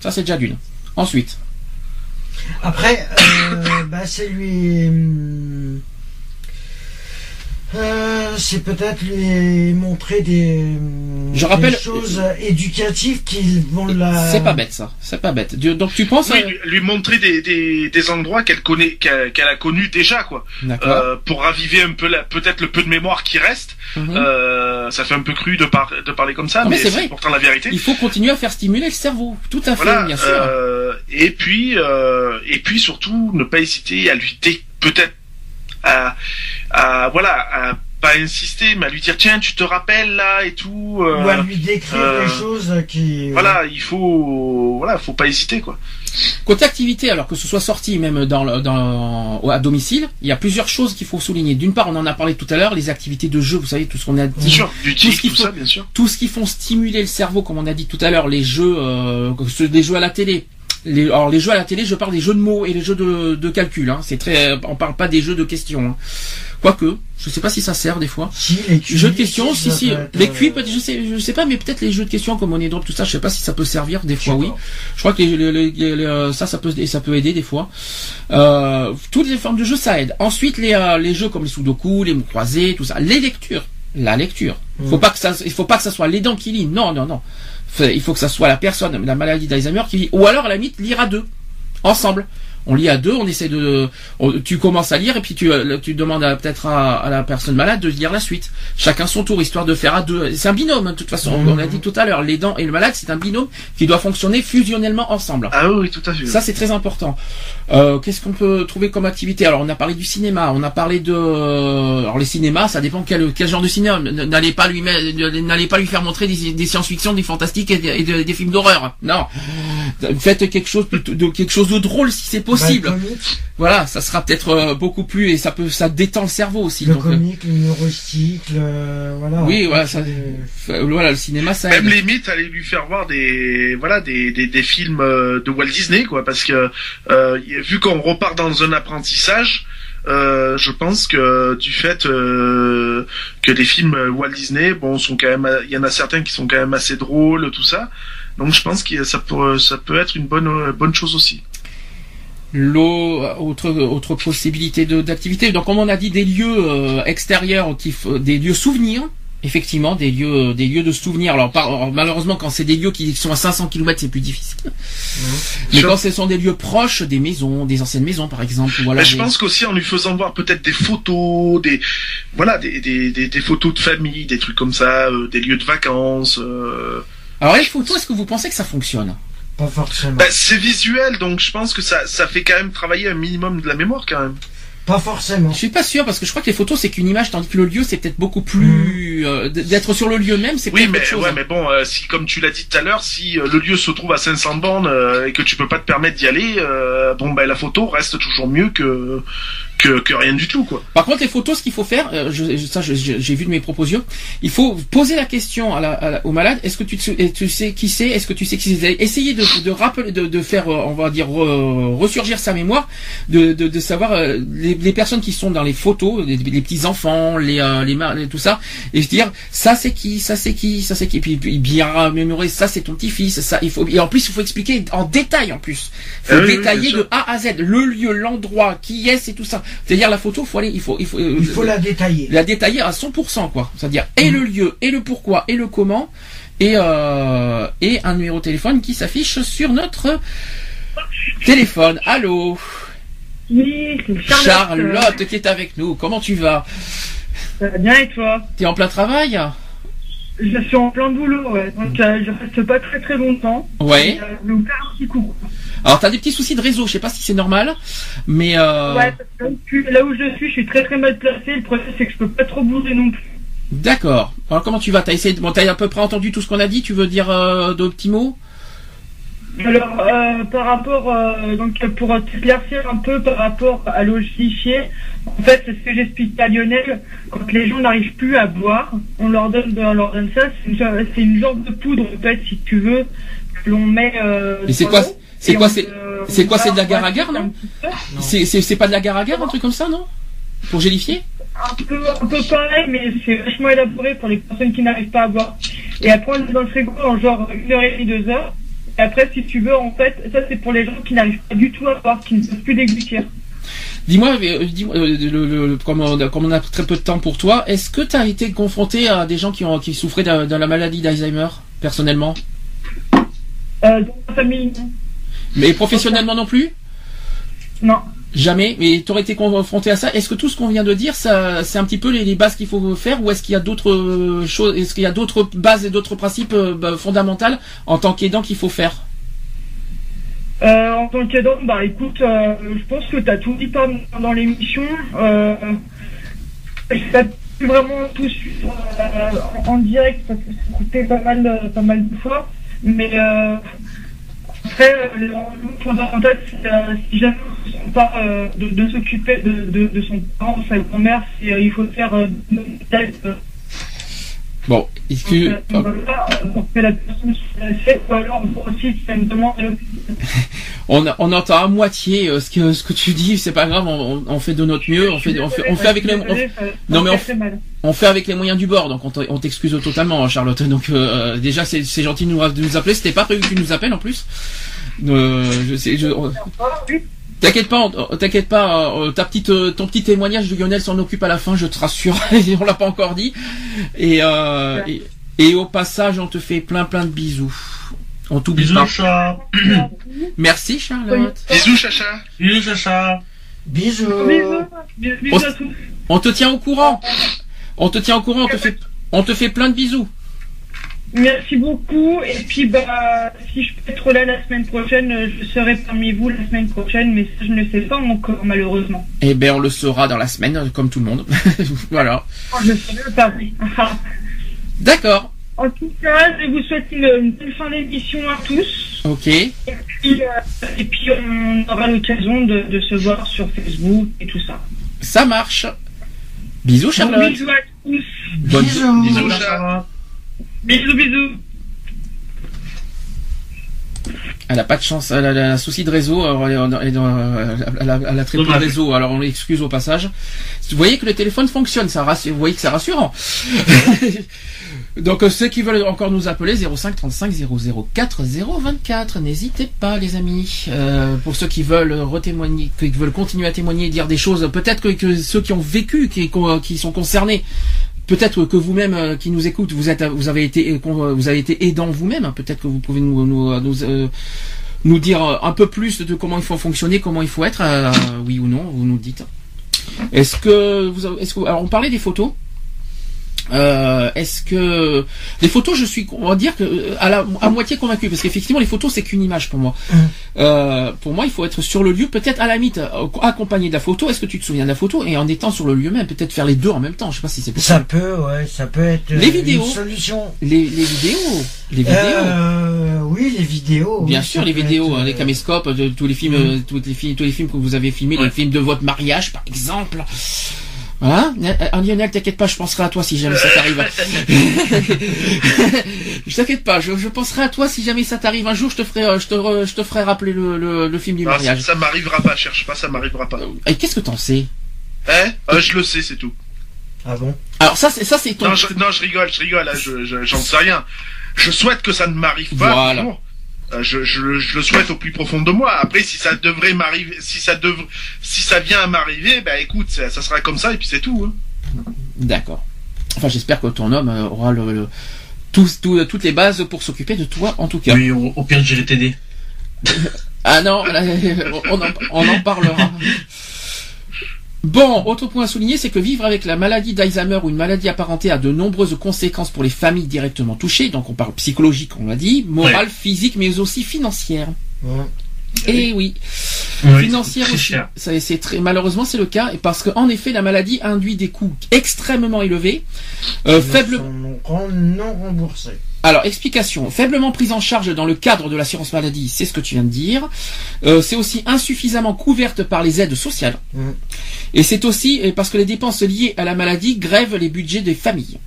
Ça c'est déjà d'une. Ensuite. Après, euh, [coughs] bah, c'est lui. Euh, c'est peut-être lui montrer des, Je rappelle- des choses éducatives qui vont la. C'est pas bête ça. C'est pas bête. Du- Donc tu penses Oui, à- lui, lui montrer des, des, des endroits qu'elle connaît, qu'elle a connus déjà, quoi. D'accord. Euh, pour raviver un peu la, peut-être le peu de mémoire qui reste. Mhm. Euh, ça fait un peu cru de, par, de parler comme ça, Non, mais mais, c'est pourtant la vérité. Il faut continuer à faire stimuler le cerveau. Tout à fait, Voilà. bien sûr. euh, et puis, euh, et puis surtout, ne pas hésiter à lui dé- peut-être à, à voilà, à pas insister, mais à lui dire tiens, tu te rappelles là et tout. euh, Ou à lui décrire euh, les choses qui. Voilà, il faut, voilà, faut pas hésiter quoi. Côté activité, alors que ce soit sorti même dans, le- dans à domicile, il y a plusieurs choses qu'il faut souligner. D'une part, on en a parlé tout à l'heure, les activités de jeu, vous savez, tout ce qu'on a Bien dit. sûr, du Tout ce qu'il tout faut- ça, bien sûr. tout ce qui font stimuler le cerveau, comme on a dit tout à l'heure, les jeux, euh, des jeux à la télé. Les, alors les jeux à la télé, je parle des jeux de mots et les jeux de, de calcul. Hein. C'est très, on parle pas des jeux de questions. Hein. Quoique, je sais pas si ça sert des fois. Si, les jeux de questions, si si. être, Les euh, cuits, peut-être, je sais, je sais pas, mais peut-être les jeux de questions comme on est drop, tout ça, je sais pas si ça peut servir. Des fois, oui. Je crois que les, les- les- les- les- ça, ça peut, ça peut aider des fois. Euh, toutes les formes de jeux, ça aide. Ensuite, les, euh, les jeux comme les sudoku, les mots croisés, tout ça. Les lectures. La lecture. Faut Mm. pas que ça, il faut pas que ça soit les dents qui lisent. Non, non, non. Il faut que ça soit la personne, la maladie d'Alzheimer qui lit. Ou alors, à la limite, lire à deux. Ensemble. On lit à deux, on essaie de, on- tu commences à lire et puis tu, euh, tu demandes peut-être à, à la personne malade de lire la suite. Chacun son tour, histoire de faire à deux. C'est un binôme, hein, de toute façon. On- On a dit tout à l'heure, les dents et le malade, c'est un binôme qui doit fonctionner fusionnellement ensemble. Ah oui, tout à fait. Ça, c'est très important. Euh, Qu'est-ce qu'on peut trouver comme activité? Alors, on a parlé du cinéma, on a parlé de... Alors, les cinémas, ça dépend quel, quel genre de cinéma. N'allez pas lui n'allez pas lui faire montrer des, des science-fiction, des fantastiques et, des- et des- films d'horreur. Non. Faites quelque chose de quelque chose de drôle si c'est bah, possible. Voilà, ça sera peut-être euh, beaucoup plus et ça peut, ça détend le cerveau aussi. le donc, euh, comique, le le. Voilà. oui, voilà, ça, f- voilà, le cinéma, ça Même aide. limite, aller lui faire voir des voilà des, des, des films euh, de Walt Disney quoi, parce que euh, vu qu'on repart dans un apprentissage, euh, je pense que du fait euh, que les films euh, Walt Disney, bon, sont quand même, il y en a certains qui sont quand même assez drôles, tout ça. Donc je pense que ça peut ça peut être une bonne euh, bonne chose aussi. L'eau, autre autre possibilité d'activité. Donc comme on a dit des lieux euh, extérieurs qui des lieux souvenirs. Effectivement, des lieux, des lieux de souvenirs. Alors, par- alors, malheureusement, quand c'est des lieux qui sont à 500 km, c'est plus difficile. Mais Sûr. quand ce sont des lieux proches des maisons, des anciennes maisons, par exemple, voilà. Mais je des- pense qu'aussi en lui faisant voir peut-être des photos, des voilà, des, des, des, des photos de famille, des trucs comme ça, euh, des lieux de vacances. euh, Alors les photos, est-ce que vous pensez que ça fonctionne? Pas forcément. Bah, c'est visuel, donc je pense que ça, ça fait quand même travailler un minimum de la mémoire quand même. Pas forcément. Je suis pas sûr parce que je crois que les photos c'est qu'une image, tandis que le lieu c'est peut-être beaucoup plus euh, d- d'être sur le lieu même, c'est Oui, mais chose. ouais, mais bon, euh, si comme tu l'as dit tout à l'heure, si euh, le lieu se trouve à 500 bornes euh, et que tu peux pas te permettre d'y aller, euh, bon bah la photo reste toujours mieux que que, que rien du tout quoi. Par contre, les photos, ce qu'il faut faire, euh, je, ça, j'ai vu de mes propositions, il faut poser la question à la, à la- au malade. Est-ce que tu, te- tu sais qui c'est Est-ce que tu sais qui c'est? Essayez de, de rappeler, de, de faire, euh, on va dire, re- ressurgir sa mémoire, de, de, de savoir euh, les, les personnes qui sont dans les photos, les, les petits enfants, les, euh, les, tout ça, et se dire ça c'est qui, ça c'est qui, ça c'est qui, et puis, puis bien mémoriser ça c'est ton petit-fils, ça il faut, et en plus il faut expliquer en détail en plus, faut Ah oui, oui, détailler de A à Z le lieu, l'endroit, qui est, c'est tout ça. C'est-à-dire la photo, faut aller, il faut, il faut, euh, Il faut la détailler. la détailler à 100%, quoi. C'est-à-dire et le lieu, et le pourquoi, et le comment, et euh, et un numéro de téléphone qui s'affiche sur notre téléphone. Allô, Oui, c'est Charlotte. Charlotte qui est avec nous. Comment tu vas? Ça va bien et toi? T'es en plein travail? Je suis en plein boulot, ouais. Donc euh, je reste pas très très longtemps. Ouais. Euh, un petit coucou. Alors t'as des petits soucis de réseau, je sais pas si c'est normal, mais euh, Ouais, parce que là où je- suis, je suis très très mal placé. Le problème c'est que je peux pas trop bouger non plus. d'accord. Alors comment tu vas? T'as essayé, de... bon, t'as à peu près entendu tout ce qu'on a dit? Tu veux dire euh, de petits mots? Alors, euh, par rapport, euh, donc pour t'éclaircir un peu par rapport à l'eau en fait, c'est ce que j'expliquais à Lionel, quand les gens n'arrivent plus à boire, on leur donne, on leur donne ça, c'est une, une genre de poudre, en fait, si tu veux, que l'on met... Euh, Et c'est dans quoi C'est et quoi C'est euh, c'est quoi, c'est de va- l'agar-agar, on va non c'est c'est c'est pas de l'agar-agar, un truc comme ça, non? Pour gélifier? Un peu, un peu pareil, mais c'est vachement élaboré pour les personnes qui n'arrivent pas à boire. Et après, on le met dans le frigo en genre une heure et demie, deux heures. Et après, si tu veux, en fait, ça c'est pour les gens qui n'arrivent pas du tout à boire, qui ne peuvent plus déglutir. Dis-moi, euh, dis-moi, euh, comme, on, comme on a très peu de temps pour toi, est-ce que tu as été confronté à des gens qui ont qui souffraient de, de la maladie d'Alzheimer personnellement, Euh, dans ma famille, non. Mais professionnellement non plus Non. Jamais. Mais tu aurais été confronté à ça. Est-ce que tout ce qu'on vient de dire, ça, c'est un petit peu les, les bases qu'il faut faire, ou est-ce qu'il y a d'autres euh, choses, est-ce qu'il y a d'autres bases et d'autres principes euh, bah, fondamentaux en tant qu'aidant qu'il faut faire? Euh, en tant qu'aidant, bah écoute, euh, je pense que tu as tout dit par- dans l'émission. Euh, je pas vraiment tout suivre en, direct parce que ça coûtait pas mal, pas mal de fois. Mais après, euh, le rendez-vous fondamental, euh, si jamais on pas euh, de, s'occuper de, de, de son parent, sa grand-mère, il faut faire une Bon, est-ce que euh, euh, la personne ou alors aussi demande à l'hôpital. [laughs] on, on entend à moitié euh, ce que ce que tu dis, c'est pas grave, on, on fait de notre mieux, on fait on fait, on fait avec les on, non, mais on fait- on fait avec les moyens du bord, donc on on t'excuse totalement, hein, Charlotte. [laughs] Donc euh, déjà c'est c'est gentil de nous, de nous appeler, c'était pas prévu que tu nous appelles en plus. Euh, je sais, je, T'inquiète pas, on- t'inquiète pas, euh, ta petite, euh, ton petit témoignage de Lionel s'en occupe à la fin, je te rassure, [laughs] on l'a pas encore dit. Et, euh, et, et au passage, on te fait plein plein de bisous. On t'oublie Bisous, pas. chat. [clears throat] Merci Charlotte. Bisous, Chacha. Bisous, chacha. Bisous. Bisous, bisous, bisous à tous. On te tient au courant. On te tient au courant, on te fait, on te fait plein de bisous. Merci beaucoup. Et puis, bah, si je peux être là la semaine prochaine, euh, je serai parmi vous la semaine prochaine, mais ça, je ne sais pas encore, malheureusement. Eh ben, on le saura dans la semaine, comme tout le monde. [laughs] voilà. Je serai parmi. [laughs] D'accord. en tout cas, je vous souhaite une, une bonne fin d'émission à tous. Ok. Et puis, euh, et puis on aura l'occasion de, de se voir sur Facebook et tout ça. Ça marche. Bisous Charlotte. bisous à tous. Bonne- Bisous. Bisous. Bisous, bisous. Elle a pas de chance, elle a, elle a un souci de réseau, alors elle, est- elle est dans- elle a, elle a très peu de réseau, alors on l'excuse au passage. Vous voyez que le téléphone fonctionne, ça rassure, vous voyez que c'est rassurant. [laughs] Donc euh, ceux qui veulent encore nous appeler 05 35 004 024, n'hésitez pas les amis. Euh, pour ceux qui veulent retémoigner, qui veulent continuer à témoigner, dire des choses, peut-être que, que ceux qui ont vécu, qui, qui sont concernés, Peut-être que vous-même euh, qui nous écoute, vous êtes, vous avez été, euh, vous avez été aidant vous-même. Peut-être que vous pouvez nous, nous, nous, euh, nous dire un peu plus de comment il faut fonctionner, comment il faut être, oui ou non, vous nous dites. Est-ce que vous, est-ce que, alors on parlait des photos. Euh, est-ce que les photos, je suis, on va dire que euh, à, la, à moitié convaincu, parce qu'effectivement les photos c'est qu'une image pour moi. Euh, pour moi, il faut être sur le lieu, peut-être à la mythe, euh, accompagné de la photo. Est-ce que tu te souviens de la photo? Et en étant sur le lieu même, peut-être faire les deux en même temps. Je sais pas si c'est possible. Ça peut, ouais, ça peut être euh, Les vidéos. une solution. Les, les vidéos, les vidéos. Euh, oui, les vidéos. Bien oui, sûr, les vidéos, être, hein, les caméscopes, de, tous les films, euh, tous les films, tous les films que vous avez filmés, les films de votre mariage, par exemple. Voilà. Euh, Lionel, t'inquiète pas, je penserai à toi si jamais ça t'arrive. [laughs] [laughs] je t'inquiète pas, je, je penserai à toi si jamais ça t'arrive. Un jour, je te ferai, euh, je te, re- je te ferai rappeler le, le, le film du ça, mariage. ça m'arrivera pas, cherche pas, ça m'arrivera pas. Et qu'est-ce que t'en sais? Hein? Euh, Je le sais, c'est tout. Ah bon? Alors ça, c'est ça, c'est ton. Non je, non, je rigole, je rigole, je, je- j'en sais rien. Je souhaite que ça ne m'arrive pas. Voilà. toujours. Euh, je, je, je le souhaite au plus profond de moi. Après, si ça devrait m'arriver, si ça devrait, si ça vient à m'arriver, bah écoute, ça, ça sera comme ça et puis c'est tout. hein. D'accord. Enfin, j'espère que ton homme euh, aura le, le- tous- tout- toutes les bases pour s'occuper de toi, en tout cas. Oui, au, au pire, j'irai t'aider. Ah non, là, [laughs] on, en, on en parlera. [laughs] Bon, autre point à souligner, c'est que vivre avec la maladie d'Alzheimer ou une maladie apparentée a de nombreuses conséquences pour les familles directement touchées. Donc on parle psychologique, on l'a dit, morale, physique, mais aussi financière. Ouais. Et oui, Oui, financière aussi. c'est très malheureusement c'est le cas et parce que en effet la maladie induit des coûts extrêmement élevés, euh, Ils faible. sont ren- non remboursés. Alors, explication. Faiblement prise en charge dans le cadre de l'assurance maladie, c'est ce que tu viens de dire. Euh, c'est aussi insuffisamment couverte par les aides sociales. Mhm. Et c'est aussi parce que les dépenses liées à la maladie grèvent les budgets des familles.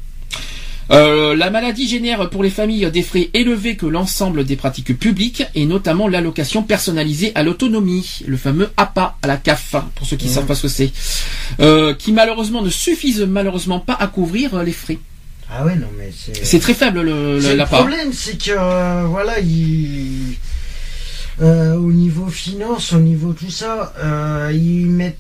Euh, la maladie génère pour les familles des frais élevés que l'ensemble des pratiques publiques et notamment l'allocation personnalisée à l'autonomie, le fameux APA à la CAF, pour ceux qui ne Mhm. savent pas ce que c'est, euh, qui malheureusement ne suffisent malheureusement pas à couvrir les frais. Ah ouais, non, mais c'est. C'est très faible le, le- C'est le l'APA. problème, c'est que euh, voilà, ils, euh, au niveau finance, au niveau tout ça, euh, ils mettent,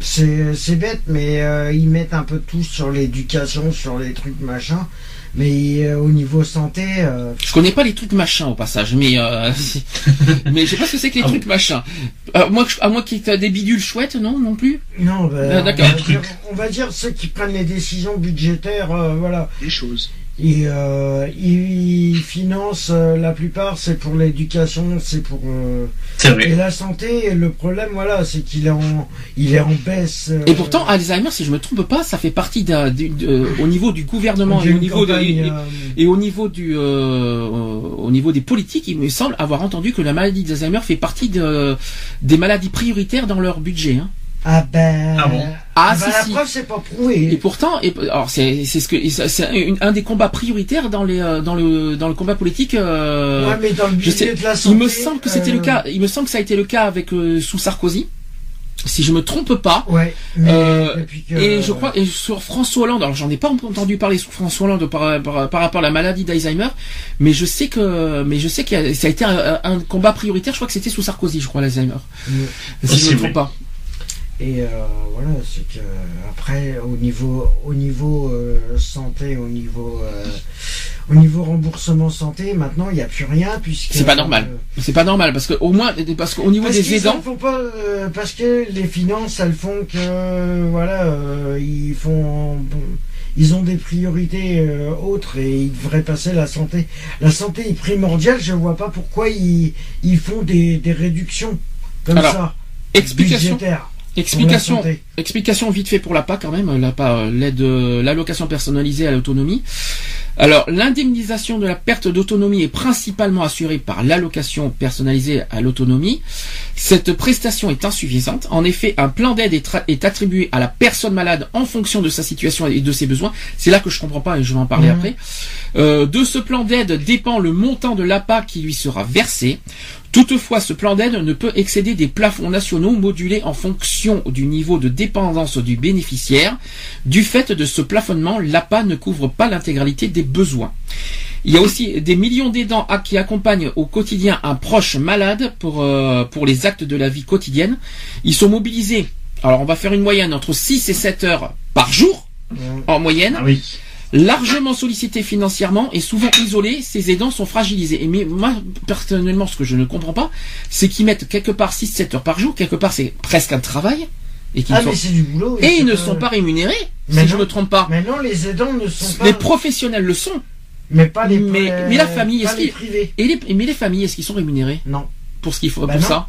c'est bête, mais ils mettent un peu tout sur l'éducation, sur les trucs machin. Mais euh, au niveau santé, euh, Je connais pas les trucs machins au passage, mais euh, [laughs] mais je sais pas ce que c'est que les Ah trucs machins. Euh, moi, à moi qui des bidules chouettes, non, non plus? non, ben, Ah, on, d'accord. trucs. on va dire ceux qui prennent les décisions budgétaires, euh, voilà. Des choses. Et euh, ils, financent euh, la plupart, c'est pour l'éducation, c'est pour euh, Et la santé, le problème, voilà, c'est qu'il est en, il est en baisse. euh, Et pourtant, Alzheimer, si je me trompe pas, ça fait partie d'un, au niveau du gouvernement et au niveau de, campagne, et, euh, et au niveau du, euh, au niveau des politiques, il me semble avoir entendu que la maladie d'Alzheimer fait partie de, des maladies prioritaires dans leur budget. Hein. Ah ben. Ah bon Ah, ben, si, la si. preuve, c'est pas Et prouvé. pourtant, et, alors c'est, c'est ce que, et c'est un, un des combats prioritaires dans les, euh, dans le, dans le combat politique. euh, ouais, mais dans le je budget sais, de la Il santé. me semble que c'était le euh, cas. Il me semble que ça a été le cas avec euh, sous Sarkozy, si je me trompe pas. Ouais, mais Euh, depuis que. Et je crois et sur François Hollande. Alors j'en ai pas entendu parler sur François Hollande par, par, par rapport à la maladie d'Alzheimer, mais je sais que mais je sais que ça a été un, un combat prioritaire. Je crois que c'était sous Sarkozy, je crois l'Alzheimer. Ouais. Si je me trompe pas. Et euh, voilà, c'est que après, au niveau, au niveau euh, santé, au niveau, euh, au niveau remboursement santé, maintenant, il n'y a plus rien puisque. C'est pas normal. euh, C'est pas normal parce que au moins parce qu'au niveau Parce des aidants, pas, euh, parce que les finances, elles font que voilà, euh, ils font, bon, ils ont des priorités euh, autres et ils devraient passer la santé. La santé est primordiale. Je vois pas pourquoi ils, ils font des, des réductions comme Alors, ça. explication budgétaires explication. Explication vite fait pour l'APA quand même, l'APA, l'aide, euh, l'allocation personnalisée à l'autonomie. Alors, l'indemnisation de la perte d'autonomie est principalement assurée par l'allocation personnalisée à l'autonomie. Cette prestation est insuffisante. En effet, un plan d'aide est attribué à la personne malade en fonction de sa situation et de ses besoins. C'est là que je comprends pas et je vais en parler Mhm. après. Euh, de ce plan d'aide dépend le montant de l'APA qui lui sera versé. Toutefois, ce plan d'aide ne peut excéder des plafonds nationaux modulés en fonction du niveau de dépendance du bénéficiaire. Du fait de ce plafonnement, l'APA ne couvre pas l'intégralité des besoins. Il y a aussi des millions d'aidants qui accompagnent au quotidien un proche malade pour, euh, pour les actes de la vie quotidienne. Ils sont mobilisés, alors on va faire une moyenne entre 6 et 7 heures par jour, en moyenne. Ah oui. Largement sollicités financièrement et souvent isolés, ces aidants sont fragilisés. Et mais moi, personnellement, ce que je ne comprends pas, c'est qu'ils mettent quelque part 6-7 heures par jour, quelque part c'est presque un travail, et Ah ne sont- mais c'est du boulot. et ils ne sont pas rémunérés, Mais si je non. me trompe pas. Mais non, les aidants ne sont pas. Les professionnels le sont. Mais pas les. Mais- mais la famille, pas est-ce les qu'il- privés. Et les, mais les familles, est-ce qu'ils sont rémunérés Non. pour ce qu'il faut, Bah pour non. ça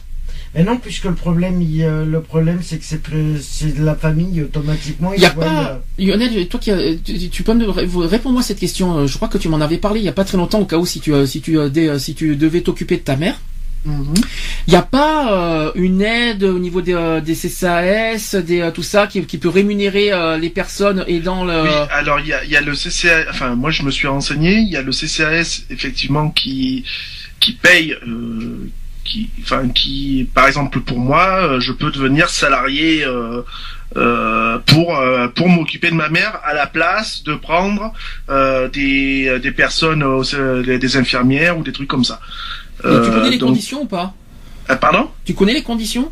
Mais non, puisque le problème, il, euh, le problème, c'est que c'est de la famille automatiquement. Il y a pas, Lionel, toi qui, tu, tu peux me ré- réponds-moi cette question. euh, Je crois que tu m'en avais parlé il y a pas très longtemps, au cas où si tu, euh, si tu, si tu devais t'occuper de ta mère. Il n'y a pas euh, une aide au niveau des, euh, des CCAS, des, euh, tout ça, qui, qui peut rémunérer euh, les personnes aidant le... Oui, alors il y y a le CCAS, enfin moi je me suis renseigné, il y a le CCAS effectivement qui qui paye, euh, qui, enfin qui, par exemple pour moi, euh, je peux devenir salarié euh, euh, pour euh, pour m'occuper de ma mère à la place de prendre euh, des des personnes, des, infirmières ou des trucs comme ça. Et tu connais Euh, les donc- conditions ou pas? Ah, pardon? Tu connais les conditions?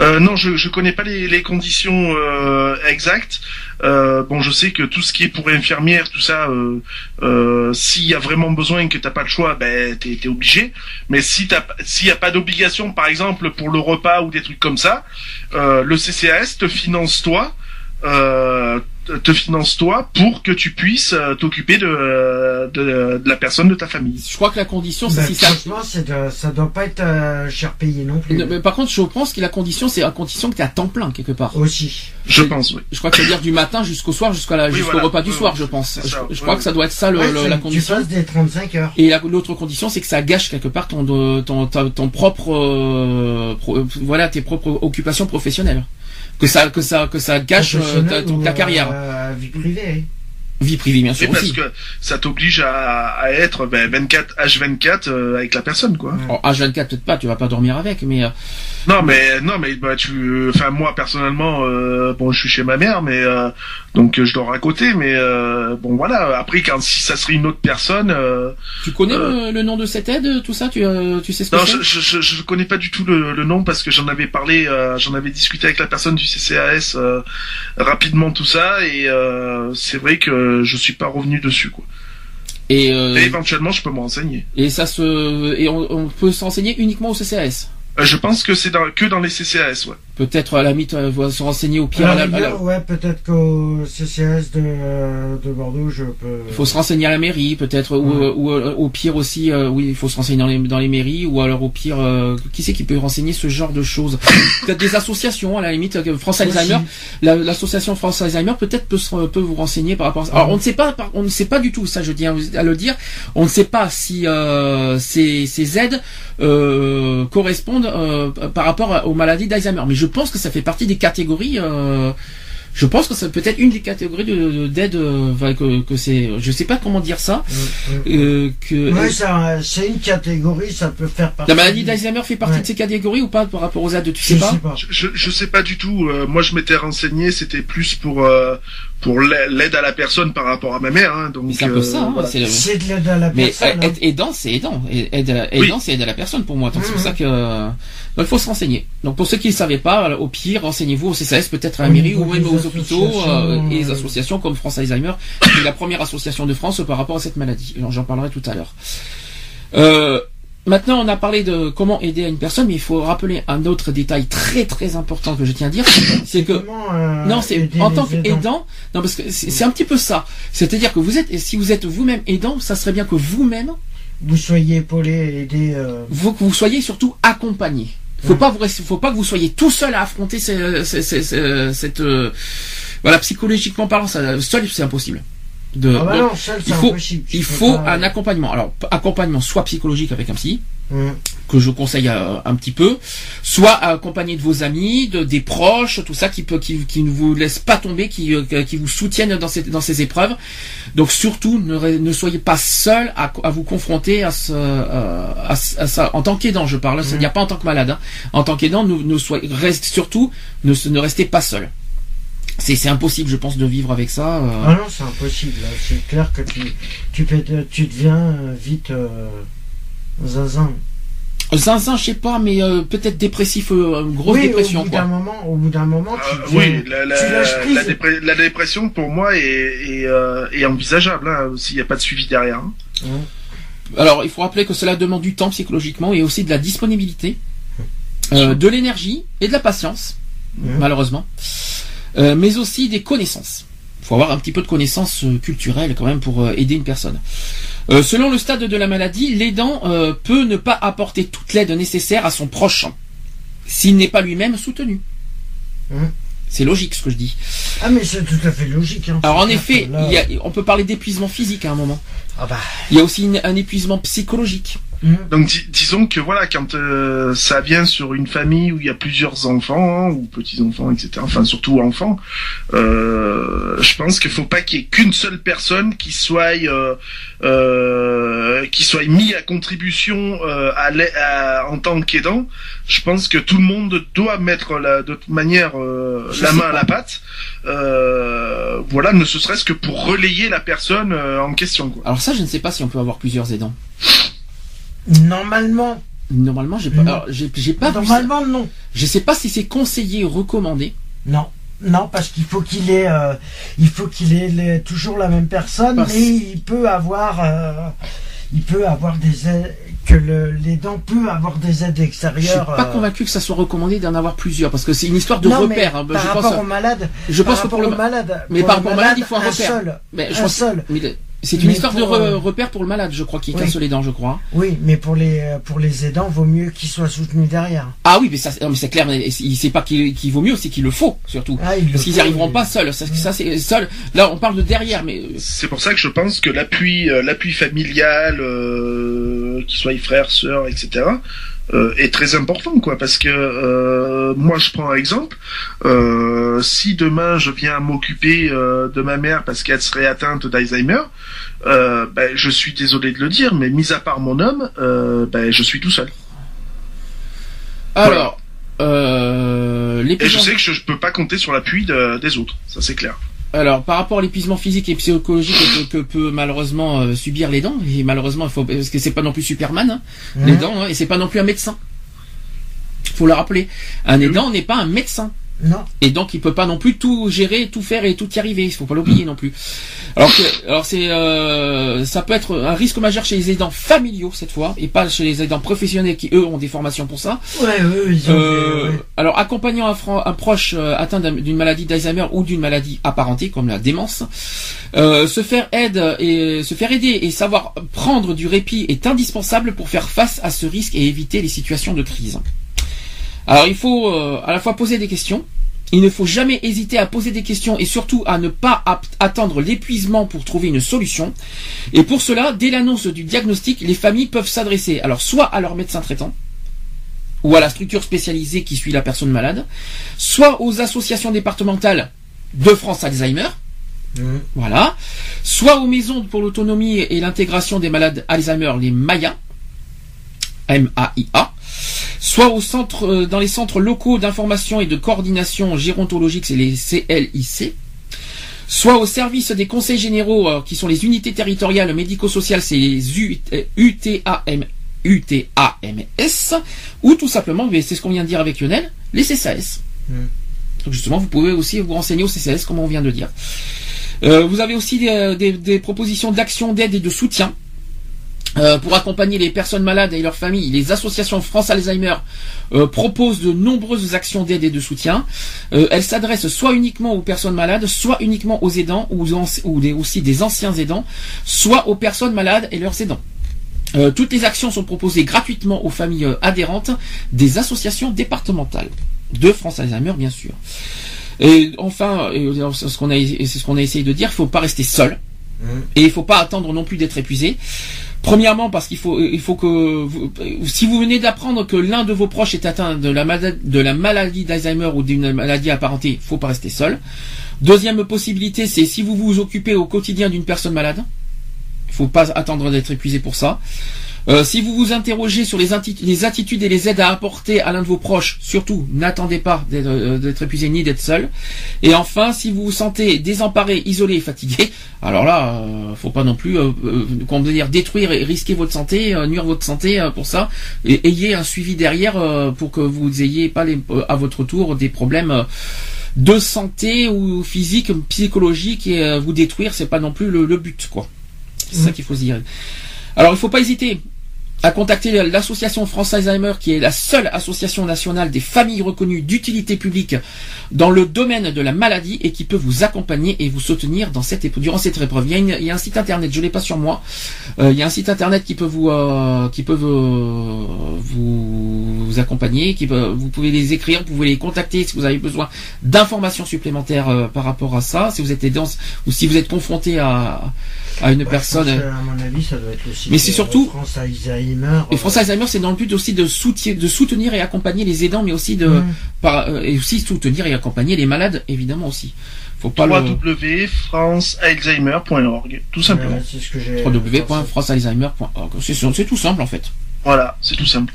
Euh, non, je je connais pas les, les conditions euh, exactes. Euh, bon, je sais que tout ce qui est pour infirmière, tout ça, euh, euh, s'il y a vraiment besoin et que t'as pas le choix, ben t'es es obligé. Mais si t'as s'il y a pas d'obligation, par exemple pour le repas ou des trucs comme ça, euh, le CCAS te finance toi. Euh, te finance toi pour que tu puisses euh, t'occuper de, de de la personne de ta famille. Je crois que la condition, c'est Bah, si ça. franchement, de- ça doit pas être euh, cher payé non plus. Euh, mais Par contre, je pense que la condition, c'est à condition que tu es à temps plein quelque part. Aussi. Je pense, oui. Je crois que ça veut dire du matin jusqu'au soir, jusqu'à la, Oui, jusqu'au voilà. repas du soir, je pense. Je, crois que ça doit être ça le, Ouais, le- c'est- la tu condition. passes des 35 heures. Et la- l'autre condition, c'est que ça gâche quelque part ton ton ton, ton, ton propre euh, pro- euh, voilà tes propres occupations professionnelles. Que ça que ça que ça gâche euh, ta, ta carrière, euh, vie privée. vie privée bien C'est sûr parce aussi. que ça t'oblige à, à être ben, 24 H24 euh, avec la personne, quoi. Alors, H24 peut-être pas, tu vas pas dormir avec, mais euh, Non, mais non, mais bah, tu, enfin moi personnellement, euh, bon, je suis chez ma mère, mais euh, donc je dors à côté, mais euh, bon voilà. Après, quand si ça serait une autre personne, euh, tu connais Euh. le, le nom de cette aide, tout ça, tu euh, tu sais ce que non, je, je, je, je connais pas du tout le, le nom parce que j'en avais parlé, euh, j'en avais discuté avec la personne du CCAS euh, rapidement tout ça, et euh, c'est vrai que je suis pas revenu dessus, quoi. Et, euh, Et éventuellement, je peux me renseigner. et ça se et on, on peut s'enseigner uniquement au CCAS. Euh, je pense que c'est dans, que dans les CCAS, ouais. Peut-être à la limite euh, va se renseigner au pire. À à la à la- ouais, peut-être qu'au CCS de, de Bordeaux, je peux. Il faut se renseigner à la mairie, peut-être, ou, Ouais. euh, ou euh, au pire aussi, euh, oui, il faut se renseigner dans les, dans les mairies, ou alors au pire, euh, qui c'est qui peut renseigner ce genre de choses? [coughs] Peut-être des associations, à la limite, euh, France Alzheimer, l'association France Alzheimer peut-être peut, vous renseigner par rapport à ça. Alors on ne sait pas, on ne sait pas du tout, ça je tiens à le dire, on ne sait pas si euh, ces, ces aides euh, euh, par rapport aux maladies d'Alzheimer, mais je pense que ça fait partie des catégories. euh, je pense que c'est peut-être une des catégories de- de- d'aide euh, enfin, que, que c'est. Je sais pas comment dire ça. Euh, que ça, c'est une catégorie, ça peut faire partie. la maladie d'Alzheimer fait partie Ouais. de ces catégories ou pas par rapport aux aides Tu Je sais pas. sais pas. Je, je, je sais pas du tout. euh, moi, je m'étais renseigné. C'était plus pour euh, pour l'a- l'aide à la personne par rapport à ma mère. Hein, donc Mais c'est un peu euh, ça. hein, voilà. c'est de l'aide à la Mais personne. aide- hein. aidant, c'est aidant. Et Aide, Oui. aidant, c'est aide à la personne pour moi. Donc c'est pour Mhm. ça que euh, donc il faut se renseigner. Donc pour ceux qui ne savaient pas, au pire, renseignez-vous au CCS, peut-être à la mairie ou même aux hôpitaux euh, associations, et les euh, associations comme France Alzheimer, qui est la première association de France par rapport à cette maladie. J'en parlerai tout à l'heure. Euh, Maintenant, on a parlé de comment aider à une personne, mais il faut rappeler un autre détail très très important que je tiens à dire, c'est que euh, non, c'est en tant qu'aidant. Non, parce que c'est un petit peu ça. C'est-à-dire que vous êtes, et si vous êtes vous-même aidant, ça serait bien que vous-même Vous soyez épaulé aidé. euh, vous, que vous soyez surtout accompagné. Faut Ouais. pas vous faut pas que vous soyez tout seul à affronter ce- ce- ce- ce- cette euh, voilà psychologiquement parlant, ça, seul c'est impossible. De, Ah bah de- non, seul, c'est il faut, il faut pas- un accompagnement. Alors accompagnement soit psychologique avec un psy Hum. que je conseille euh, un petit peu, soit accompagné de vos amis, de des proches, tout ça qui peut qui, qui ne vous laisse pas tomber, qui euh, qui vous soutiennent dans ces dans ces épreuves. Donc surtout ne, soyez pas seul à, à vous confronter à ce euh, à, ça en tant qu'aidant je parle, c'est-à-dire pas en tant que malade. hein. En tant qu'aidant, ne, ne soyez reste surtout ne ne restez pas seul. C'est c'est impossible je pense de vivre avec ça. euh. Ah non, c'est impossible. C'est clair que tu, tu, deviens euh, vite euh, zinzin. Zinzin, je sais pas, mais euh, peut-être dépressif, euh, grosse oui, dépression au bout d'un moment, au bout d'un moment, tu Euh, oui, la, la, tu lâches prise. la, dépression pour moi est, est, euh, est envisageable hein, s'il n'y a pas de suivi derrière. hein. Alors, il faut rappeler que cela demande du temps psychologiquement et aussi de la disponibilité, euh, de l'énergie et de la patience, malheureusement, Euh, mais aussi des connaissances. Il faut avoir un petit peu de connaissances euh, culturelles quand même pour euh, aider une personne. Euh, selon le stade de la maladie, l'aidant euh, peut ne pas apporter toute l'aide nécessaire à son proche s'il n'est pas lui-même soutenu. Mhm. C'est logique ce que je dis. Ah, mais c'est tout à fait logique. Hein. Alors en effet, il y a- on peut parler d'épuisement physique à un moment. Ah bah. Il y a aussi une- un épuisement psychologique. Hum. Donc di- disons que voilà, quand euh, ça vient sur une famille où il y a plusieurs enfants hein, ou petits enfants, etc. Enfin surtout enfants, euh, je pense qu'il faut pas qu'il y ait qu'une seule personne qui soit euh, euh, qui soit mis à contribution euh, à à- en tant qu'aidant. Je pense que tout le monde doit mettre la, de toute manière euh, la main à la pâte. Euh, voilà, ne ce serait-ce que pour relayer la personne euh, en question. Quoi. Alors ça, je ne sais pas si on peut avoir plusieurs aidants. Normalement. Normalement, j'ai pas, alors, j'ai, pas vu ça. Normalement, non. Je sais pas si c'est conseillé ou recommandé. Non. Non, parce qu'il faut qu'il ait, euh, il faut qu'il ait les- toujours la même personne, Parce- mais il peut avoir, euh, il peut avoir des aides, que le, l'aidant peut avoir des aides Je suis extérieures. pas euh, convaincu que ça soit recommandé d'en avoir plusieurs parce que c'est une histoire de non, mais repère. hein. par je rapport pense, aux malades, je par pense que pour le aux malades, mais par rapport au malade, il faut un un repère. seul. mais je un pense- seul. mais c'est une Mais histoire de re- euh, repère pour le malade, je crois, qui est Oui. seul aidant, je crois. Oui, mais pour les, euh, pour les aidants, vaut mieux qu'ils soient soutenus derrière. Ah oui, mais ça, non, mais c'est clair. mais Il sait pas qu'il qu'il vaut mieux, c'est qu'il le faut surtout. Ah, il le Parce qu'ils n'y arriveront pas seuls. Ça, ça, c'est seul. Là, on parle de derrière, mais euh, C'est pour ça que je pense que l'appui, l'appui familial, euh, qu'il soit frère, sœur, etc., est très important, quoi. Parce que euh, moi, je prends un exemple. Euh, si demain je viens m'occuper euh, de ma mère parce qu'elle serait atteinte d'Alzheimer, euh, ben, je suis désolé de le dire, mais mis à part mon homme, euh, ben, je suis tout seul. alors, euh, Et je sais que je, je peux pas compter sur l'appui de- des autres. Ça, c'est clair. Alors, par rapport à l'épuisement physique et psychologique que, que peut malheureusement euh, subir les dents, et malheureusement, il faut parce que c'est pas non plus Superman, hein, Mhm. les dents, hein, et c'est pas non plus un médecin. Faut le rappeler. Un aidant n'est pas un médecin. Non. Et donc il peut pas non plus tout gérer, tout faire et tout y arriver. Il faut pas l'oublier non plus. Alors que, alors c'est, euh, ça peut être un risque majeur chez les aidants familiaux cette fois, et pas chez les aidants professionnels qui eux ont des formations pour ça. Ouais, ouais, ils ont Euh, des- ouais. Alors accompagnant un, proche euh, atteint d'un- d'une maladie d'Alzheimer ou d'une maladie apparentée comme la démence, se faire aide et se faire aider et savoir prendre du répit est indispensable pour faire face à ce risque et éviter les situations de crise. Alors il faut euh, à la fois poser des questions. Il ne faut jamais hésiter à poser des questions et surtout à ne pas attendre l'épuisement pour trouver une solution. Et pour cela, dès l'annonce du diagnostic, les familles peuvent s'adresser alors soit à leur médecin traitant, ou à la structure spécialisée qui suit la personne malade, soit aux associations départementales de France Alzheimer, Mhm. voilà, soit aux maisons pour l'autonomie et l'intégration des malades Alzheimer, les MAIA, M-A-I-A, soit au centre, euh, dans les centres locaux d'information et de coordination gérontologique, c'est les CLIC, soit au service des conseils généraux, euh, qui sont les unités territoriales médico-sociales, c'est les UTAM, UTAMS, ou tout simplement, mais c'est ce qu'on vient de dire avec Lionel, les CSAS. Mm. Donc justement, vous pouvez aussi vous renseigner au CCS, comme on vient de dire. Euh, vous avez aussi des, des- des propositions d'action, d'aide et de soutien. Euh, pour accompagner les personnes malades et leurs familles, les associations France Alzheimer euh, proposent de nombreuses actions d'aide et de soutien. Euh, elles s'adressent soit uniquement aux personnes malades, soit uniquement aux aidants ou, aux anci- ou des- aussi des anciens aidants, soit aux personnes malades et leurs aidants. Toutes les actions sont proposées gratuitement aux familles adhérentes des associations départementales de France Alzheimer, bien sûr. Et enfin, c'est ce qu'on a, ce essayé de dire, il faut pas rester seul. Mhm. Et il faut pas attendre non plus d'être épuisé. Premièrement, parce qu'il faut, il faut que si vous venez d'apprendre que l'un de vos proches est atteint de la, de la maladie d'Alzheimer ou d'une maladie apparentée, faut pas rester seul. Deuxième possibilité, c'est si vous vous occupez au quotidien d'une personne malade, il faut pas attendre d'être épuisé pour ça. Euh, si vous vous interrogez sur les, attitudes et les aides à apporter à l'un de vos proches, surtout n'attendez pas d'être euh, épuisé ni d'être seul. Et enfin, si vous vous sentez désemparé, isolé et fatigué, alors là, euh, faut pas non plus, euh, dire, détruire et risquer votre santé, nuire votre santé pour ça. Et ayez un suivi derrière pour que vous ayez pas les, à votre tour des problèmes. de santé ou physique, psychologique et vous détruire, c'est pas non plus le, le but, quoi. C'est ça qu'il faut se dire. Alors, il faut pas hésiter à contacter l'association France Alzheimer, qui est la seule association nationale des familles reconnues d'utilité publique dans le domaine de la maladie et qui peut vous accompagner et vous soutenir dans cette durant cette épreuve. Il y, a un site internet, je l'ai pas sur moi. Euh, il y a un site internet qui peut vous, euh, qui peut vous, accompagner, vous pouvez les écrire, vous pouvez les contacter si vous avez besoin d'informations supplémentaires euh, par rapport à ça, si vous êtes aidant ou si vous êtes confronté à, à une Ouais, personne. je pense que, à mon avis, ça doit être le site Mais c'est surtout- France Alzheimer. Et France Alzheimer, c'est dans le but aussi de, soutien, de soutenir et accompagner les aidants, mais aussi de, par- euh, et aussi soutenir et accompagner les malades, évidemment aussi. Faut pas le www.francealzheimer.org, tout simplement. Ouais, c'est ce que j'ai. www.francealzheimer.org. C'est tout simple en fait. Voilà, c'est tout simple.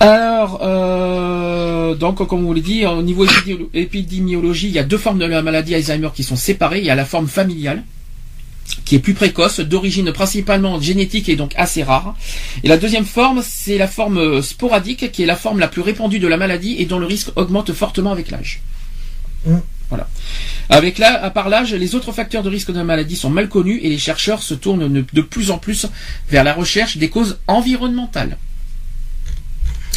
Alors, euh, donc comme on vous l'a dit, au niveau épidémiolo- épidémiologie, il y a deux formes de la maladie Alzheimer qui sont séparées. Il y a la forme familiale, qui est plus précoce, d'origine principalement génétique et donc assez rare. Et la deuxième forme, c'est la forme euh, sporadique, qui est la forme la plus répandue de la maladie et dont le risque augmente fortement avec l'âge. Mm. Voilà. Avec là, à part l'âge, les autres facteurs de risque de la maladie sont mal connus et les chercheurs se tournent de plus en plus vers la recherche des causes environnementales.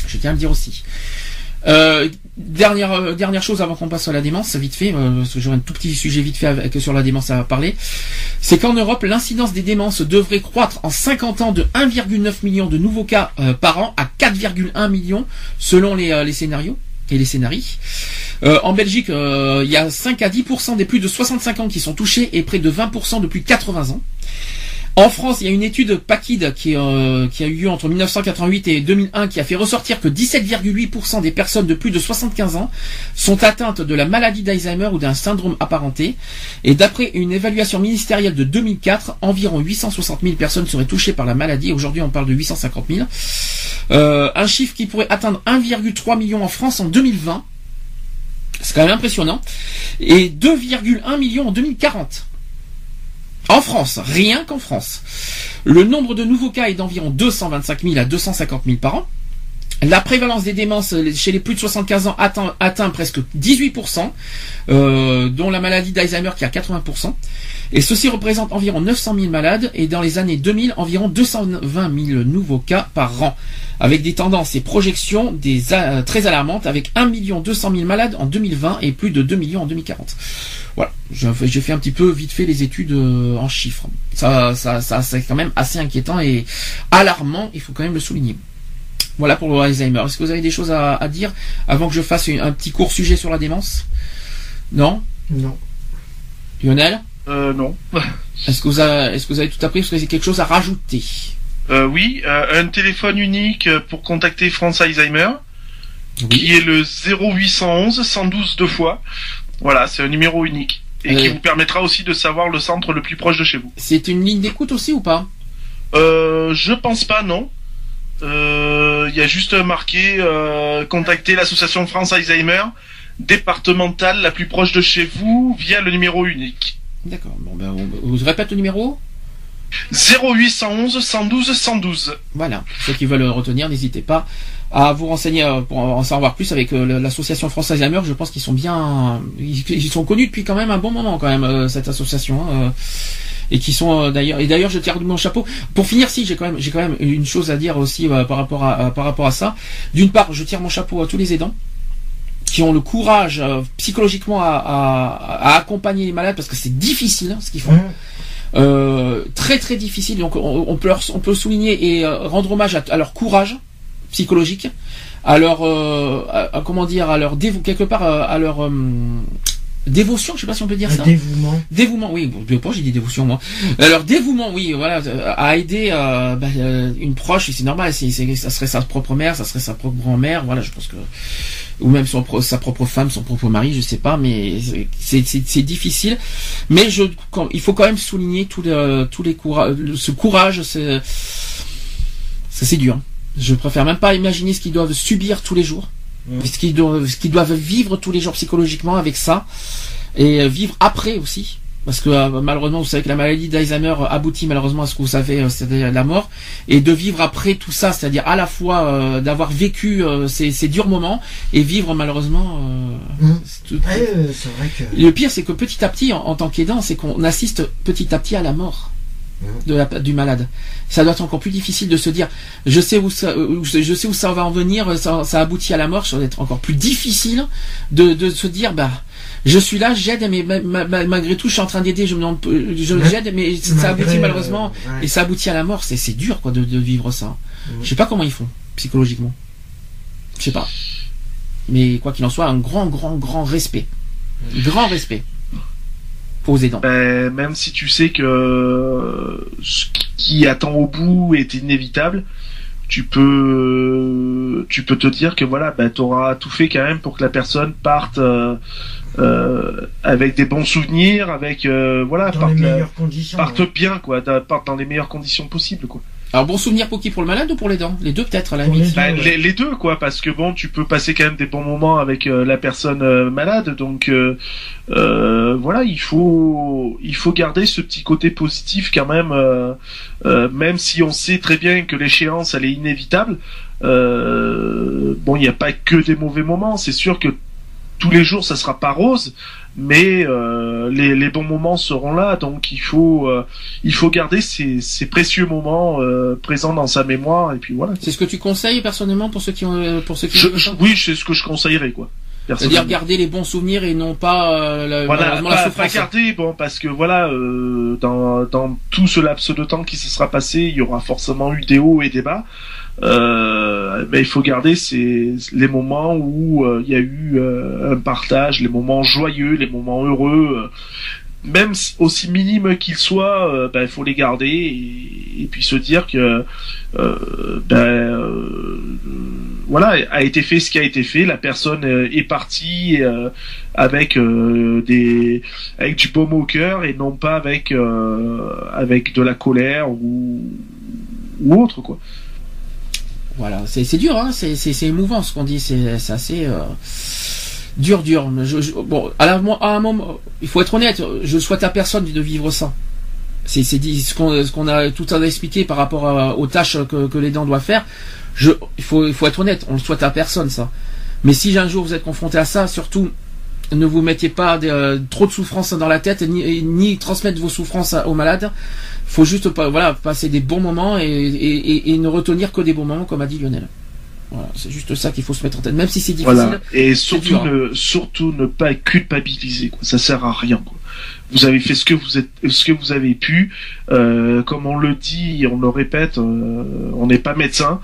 Je tiens à le dire aussi. Euh, dernière euh, dernière chose avant qu'on passe à la démence, vite fait, euh, parce que j'aurai un tout petit sujet vite fait avec, sur la démence à parler, c'est qu'en Europe, l'incidence des démences devrait croître en 50 ans de 1,9 million de nouveaux cas euh, par an à 4,1 millions selon les, euh, les scénarios et les scénarios. Euh, en Belgique, euh, il y a 5 à 10% des plus de 65 ans qui sont touchés et près de 20% depuis 80 ans. En France, il y a une étude PACID qui, euh, qui a eu lieu entre 1988 et 2001 qui a fait ressortir que 17,8% des personnes de plus de 75 ans sont atteintes de la maladie d'Alzheimer ou d'un syndrome apparenté. Et d'après une évaluation ministérielle de 2004, environ 860 000 personnes seraient touchées par la maladie. Aujourd'hui, on parle de 850 000. Euh, un chiffre qui pourrait atteindre 1,3 million en France en 2020. C'est quand même impressionnant. Et 2,1 millions en 2040. En France, rien qu'en France. Le nombre de nouveaux cas est d'environ 225 000 à 250 000 par an. La prévalence des démences chez les plus de 75 ans atteint, presque 18%, euh, dont la maladie d'Alzheimer qui est à 80%. Et ceci représente environ 900 000 malades et dans les années 2000, environ 220 000 nouveaux cas par an, avec des tendances et projections euh, très alarmantes, avec 1 200 000 malades en 2020 et plus de 2 millions en 2040. Voilà, j'ai fait un petit peu vite fait les études euh, en chiffres. Ça, ça, ça c'est quand même assez inquiétant et alarmant, il faut quand même le souligner. Voilà pour le Alzheimer. Est-ce que vous avez des choses à, à dire avant que je fasse une- un petit court sujet sur la démence? Non? Non. Lionel? Euh, non. [laughs] Est-ce que, vous avez- est-ce que vous avez tout appris? Est-ce que vous avez quelque chose à rajouter? Euh, oui, euh, un téléphone unique pour contacter France Alzheimer, qui est le 0811 112 deux fois. Voilà, c'est un numéro unique. Et qui vous permettra aussi de savoir le centre le plus proche de chez vous. C'est une ligne d'écoute aussi ou pas? Euh, je pense pas, non. Euh, Il y a juste marqué euh, contacter l'association France Alzheimer départementale la plus proche de chez vous via le numéro unique. D'accord. Bon, ben, on- vous répète le numéro? 0811 112 112. Voilà. Ceux qui veulent le retenir, n'hésitez pas à vous renseigner euh, pour en savoir plus avec euh, l'association France Alzheimer. Je pense qu'ils sont bien, ils, sont connus depuis quand même un bon moment quand même euh, cette association. Euh, et qui sont euh, d'ailleurs et d'ailleurs je tire mon chapeau pour finir si j'ai quand même j'ai quand même une chose à dire aussi euh, par rapport à, à- par rapport à ça d'une part je tire mon chapeau à tous les aidants qui ont le courage euh, psychologiquement à, à- à accompagner les malades parce que c'est difficile hein, ce qu'ils font Mmh. euh, très très difficile. Donc on, on peut leur- on peut souligner et euh, rendre hommage à, à leur courage psychologique, à leur euh, à- à- comment dire à leur dévo quelque part euh, à leur euh, dévotion. Je sais pas si on peut dire ça. Dévouement. Dévouement, oui, bon, j'ai dit dévotion moi. Euh, Leur dévouement, oui, voilà, euh, à aider euh, bah, euh, une proche, c'est normal, ça serait sa propre mère, ça serait sa propre grand-mère, voilà, je pense que ou même son, sa propre femme, son propre mari, je sais pas, mais c'est, difficile. Mais je, quand- il faut quand même souligner tous les, tous les coura- ce courage, c'est, ça c'est dur. Je préfère même pas imaginer ce qu'ils doivent subir tous les jours, ce qu'ils doivent, vivre tous les jours psychologiquement avec ça, et euh, vivre après aussi. Parce que euh, malheureusement, vous savez que la maladie d'Alzheimer aboutit malheureusement à ce que vous savez, euh, c'est-à-dire la mort, et de vivre après tout ça, c'est-à-dire à la fois euh, d'avoir vécu euh, ces, ces durs moments et vivre malheureusement. euh, Mmh. tout- Ouais, euh, vrai que. le pire, c'est que petit à petit, en, en tant qu'aidant, c'est qu'on assiste petit à petit à la mort de la, du malade. Ça doit être encore plus difficile de se dire, je sais où ça, où- je sais où ça va en venir, ça, ça aboutit à la mort. Ça doit être encore plus difficile de, de se dire, bah, je suis là, j'aide, mais ma- ma- ma- malgré tout, je suis en train d'aider, je me demande- je Ouais. j'aide, mais ça aboutit euh, malheureusement ouais. et ça aboutit à la mort. C'est dur, quoi, de, de vivre ça. Je sais pas comment ils font psychologiquement. Je sais pas. Mais quoi qu'il en soit, un grand, grand, grand respect, grand respect aux aidants. Ben, même si tu sais que euh, ce qui attend au bout est inévitable, tu peux tu peux te dire que voilà, ben t'auras tout fait quand même pour que la personne parte euh, euh, avec des bons souvenirs, avec euh, voilà, Dans parte, les la- meilleures conditions. parte ouais. bien quoi, parte dans les meilleures conditions possibles quoi. Alors bon souvenir pour qui? Pour le malade ou pour les dents? Les deux peut-être à la limite. les Bah, les, les deux quoi parce que bon tu peux passer quand même des bons moments avec euh, la personne euh, malade donc euh, euh, voilà il faut il faut garder ce petit côté positif quand même euh, euh, même si on sait très bien que l'échéance elle est inévitable euh, bon il n'y a pas que des mauvais moments c'est sûr que tous les jours ça sera pas rose mais euh, les, les bons moments seront là donc il faut euh, il faut garder ces, ces précieux moments euh, présents dans sa mémoire et puis voilà C'est ce que tu conseilles personnellement pour ceux qui ont euh, pour ceux qui je, ont je- oui, c'est ce que je conseillerais, quoi. C'est-à-dire garder les bons souvenirs et non pas euh, la, Voilà, malheureusement, la pas, pas souffrance. garder, bon, parce que voilà, euh, dans, dans tout ce laps de temps qui se sera passé, il y aura forcément eu des hauts et des bas. Euh, mais il faut garder ces, les moments où euh, il y a eu euh, un partage, les moments joyeux, les moments heureux. euh, même si- aussi minimes qu'ils soient, euh, ben, il faut les garder et, et puis se dire que ben, voilà a été fait ce qui a été fait, la personne est partie avec des avec du baume au cœur et non pas avec avec de la colère ou ou autre quoi. Voilà, c'est dur, hein, c'est émouvant ce qu'on dit, c'est assez euh, dur, dur. Bon, à, à un moment, il faut être honnête. Je souhaite à personne de vivre ça. C'est ce qu'on a tout à expliqué par rapport aux tâches que, les dents doivent faire. Il faut il faut être honnête. On le souhaite à personne ça. Mais si un jour vous êtes confronté à ça, surtout ne vous mettez pas de- euh, trop de souffrance dans la tête, ni, ni transmettre vos souffrances à- aux malades. Faut juste pas, voilà, passer des bons moments et, et, et- et ne retenir que des bons moments, comme a dit Lionel. Voilà, c'est juste ça qu'il faut se mettre en tête, même si c'est difficile. Voilà. Et surtout dur, hein. ne surtout ne pas culpabiliser quoi. Ça sert à rien quoi. Vous avez fait ce que vous êtes ce que vous avez pu. Euh, comme on le dit, on le répète, euh, on n'est pas médecin.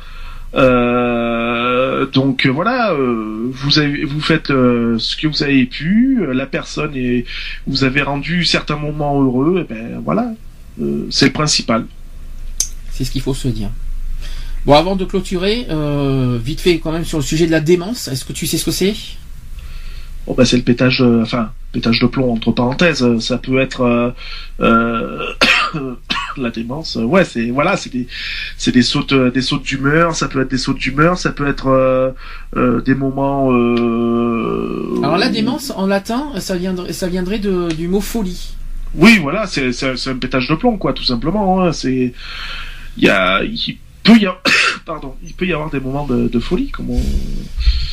Euh, donc euh, voilà, euh, vous avez vous faites euh, ce que vous avez pu. euh, La personne et vous avez rendu certains moments heureux. Et ben voilà, Euh, c'est le principal. C'est ce qu'il faut se dire. Bon, avant de clôturer, euh, vite fait quand même sur le sujet de la démence, est-ce que tu sais ce que c'est? Bon bah c'est le pétage, enfin pétage de plomb entre parenthèses. Ça peut être euh, euh, la démence. euh, Ouais, c'est voilà, c'est des c'est des sautes euh, des sautes d'humeur. Ça peut être des sautes d'humeur. Ça peut être euh, euh, des moments. Alors la démence, en latin, ça viendrait, ça viendrait de, du mot folie. Oui, voilà, c'est c'est c'est un pétage de plomb quoi, tout simplement. hein, C'est il y a il peut y avoir pardon, il peut y avoir des moments de, folie comme.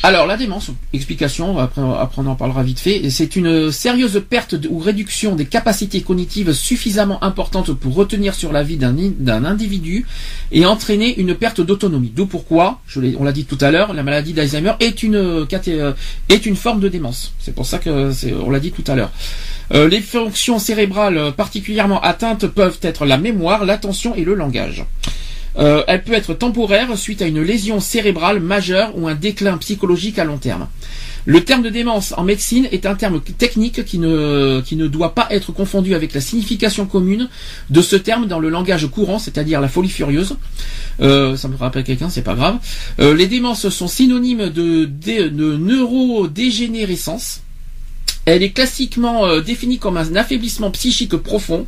Alors la démence, explication, après, après on en parlera vite fait, c'est une sérieuse perte ou réduction des capacités cognitives suffisamment importantes pour retenir sur la vie d'un in- d'un individu et entraîner une perte d'autonomie. D'où pourquoi, je on l'a dit tout à l'heure, la maladie d'Alzheimer est une euh, est une forme de démence. C'est pour ça que on l'a dit tout à l'heure. Euh, les fonctions cérébrales particulièrement atteintes peuvent être la mémoire, l'attention et le langage. Euh, elle peut être temporaire suite à une lésion cérébrale majeure ou un déclin psychologique à long terme. Le terme de démence en médecine est un terme technique qui ne, qui ne doit pas être confondu avec la signification commune de ce terme dans le langage courant, c'est-à-dire la folie furieuse. Euh, ça me rappelle quelqu'un, c'est pas grave. Euh, les démences sont synonymes de, de, de neurodégénérescence. Elle est classiquement euh, définie comme un affaiblissement psychique profond,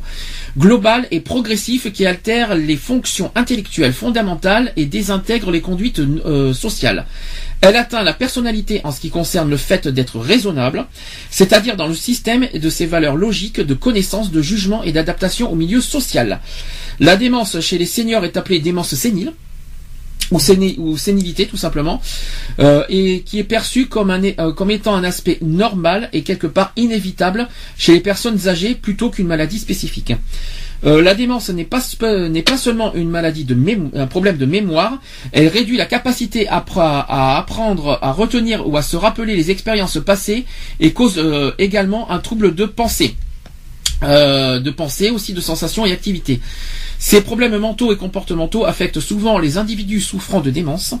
global et progressif qui altère les fonctions intellectuelles fondamentales et désintègre les conduites euh, sociales. Elle atteint la personnalité en ce qui concerne le fait d'être raisonnable, c'est-à-dire dans le système de ses valeurs logiques de connaissance, de jugement et d'adaptation au milieu social. La démence chez les seniors est appelée démence sénile ou, séni- ou sénilité tout simplement, euh, et qui est un, euh, comme étant un aspect normal et quelque part inévitable chez les personnes âgées plutôt qu'une maladie spécifique. Euh, la démence n'est pas, seulement une maladie de un problème de mémoire, elle réduit la capacité à, à apprendre, à retenir ou à se rappeler les expériences passées et cause également un trouble de pensée. De pensée, aussi de sensations et activités. Ces problèmes mentaux et comportementaux affectent souvent les individus souffrant de démence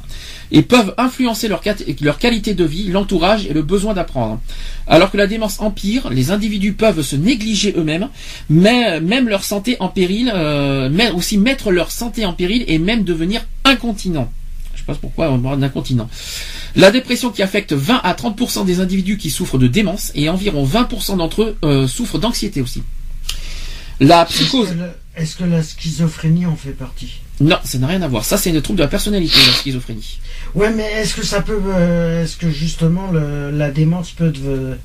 et peuvent influencer leur, qualité de vie, l'entourage et le besoin d'apprendre. Alors que la démence empire, les individus peuvent se négliger eux-mêmes, mais même leur santé en péril, euh, mais aussi mettre leur santé en péril et même devenir incontinent. Je sais pas pourquoi on parle d'incontinent. La dépression qui affecte 20 à 30% des individus qui souffrent de démence et environ 20% d'entre eux euh, souffrent d'anxiété aussi. La psychose. Est-ce que la schizophrénie en fait partie? Non, ça n'a rien à voir. Ça, c'est le trouble de la personnalité, la schizophrénie. Ouais, mais est-ce que ça peut, euh, est-ce que justement le- la démence peut euh,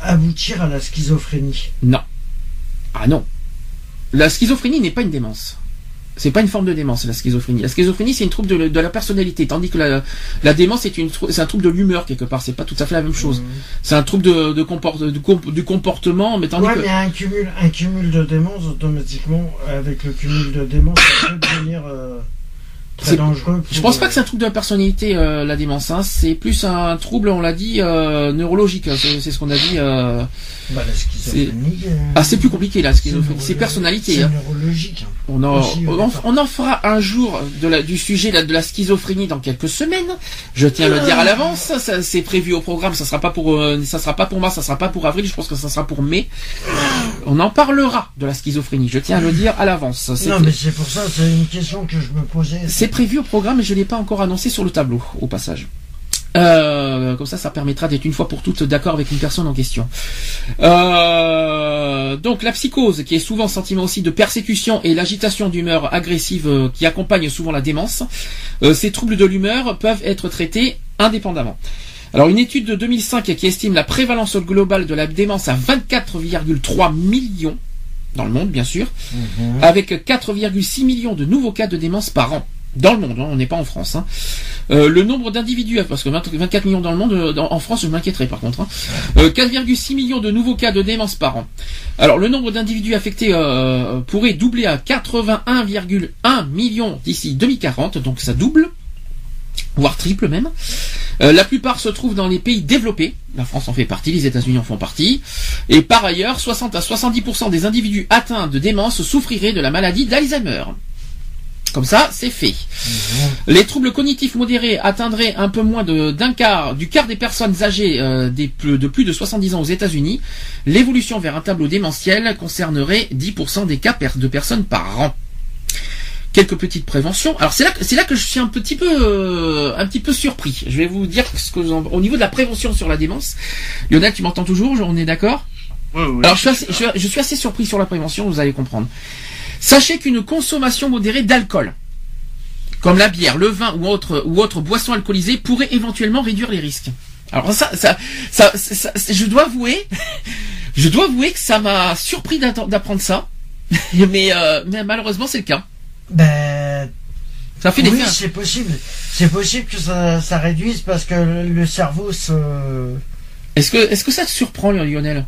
aboutir à la schizophrénie? Non. Ah non. La schizophrénie n'est pas une démence. C'est pas une forme de démence, la schizophrénie. La schizophrénie, c'est une trouble de, de la personnalité, tandis que la, la démence, c'est une, trou- c'est un trouble de l'humeur quelque part. C'est pas tout à fait la même chose. C'est un trouble de, de, comport- de comp- du comportement, mais tandis Ouais, que mais un cumul, un cumul de démence, automatiquement, avec le cumul de démence, [coughs] ça peut devenir euh, très C'est- dangereux. je pense pas euh, que c'est un trouble de la personnalité, euh, la démence. Hein. C'est plus un trouble, on l'a dit, euh, neurologique. C'est, ce qu'on a dit. Euh... Bah, la schizophrénie. Ah, c'est plus compliqué la schizophrénie. C'est personnalité. C'est hein. neurologique. On en, Aussi, on, en- on en fera un jour de la, du sujet là, de la schizophrénie dans quelques semaines. Je tiens à le dire à l'avance. C'est prévu au programme. Ça sera pas pour, ça sera pas pour mars, ça sera pas pour avril. Je pense que ça sera pour mai. On en parlera de la schizophrénie. Je tiens à le dire à l'avance. Non, mais c'est pour ça, c'est une question que je me posais. C'est prévu au programme, mais je l'ai pas encore annoncé sur le tableau, au passage. Euh, comme ça, ça permettra d'être une fois pour toutes d'accord avec une personne en question. Euh, donc la psychose, qui est souvent sentiment aussi de persécution et l'agitation d'humeur agressive euh, qui accompagne souvent la démence, ces troubles de l'humeur peuvent être traités indépendamment. Alors une étude de 2005 qui estime la prévalence globale de la démence à 24,3 millions dans le monde bien sûr, avec 4,6 millions de nouveaux cas de démence par an. Dans le monde, hein, on n'est pas en France. hein. Euh, le nombre d'individus, parce que 20 24 millions dans le monde, euh, en France, je m'inquiéterais par contre. hein. Euh, 4,6 millions de nouveaux cas de démence par an. Alors le nombre d'individus affectés pourrait doubler à 81,1 millions d'ici 2040, donc ça double, voire triple même. La plupart se trouvent dans les pays développés. La France en fait partie, les États-Unis en font partie. Et par ailleurs, 60 à 70% des individus atteints de démence souffriraient de la maladie d'Alzheimer. Comme ça, c'est fait. Les troubles cognitifs modérés atteindraient un peu moins d'un quart, du quart des personnes âgées euh, des plus- de plus de 70 ans aux États-Unis. L'évolution vers un tableau démentiel concernerait 10% des cas per- de personnes par an. Quelques petites préventions. Alors c'est là, c'est là que je suis un petit peu, euh, un petit peu surpris. Je vais vous dire ce que au niveau de la prévention sur la démence. Lionel, tu m'entends toujours? On est d'accord? Ouais, ouais, alors je suis, assez, je, suis- je suis assez surpris sur la prévention, vous allez comprendre. Sachez qu'une consommation modérée d'alcool, comme la bière, le vin ou autre, ou autre boisson alcoolisée, pourrait éventuellement réduire les risques. Alors ça, ça, ça, ça- ça- je dois avouer, [laughs] je dois avouer que ça m'a surpris d'apprendre ça, [laughs] mais, euh, mais malheureusement c'est le cas. Ben, Ça fait des oui, c'est possible. C'est possible que ça, ça réduise parce que le, le cerveau se. Est-ce que, est-ce que ça te surprend, Lionel?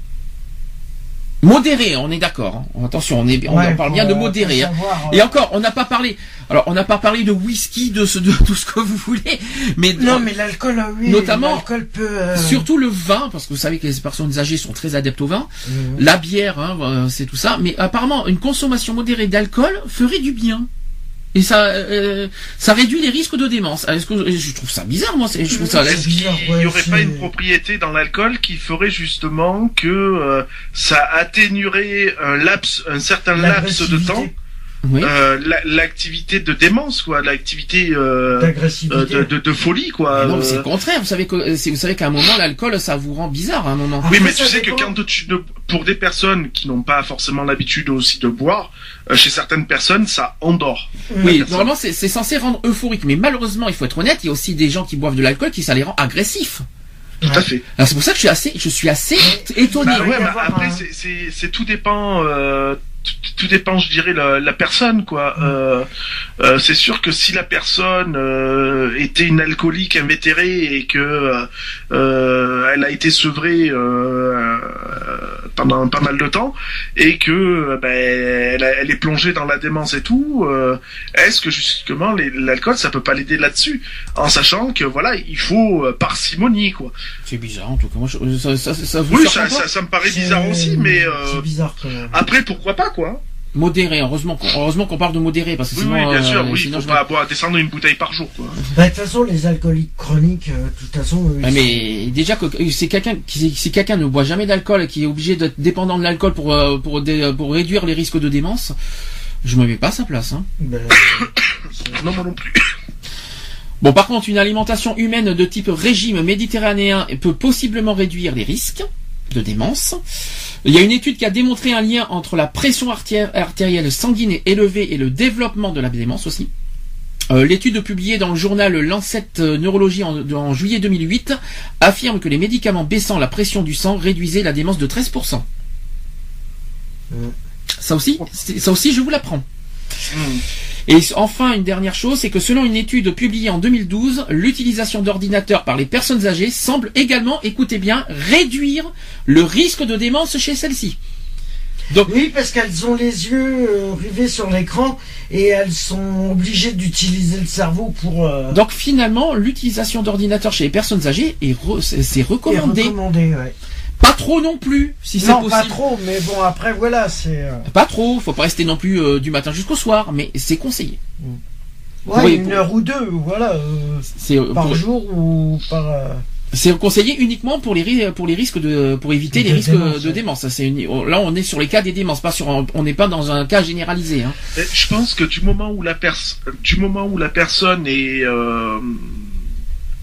Modéré, on est d'accord. hein. Attention, on, est, on, Ouais, parle bien de faut modéré. hein. savoir, euh, Et encore, on n'a pas parlé. Alors, on n'a pas parlé de whisky, de, ce, de tout ce que vous voulez, mais, Non, mais l'alcool, euh, oui. Notamment- L'alcool peut. euh, surtout le vin, parce que vous savez que les personnes âgées sont très adeptes au vin. Mhm. La bière, hein, euh, c'est tout ça. Mais apparemment, une consommation modérée d'alcool ferait du bien. Et ça, euh, ça réduit les risques de démence. Est-ce que je trouve ça bizarre, moi c'est- Je trouve ça. Est-ce qu'il bizarre, n'y aurait pas une propriété dans l'alcool qui ferait justement que euh, ça atténuerait un laps, un certain laps de temps, Oui. euh, la- l'activité de démence, quoi, l'activité euh, D'agressivité. euh, de, de, de folie, quoi. non, mais c'est le contraire. Vous savez que, vous savez qu'à un moment, l'alcool, ça vous rend bizarre à un moment. Oui, mais tu sais que quand tu ne- pour des personnes qui n'ont pas forcément l'habitude aussi de boire, chez certaines personnes, ça endort. Oui, normalement c'est censé rendre euphorique, mais malheureusement, il faut être honnête, il y a aussi des gens qui boivent de l'alcool qui ça les rend agressifs. Tout à fait. Alors c'est pour ça que je suis assez, je suis assez étonné. Bah ouais, avoir après, un- c'est- tout dépend. Euh, tout, dépend, je dirais, la, la personne, quoi. Euh, euh, c'est sûr que si la personne euh, était une alcoolique invétérée et que euh, euh, elle a été sevrée euh, pendant pas mal de temps et que ben, elle, a- elle est plongée dans la démence et tout, euh, est-ce que justement l'alcool ça peut pas l'aider là-dessus, en sachant que voilà, il faut parcimonie, quoi. C'est bizarre en tout cas. Moi, je- ça, ça, ça vous Oui, ça, ça, ça me paraît bizarre aussi, mais euh, C'est bizarre quand même. après, pourquoi pas, quoi Modéré, heureusement qu'on heureusement qu'on parle de modéré parce que Oui, sinon, oui, bien sûr, euh, oui, sinon faut je pas boire, descendre une bouteille par jour, quoi. Bah, de toute façon, les alcooliques chroniques, euh, de toute façon. ils mais déjà que c'est quelqu'un qui si quelqu'un ne boit jamais d'alcool et qui est obligé d'être dépendant de l'alcool pour euh, pour dé- pour réduire les risques de démence, je me mets pas à sa place. Hein. ben, c'est- [coughs] Non, moi non plus. [coughs] Bon, par contre, une alimentation humaine de type régime méditerranéen peut possiblement réduire les risques de démence. Il y a une étude qui a démontré un lien entre la pression artérielle sanguine élevée et le développement de la démence aussi. Euh, L'étude publiée dans le journal Lancet euh, Neurologie en, en juillet 2008 affirme que les médicaments baissant la pression du sang réduisaient la démence de 13%. Ça aussi, ça aussi, je vous l'apprends. Et enfin, une dernière chose, c'est que selon une étude publiée en 2012, l'utilisation d'ordinateurs par les personnes âgées semble également, écoutez bien, réduire le risque de démence chez celles-ci. Donc, Oui, parce qu'elles ont les yeux euh, rivés sur l'écran et elles sont obligées d'utiliser le cerveau pour. euh, donc finalement, l'utilisation d'ordinateurs chez les personnes âgées est, re- c'est c'est et recommandé. recommander, ouais. Pas trop non plus, si c'est Non, possible. pas trop, mais bon, après, voilà, c'est. euh, Pas trop, faut pas rester non plus euh, du matin jusqu'au soir, mais c'est conseillé. Ouais, Oui, une pour- heure ou deux, voilà, euh, C'est euh, par pour- jour ou par. euh, C'est conseillé uniquement pour les pour les risques de pour éviter les risques démence, de démence. Ça, là on est sur les cas des démences, pas sur un- on n'est pas dans un cas généralisé. Hein. Je pense que du moment où la pers- du moment où la personne est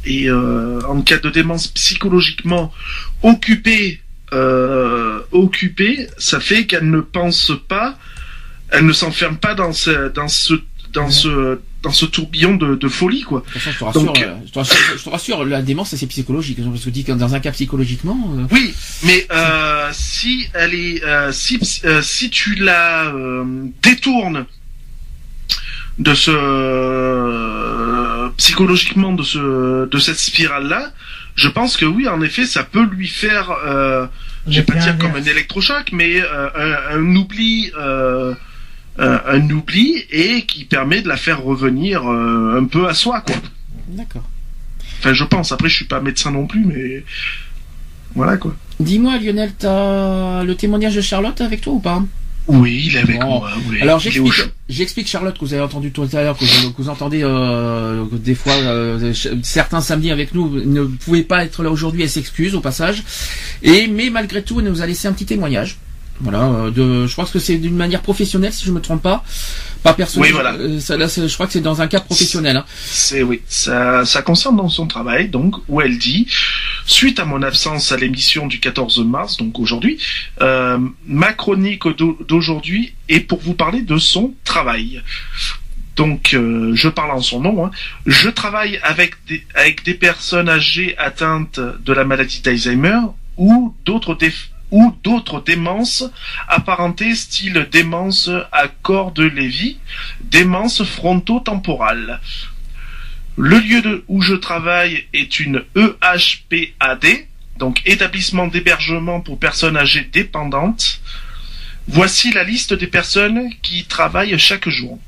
est euh, en cas de démence psychologiquement occupée euh, occupée, ça fait qu'elle ne pense pas, elle ne s'enferme pas dans ce dans ce dans ce dans ce tourbillon de, de folie quoi. De façon, je te rassure, Donc- euh, je, te rassure je te rassure, la démence c'est psychologique. Parce que dis que dans un cas psychologiquement, euh, Oui, mais euh, si elle est, si si tu la détournes de ce euh, psychologiquement de ce de cette spirale là, je pense que oui, en effet, ça peut lui faire, euh, je vais pas dire comme un électrochoc, mais euh, un, un oubli. Euh, un, un oubli et qui permet de la faire revenir euh, un peu à soi quoi. d'accord. Enfin je pense, après je suis pas médecin non plus mais voilà quoi. Dis-moi Lionel, t'as le témoignage de Charlotte avec toi ou pas? Oui, il est avec Bon. moi. Oui. Alors j'explique, Charlotte que vous avez entendu tout à l'heure, que vous, que vous entendez euh, que des fois euh, certains samedis avec nous ne pouvez pas être là aujourd'hui, elle s'excuse au passage. Et mais malgré tout, elle nous a laissé un petit témoignage. Voilà, euh, de, je pense que c'est d'une manière professionnelle si je me trompe pas, pas personnelle. Oui, voilà. Euh, ça, là, c'est- je crois que c'est dans un cas professionnel. hein. C'est oui, ça, ça concerne dans son travail, donc où elle dit suite à mon absence à l'émission du 14 mars, donc aujourd'hui, euh, ma chronique d'au- d'aujourd'hui est pour vous parler de son travail. Donc, euh, je parle en son nom. hein. Je travaille avec des, avec des personnes âgées atteintes de la maladie d'Alzheimer ou d'autres déf- ou d'autres démences apparentées style démence à corps de Lévy, démence frontotemporale. Le lieu où je travaille est une EHPAD, donc établissement d'hébergement pour personnes âgées dépendantes. Voici la liste des personnes qui travaillent chaque jour.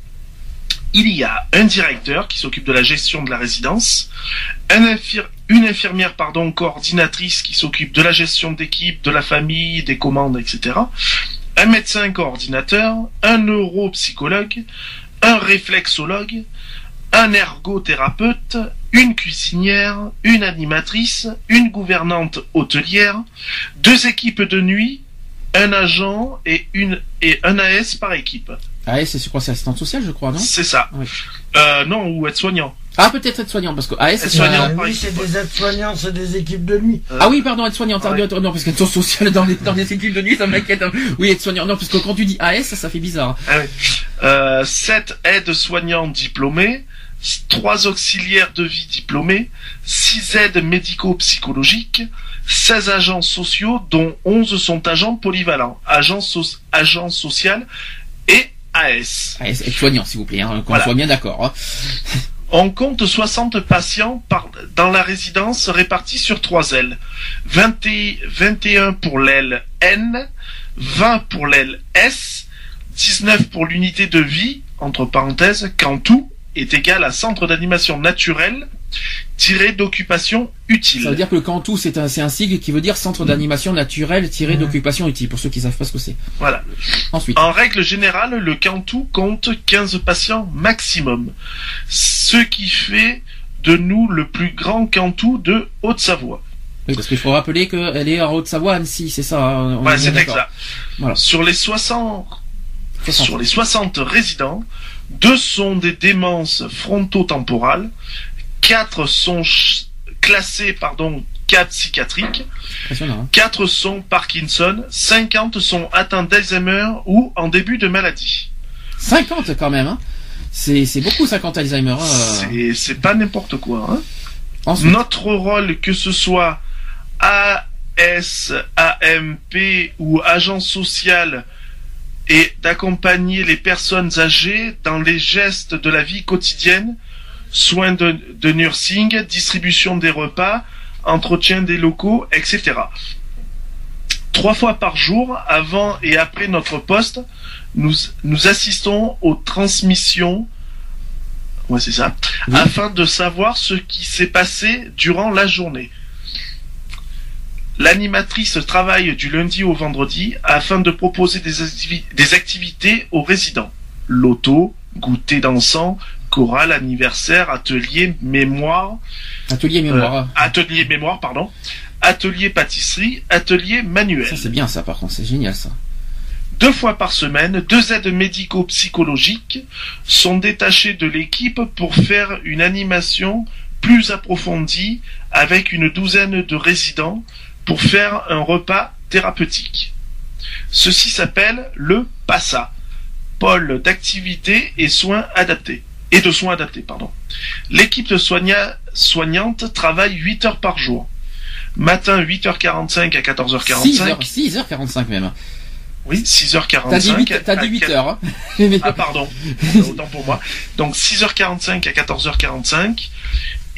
Il y a un directeur qui s'occupe de la gestion de la résidence, une infirmière pardon, coordinatrice qui s'occupe de la gestion d'équipe, de la famille, des commandes, etc. Un médecin coordinateur, un neuropsychologue, un réflexologue, un ergothérapeute, une cuisinière, une animatrice, une gouvernante hôtelière, deux équipes de nuit, un agent et une et un AS par équipe. Ah, c'est que c'est assistante sociale, je crois, non? C'est ça. Oui. Euh, non, ou aide-soignant. Ah, peut-être aide-soignant parce que AS, c'est Aide-soignant. euh, par oui, c'est des aides-soignants, c'est des équipes de nuit. Ah oui, pardon, aide-soignant, Ouais. attends, non, parce qu'aide sociale dans les, dans les équipes de nuit, ça m'inquiète. hein. Oui, aide-soignant, non, parce que quand tu dis AS, ça, ça fait bizarre. Ah oui. Euh, sept aides-soignants diplômés, trois auxiliaires de vie diplômés, six aides médico-psychologiques, 16 agents sociaux, dont 11 sont agents polyvalents, agents, so- agents sociaux et AS. AS, aide-soignant, s'il vous plaît, hein, qu'on Voilà. soit bien d'accord. hein. On compte 60 patients par, dans la résidence répartis sur trois ailes. 20 et- 21 pour l'aile N, 20 pour l'aile S, 19 pour l'unité de vie, entre parenthèses, quand tout est égal à centre d'animation naturelle, tiré d'occupation utile. Ça veut dire que le Cantou, c'est un, un sigle qui veut dire centre d'animation naturelle tiré Ouais. d'occupation utile, pour ceux qui savent pas ce que c'est. Voilà. Ensuite. En règle générale, le Cantou compte 15 patients maximum, ce qui fait de nous le plus grand Cantou de Haute-Savoie. Oui, parce qu'il faut rappeler qu'elle est en Haute-Savoie, Annecy, c'est ça. hein, bien c'est exact. Voilà. Sur les 60, 60. sur les 60 résidents, deux sont des démences frontotemporales, quatre sont classés pardon 4 psychiatriques, hein. 4 sont Parkinson, 50 sont atteints d'Alzheimer ou en début de maladie. 50 quand même. Hein. C'est beaucoup 50 Alzheimer. hein. C'est c'est pas n'importe quoi. Hein. Ensuite, Notre rôle, que ce soit AS, AMP ou agent social, est d'accompagner les personnes âgées dans les gestes de la vie quotidienne, soins de, de nursing, distribution des repas, entretien des locaux, etc. Trois fois par jour, avant et après notre poste, nous, nous assistons aux transmissions Ouais, c'est ça. Oui. Afin de savoir ce qui s'est passé durant la journée. L'animatrice travaille du lundi au vendredi afin de proposer des, activi- des activités aux résidents. Loto, goûter dansant, chorale, anniversaire, atelier, mémoire, atelier mémoire. euh, atelier mémoire, pardon, atelier pâtisserie, atelier manuel. Ça c'est bien ça par contre, c'est génial ça. Deux fois par semaine, deux aides médico-psychologiques sont détachées de l'équipe pour faire une animation plus approfondie avec une douzaine de résidents pour faire un repas thérapeutique. Ceci s'appelle le PASSA, pôle d'activité et soins adaptés. Et de soins adaptés, pardon. L'équipe de soigna- soignante travaille 8 heures par jour. Matin 8h45 à 14h45. 6h, 6h45 même. Oui, 6h45. T'as dit 8, à- t'as dit à 8 quel- heures. Hein. Ah pardon, autant pour moi. Donc 6h45 à 14h45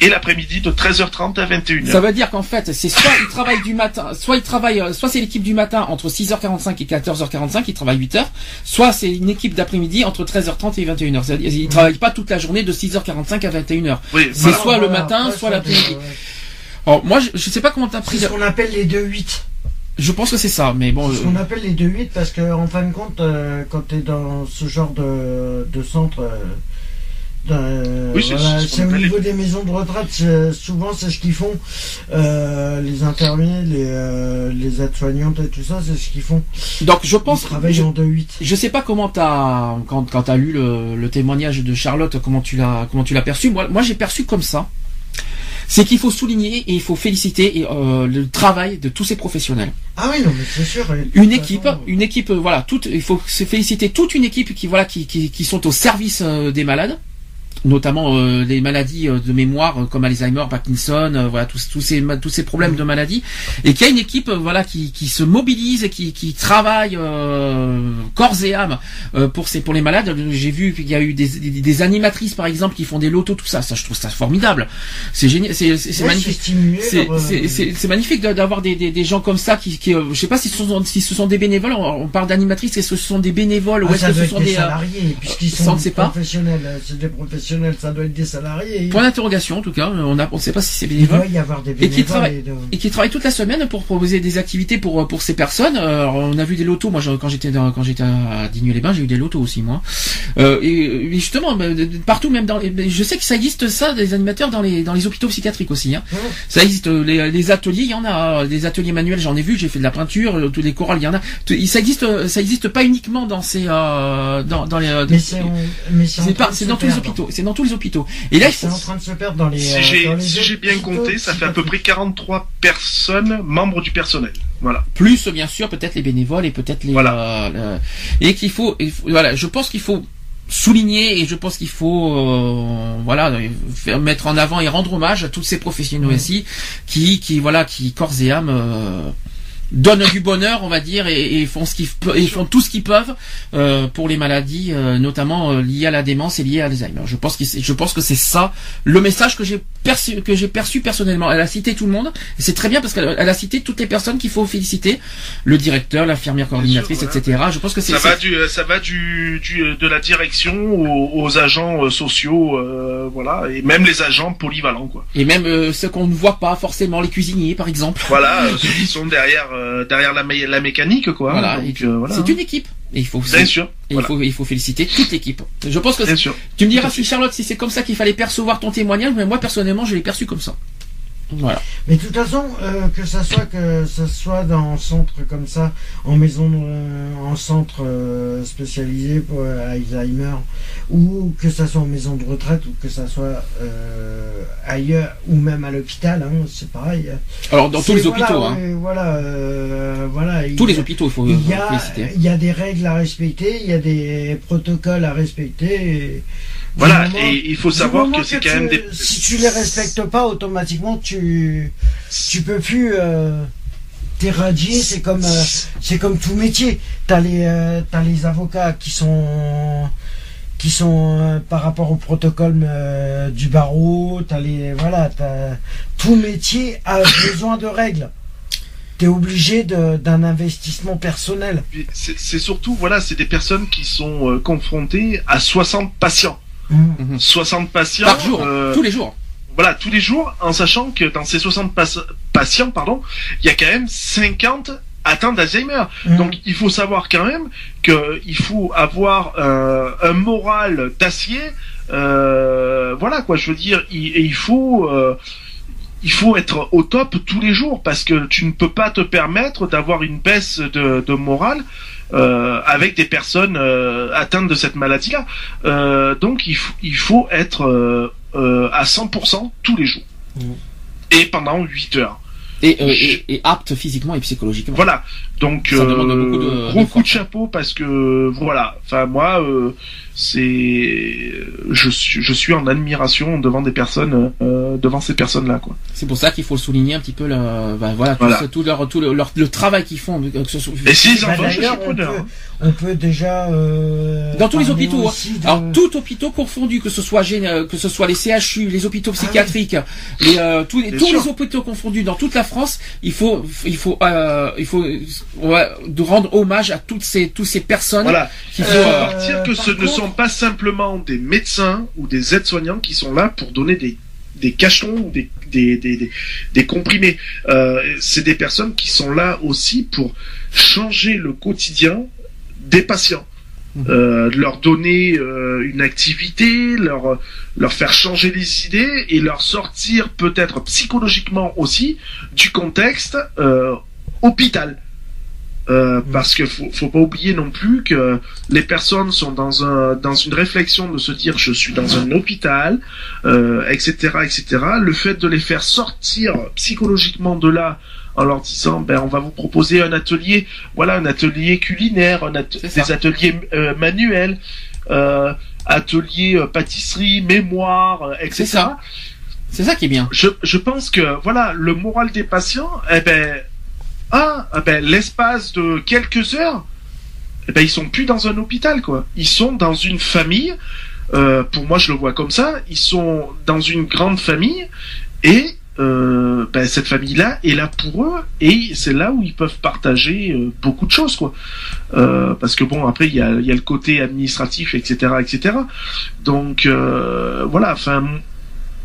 et l'après-midi de 13h30 à 21h. Ça veut dire qu'en fait, c'est soit il travaille du matin, soit il travaille, euh, soit c'est l'équipe du matin entre 6h45 et 14h45, il travaille 8 heures, soit c'est une équipe d'après-midi entre 13h30 et 21h. C'est-à-dire, il travaille pas toute la journée de 6h45 à 21h. Oui, C'est voilà. soit le matin, après, soit l'après-midi. Alors, moi, je, je sais pas comment t'as pris. C'est ce qu'on appelle les 2-8. Je pense que c'est ça, mais bon. C'est ce euh, qu'on appelle les 2-8 parce que en fin de compte, euh, quand tu es dans ce genre de, de centre, euh, de- Oui, c'est- voilà, ce au niveau des maisons de retraite, c'est- souvent c'est ce qu'ils font, euh, les infirmiers, les, euh, les aides-soignantes et tout ça, c'est ce qu'ils font. Donc, je Ils pense. travaillent je- en 2-8. Je sais pas comment t'as quand quand t'as lu le, le témoignage de Charlotte comment tu l'as comment tu l'as perçu moi moi j'ai perçu comme ça c'est qu'il faut souligner et il faut féliciter et, euh, le travail de tous ces professionnels Ah oui, non, mais c'est sûr. une équipe façon, une équipe euh, voilà toute il faut se féliciter toute une équipe qui voilà qui qui, qui sont au service euh, des malades notamment euh, les maladies euh, de mémoire euh, comme Alzheimer, Parkinson, euh, voilà tous tous ces tous ces problèmes de maladies et qu'il y a une équipe euh, voilà qui, qui se mobilise et qui, qui travaille euh, corps et âme euh, pour ces pour les malades. J'ai vu qu'il y a eu des, des, des animatrices par exemple qui font des lotos tout ça. Ça je trouve ça formidable. C'est génial, c'est ouais, magnifique. c'est magnifique d'a- d'avoir des, des, gens comme ça qui, qui euh, je sais pas si ce sont si ce sont des bénévoles. On, on parle d'animatrices. Est-ce que ce sont des bénévoles ou Ah, est-ce que ce sont des euh, salariés, puisqu'ils sont professionnels. C'est des professionnels, ça doit être des salariés. Point d'interrogation en tout cas. On on sait pas si c'est Il bénévole. doit y avoir des Et qui bénévoles. travaillent- et de- et qui travaillent toute la semaine pour proposer des activités pour pour ces personnes. Euh, Alors, on a vu des lotos. Moi, quand j'étais quand j'étais à Digne-les-Bains, j'ai eu des lotos aussi moi. Euh, et, et justement, partout, même dans les, je sais que ça existe ça des animateurs dans les dans les hôpitaux psychiatriques aussi. Hein. Ça existe. euh, Les, les ateliers, il y en a. euh, Des ateliers manuels, j'en ai vu. J'ai fait de la peinture. euh, Tous les chorales, il y en a. Ça existe. euh, Ça existe pas uniquement dans ces euh, dans dans les. euh, Mais c'est dans tous les hôpitaux. C'est dans tous les hôpitaux. Et là, il C'est faut. en train de se perdre dans les. Si euh, j'ai si bien compté, ça fait à peu près 43 personnes membres du personnel. Voilà. plus bien sûr peut-être les bénévoles et peut-être les Voilà. euh, euh, et qu'il faut, il faut- voilà je pense qu'il faut souligner et je pense qu'il faut euh, voilà faire mettre en avant et rendre hommage à tous ces professionnels aussi qui qui voilà qui corps et âme euh, donnent du bonheur on va dire et, et font ce qu'ils et font tout ce qu'ils peuvent euh, pour les maladies euh, notamment euh, liées à la démence et liées à l'Alzheimer. Je pense que je pense que c'est ça le message que j'ai perçu que j'ai perçu personnellement. Elle a cité tout le monde et c'est très bien parce qu'elle elle a cité toutes les personnes qu'il faut féliciter. Le directeur l'infirmière coordinatrice voilà. etc je pense que c'est Ça va du, ça va du, du de la direction aux, aux agents euh, sociaux, euh, voilà, et même les agents polyvalents, quoi. et même euh, ceux qu'on ne voit pas forcément les cuisiniers par exemple. Voilà, euh, ceux [laughs] qui sont derrière, euh, derrière la, mé- la mécanique, quoi. voilà, et- euh, voilà. c'est une équipe et il faut Bien sûr. et Voilà. il faut il faut féliciter toute l'équipe je pense que Bien c'est- sûr. tu me diras si Charlotte si c'est comme ça qu'il fallait percevoir ton témoignage mais moi personnellement je l'ai perçu comme ça Voilà. Mais de toute façon, euh, que ça soit que ça soit dans un centre comme ça, en maison, euh, en centre euh, spécialisé pour Alzheimer, ou que ça soit en maison de retraite, ou que ça soit ailleurs, ou même à l'hôpital, hein, c'est pareil. Alors dans tous les voilà, hôpitaux, hein. Voilà, euh, voilà. Tous il- les hôpitaux, il faut, Il y, a, il y a des règles à respecter, il y a des protocoles à respecter. et Voilà, moment- et il faut savoir que c'est quand tu- même des... Si tu les respectes pas, automatiquement tu tu peux plus euh, t'éradier. C'est comme euh, c'est comme tout métier. T'as les euh, t'as les avocats qui sont qui sont euh, par rapport au protocole euh, du barreau. T'as les voilà. T'as, tout métier a [coughs] besoin de règles. T'es obligé d'un investissement personnel. C'est surtout, voilà, c'est des personnes qui sont confrontées à 60 patients. Mhm. 60 patients. Par jour, euh, tous les jours. Voilà, tous les jours, en sachant que dans ces 60 pas- patients, pardon, il y a quand même 50 atteints d'Alzheimer. Mhm. Donc il faut savoir quand même qu'il faut avoir euh, un moral d'acier. euh, voilà quoi, je veux dire, il, et il faut euh, il faut être au top tous les jours parce que tu ne peux pas te permettre d'avoir une baisse de, de morale euh, avec des personnes euh, atteintes de cette maladie-là. Euh, donc il, faut- il faut être à 100% tous les jours Mhm. et pendant 8 heures. Et, et, et apte physiquement et psychologiquement. Voilà. Donc Ça demande beaucoup de- gros de coup de chapeau parce que voilà. Enfin moi, c'est je suis je suis en admiration devant des personnes euh, devant ces personnes là quoi. C'est pour ça qu'il faut souligner un petit peu le, ben voilà, tout, Voilà. ce- tout leur, tout le, leur- le travail qu'ils font. que ce soit- Et si les Bah, je suis on peut, on peut déjà. euh, Dans tous les hôpitaux, hein. de- Alors tout hôpitaux confondus, que ce soit euh, que ce soit les CHU, les hôpitaux Ah psychiatriques, les, euh, tous, les, tous sûr. les hôpitaux confondus dans toute la France, il faut il faut euh, il faut euh, ouais, de rendre hommage à toutes ces toutes ces personnes Voilà. qui font euh, partir que ce ne contre- sont pas simplement des médecins ou des aides-soignants qui sont là pour donner des des cachetons ou des des des, des, des comprimés. Euh, c'est des personnes qui sont là aussi pour changer le quotidien des patients. Euh, leur donner euh, une activité, leur leur faire changer les idées et leur sortir peut-être psychologiquement aussi du contexte euh, hôpital. Euh, parce que faut, faut pas oublier non plus que les personnes sont dans un dans une réflexion de se dire je suis dans un hôpital, euh, etc., etc. Le fait de les faire sortir psychologiquement de là en leur disant ben on va vous proposer un atelier, voilà un atelier culinaire, un at- des ateliers euh, manuels, euh, ateliers euh, pâtisserie, mémoire, etc. C'est ça. c'est ça qui est bien. Je, je pense que voilà le moral des patients, eh ben ah, eh ben l'espace de quelques heures, eh ben ils sont plus dans un hôpital quoi. Ils sont dans une famille. Euh, pour moi, je le vois comme ça. Ils sont dans une grande famille et euh, ben, cette famille-là est là pour eux et c'est là où ils peuvent partager euh, beaucoup de choses quoi. Parce que bon après il y a, le côté administratif etc etc. Donc voilà. Enfin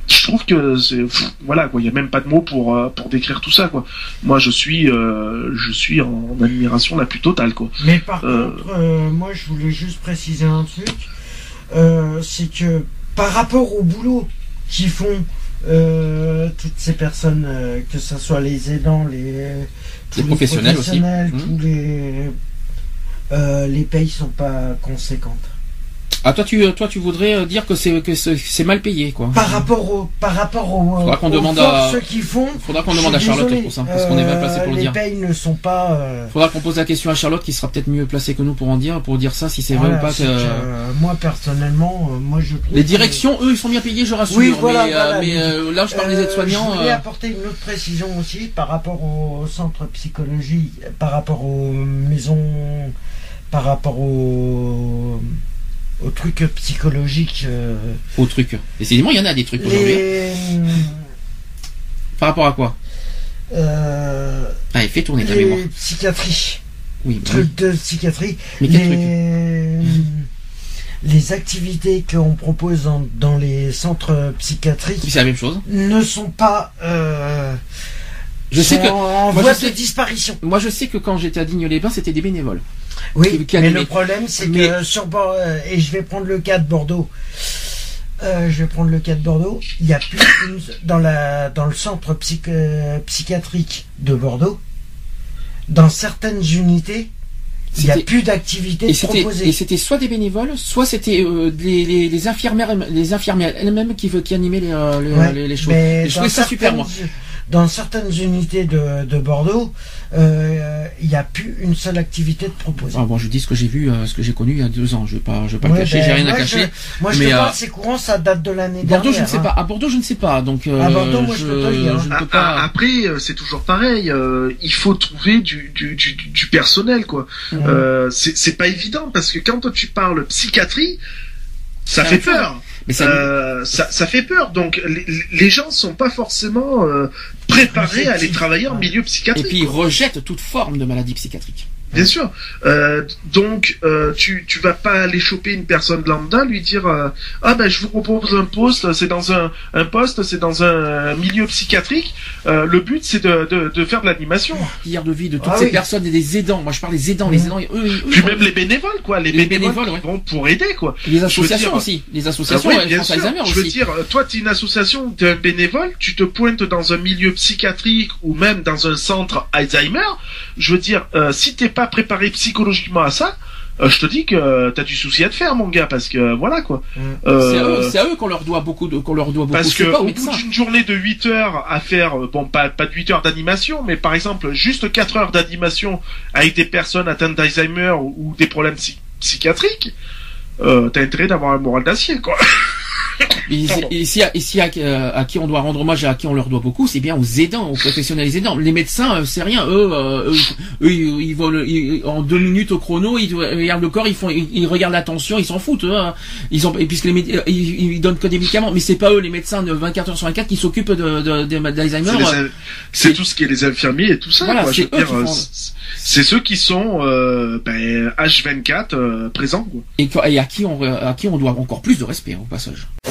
je trouve que c'est pff, voilà quoi il y a même pas de mots pour euh, pour décrire tout ça quoi moi je suis euh, je suis en admiration la plus totale quoi Mais par Euh. contre, euh, moi je voulais juste préciser un truc, euh, c'est que par rapport au boulot qu'ils font euh, toutes ces personnes, euh, que ce soit les aidants, les, tous Les professionnels tous les euh, les payes sont pas conséquentes. Ah toi tu toi tu voudrais euh, dire que c'est que c'est mal payé quoi. Par rapport au par rapport au Faudra qu'on aux demande à- forces qu'ils font. Faudra qu'on demande à Charlotte désolé, pour ça parce qu'on est mal placé pour le euh, dire. Les payes ne sont pas. euh, Faudra qu'on pose la question à Charlotte qui sera peut-être mieux placée que nous pour en dire pour dire ça si c'est vrai ou pas que que, euh, moi personnellement, euh, moi je les que- directions eux ils sont bien payés je rassure Oui, voilà, mais, euh, voilà. mais, euh, là je parle des Euh, aides-soignants Je voulais euh, apporter une autre précision aussi par rapport au centre psychologie, par rapport aux maisons, par rapport au aux trucs psychologiques. euh, au truc. Décidément il y en a des trucs aujourd'hui. hein. les, Par rapport à quoi? Euh, Allez fais tourner ta mémoire. les psychiatries, Oui. bah oui. trucs de psychiatrie, Mais quel truc? Les, les activités qu'on propose dans les centres psychiatriques C'est la même chose. ne sont pas. euh, Je sais que en voie de disparition. moi je sais que quand j'étais à Digne-les-Bains c'était des bénévoles. Oui, qui- mais le problème c'est Mais- que sur euh, et je vais prendre le cas de Bordeaux. euh, je vais prendre le cas de Bordeaux. Il y a plus [coughs] une- dans la dans le centre psych- euh, psychiatrique de Bordeaux, dans certaines unités, il n'y a plus c'était, proposées. et c'était soit des bénévoles, soit c'était euh, les, les, les infirmières, les infirmières elles-mêmes qui, qui animaient les, euh, les, Ouais, les, choses. mais je trouvais ça super, moi. Dans certaines unités de, de Bordeaux, euh, il n'y a plus une seule activité de proposée. Ah, bon, je dis ce que j'ai vu, euh, ce que j'ai connu il y a deux ans. Je vais pas, je vais pas Ouais, le cacher, ben, j'ai rien à moi, cacher. je- moi, je mais, te euh, parle, c'est courant, ça date de l'année Bordeaux, dernière. je ne sais hein. pas. À Bordeaux, je ne sais pas. Donc, euh, À Bordeaux, moi, je peux pas le dire, hein. je ne Ah, peux pas. Après, euh, c'est toujours pareil. euh, il faut trouver du, du, du, du personnel, quoi. Euh, c'est c'est pas évident parce que quand tu parles psychiatrie, ça fait peur. Mais ça, Euh, ça, ça fait peur. Donc les, les gens sont pas forcément euh, préparés à aller travailler en milieu et psychiatrique. puis ils rejettent toute forme de maladie psychiatrique. Bien sûr. Euh, donc euh, tu tu vas pas aller choper une personne lambda, lui dire euh, ah ben je vous propose un poste, c'est dans un un poste, c'est dans un milieu psychiatrique. Le but c'est de, de de faire de l'animation. Hier de vie de toutes Ah ces oui. personnes et des aidants. Moi, je parle des aidants, les Mhm. aidants. et eux, eux, Puis eux, même les bénévoles quoi, les, Les bénévoles, bénévoles, qui ouais. vont pour aider quoi. les associations dire- aussi. Les Ah associations, oui, euh, bien sûr. Je veux aussi. dire, toi, tu es une association, tu es un bénévole, tu te pointes dans un milieu psychiatrique ou même dans un centre Alzheimer. Je veux dire, si t'es pas préparé psychologiquement à ça, euh, je te dis que tu as du souci à te faire, mon gars, parce que euh, voilà quoi. Mm. Euh, C'est à eux, qu'on leur doit beaucoup de, qu'on leur doit beaucoup. parce que pas au bout d'une journée de 8 heures à faire, euh, bon pas pas de 8 heures d'animation, mais par exemple juste 4 heures d'animation avec des personnes atteintes d'Alzheimer ou, ou des problèmes psy- psychiatriques, euh, t'as intérêt d'avoir un moral d'acier quoi. [laughs] Et, Pardon. et ici, à, ici à, euh, à qui on doit rendre hommage et à qui on leur doit beaucoup, c'est bien aux aidants, aux professionnels aidants. Les médecins, euh, c'est rien. Eux, euh, eux, eux, ils, ils volent ils- en deux minutes au chrono, ils regardent le corps, ils font, ils, ils regardent la tension, ils s'en foutent. eux, hein. Ils ont, et puisque les ils, ils donnent que des médicaments, mais c'est pas eux, les médecins de 24 heures sur 24 qui s'occupent de, de, de- d'Alzheimer. C'est tout ce qui est les infirmiers et tout ça. Voilà, c'est veux eux dire, qui font- c'est- ceux qui sont euh, ben, H24 euh, présents. Quoi. et, et à qui on, à qui on doit encore plus de respect au passage.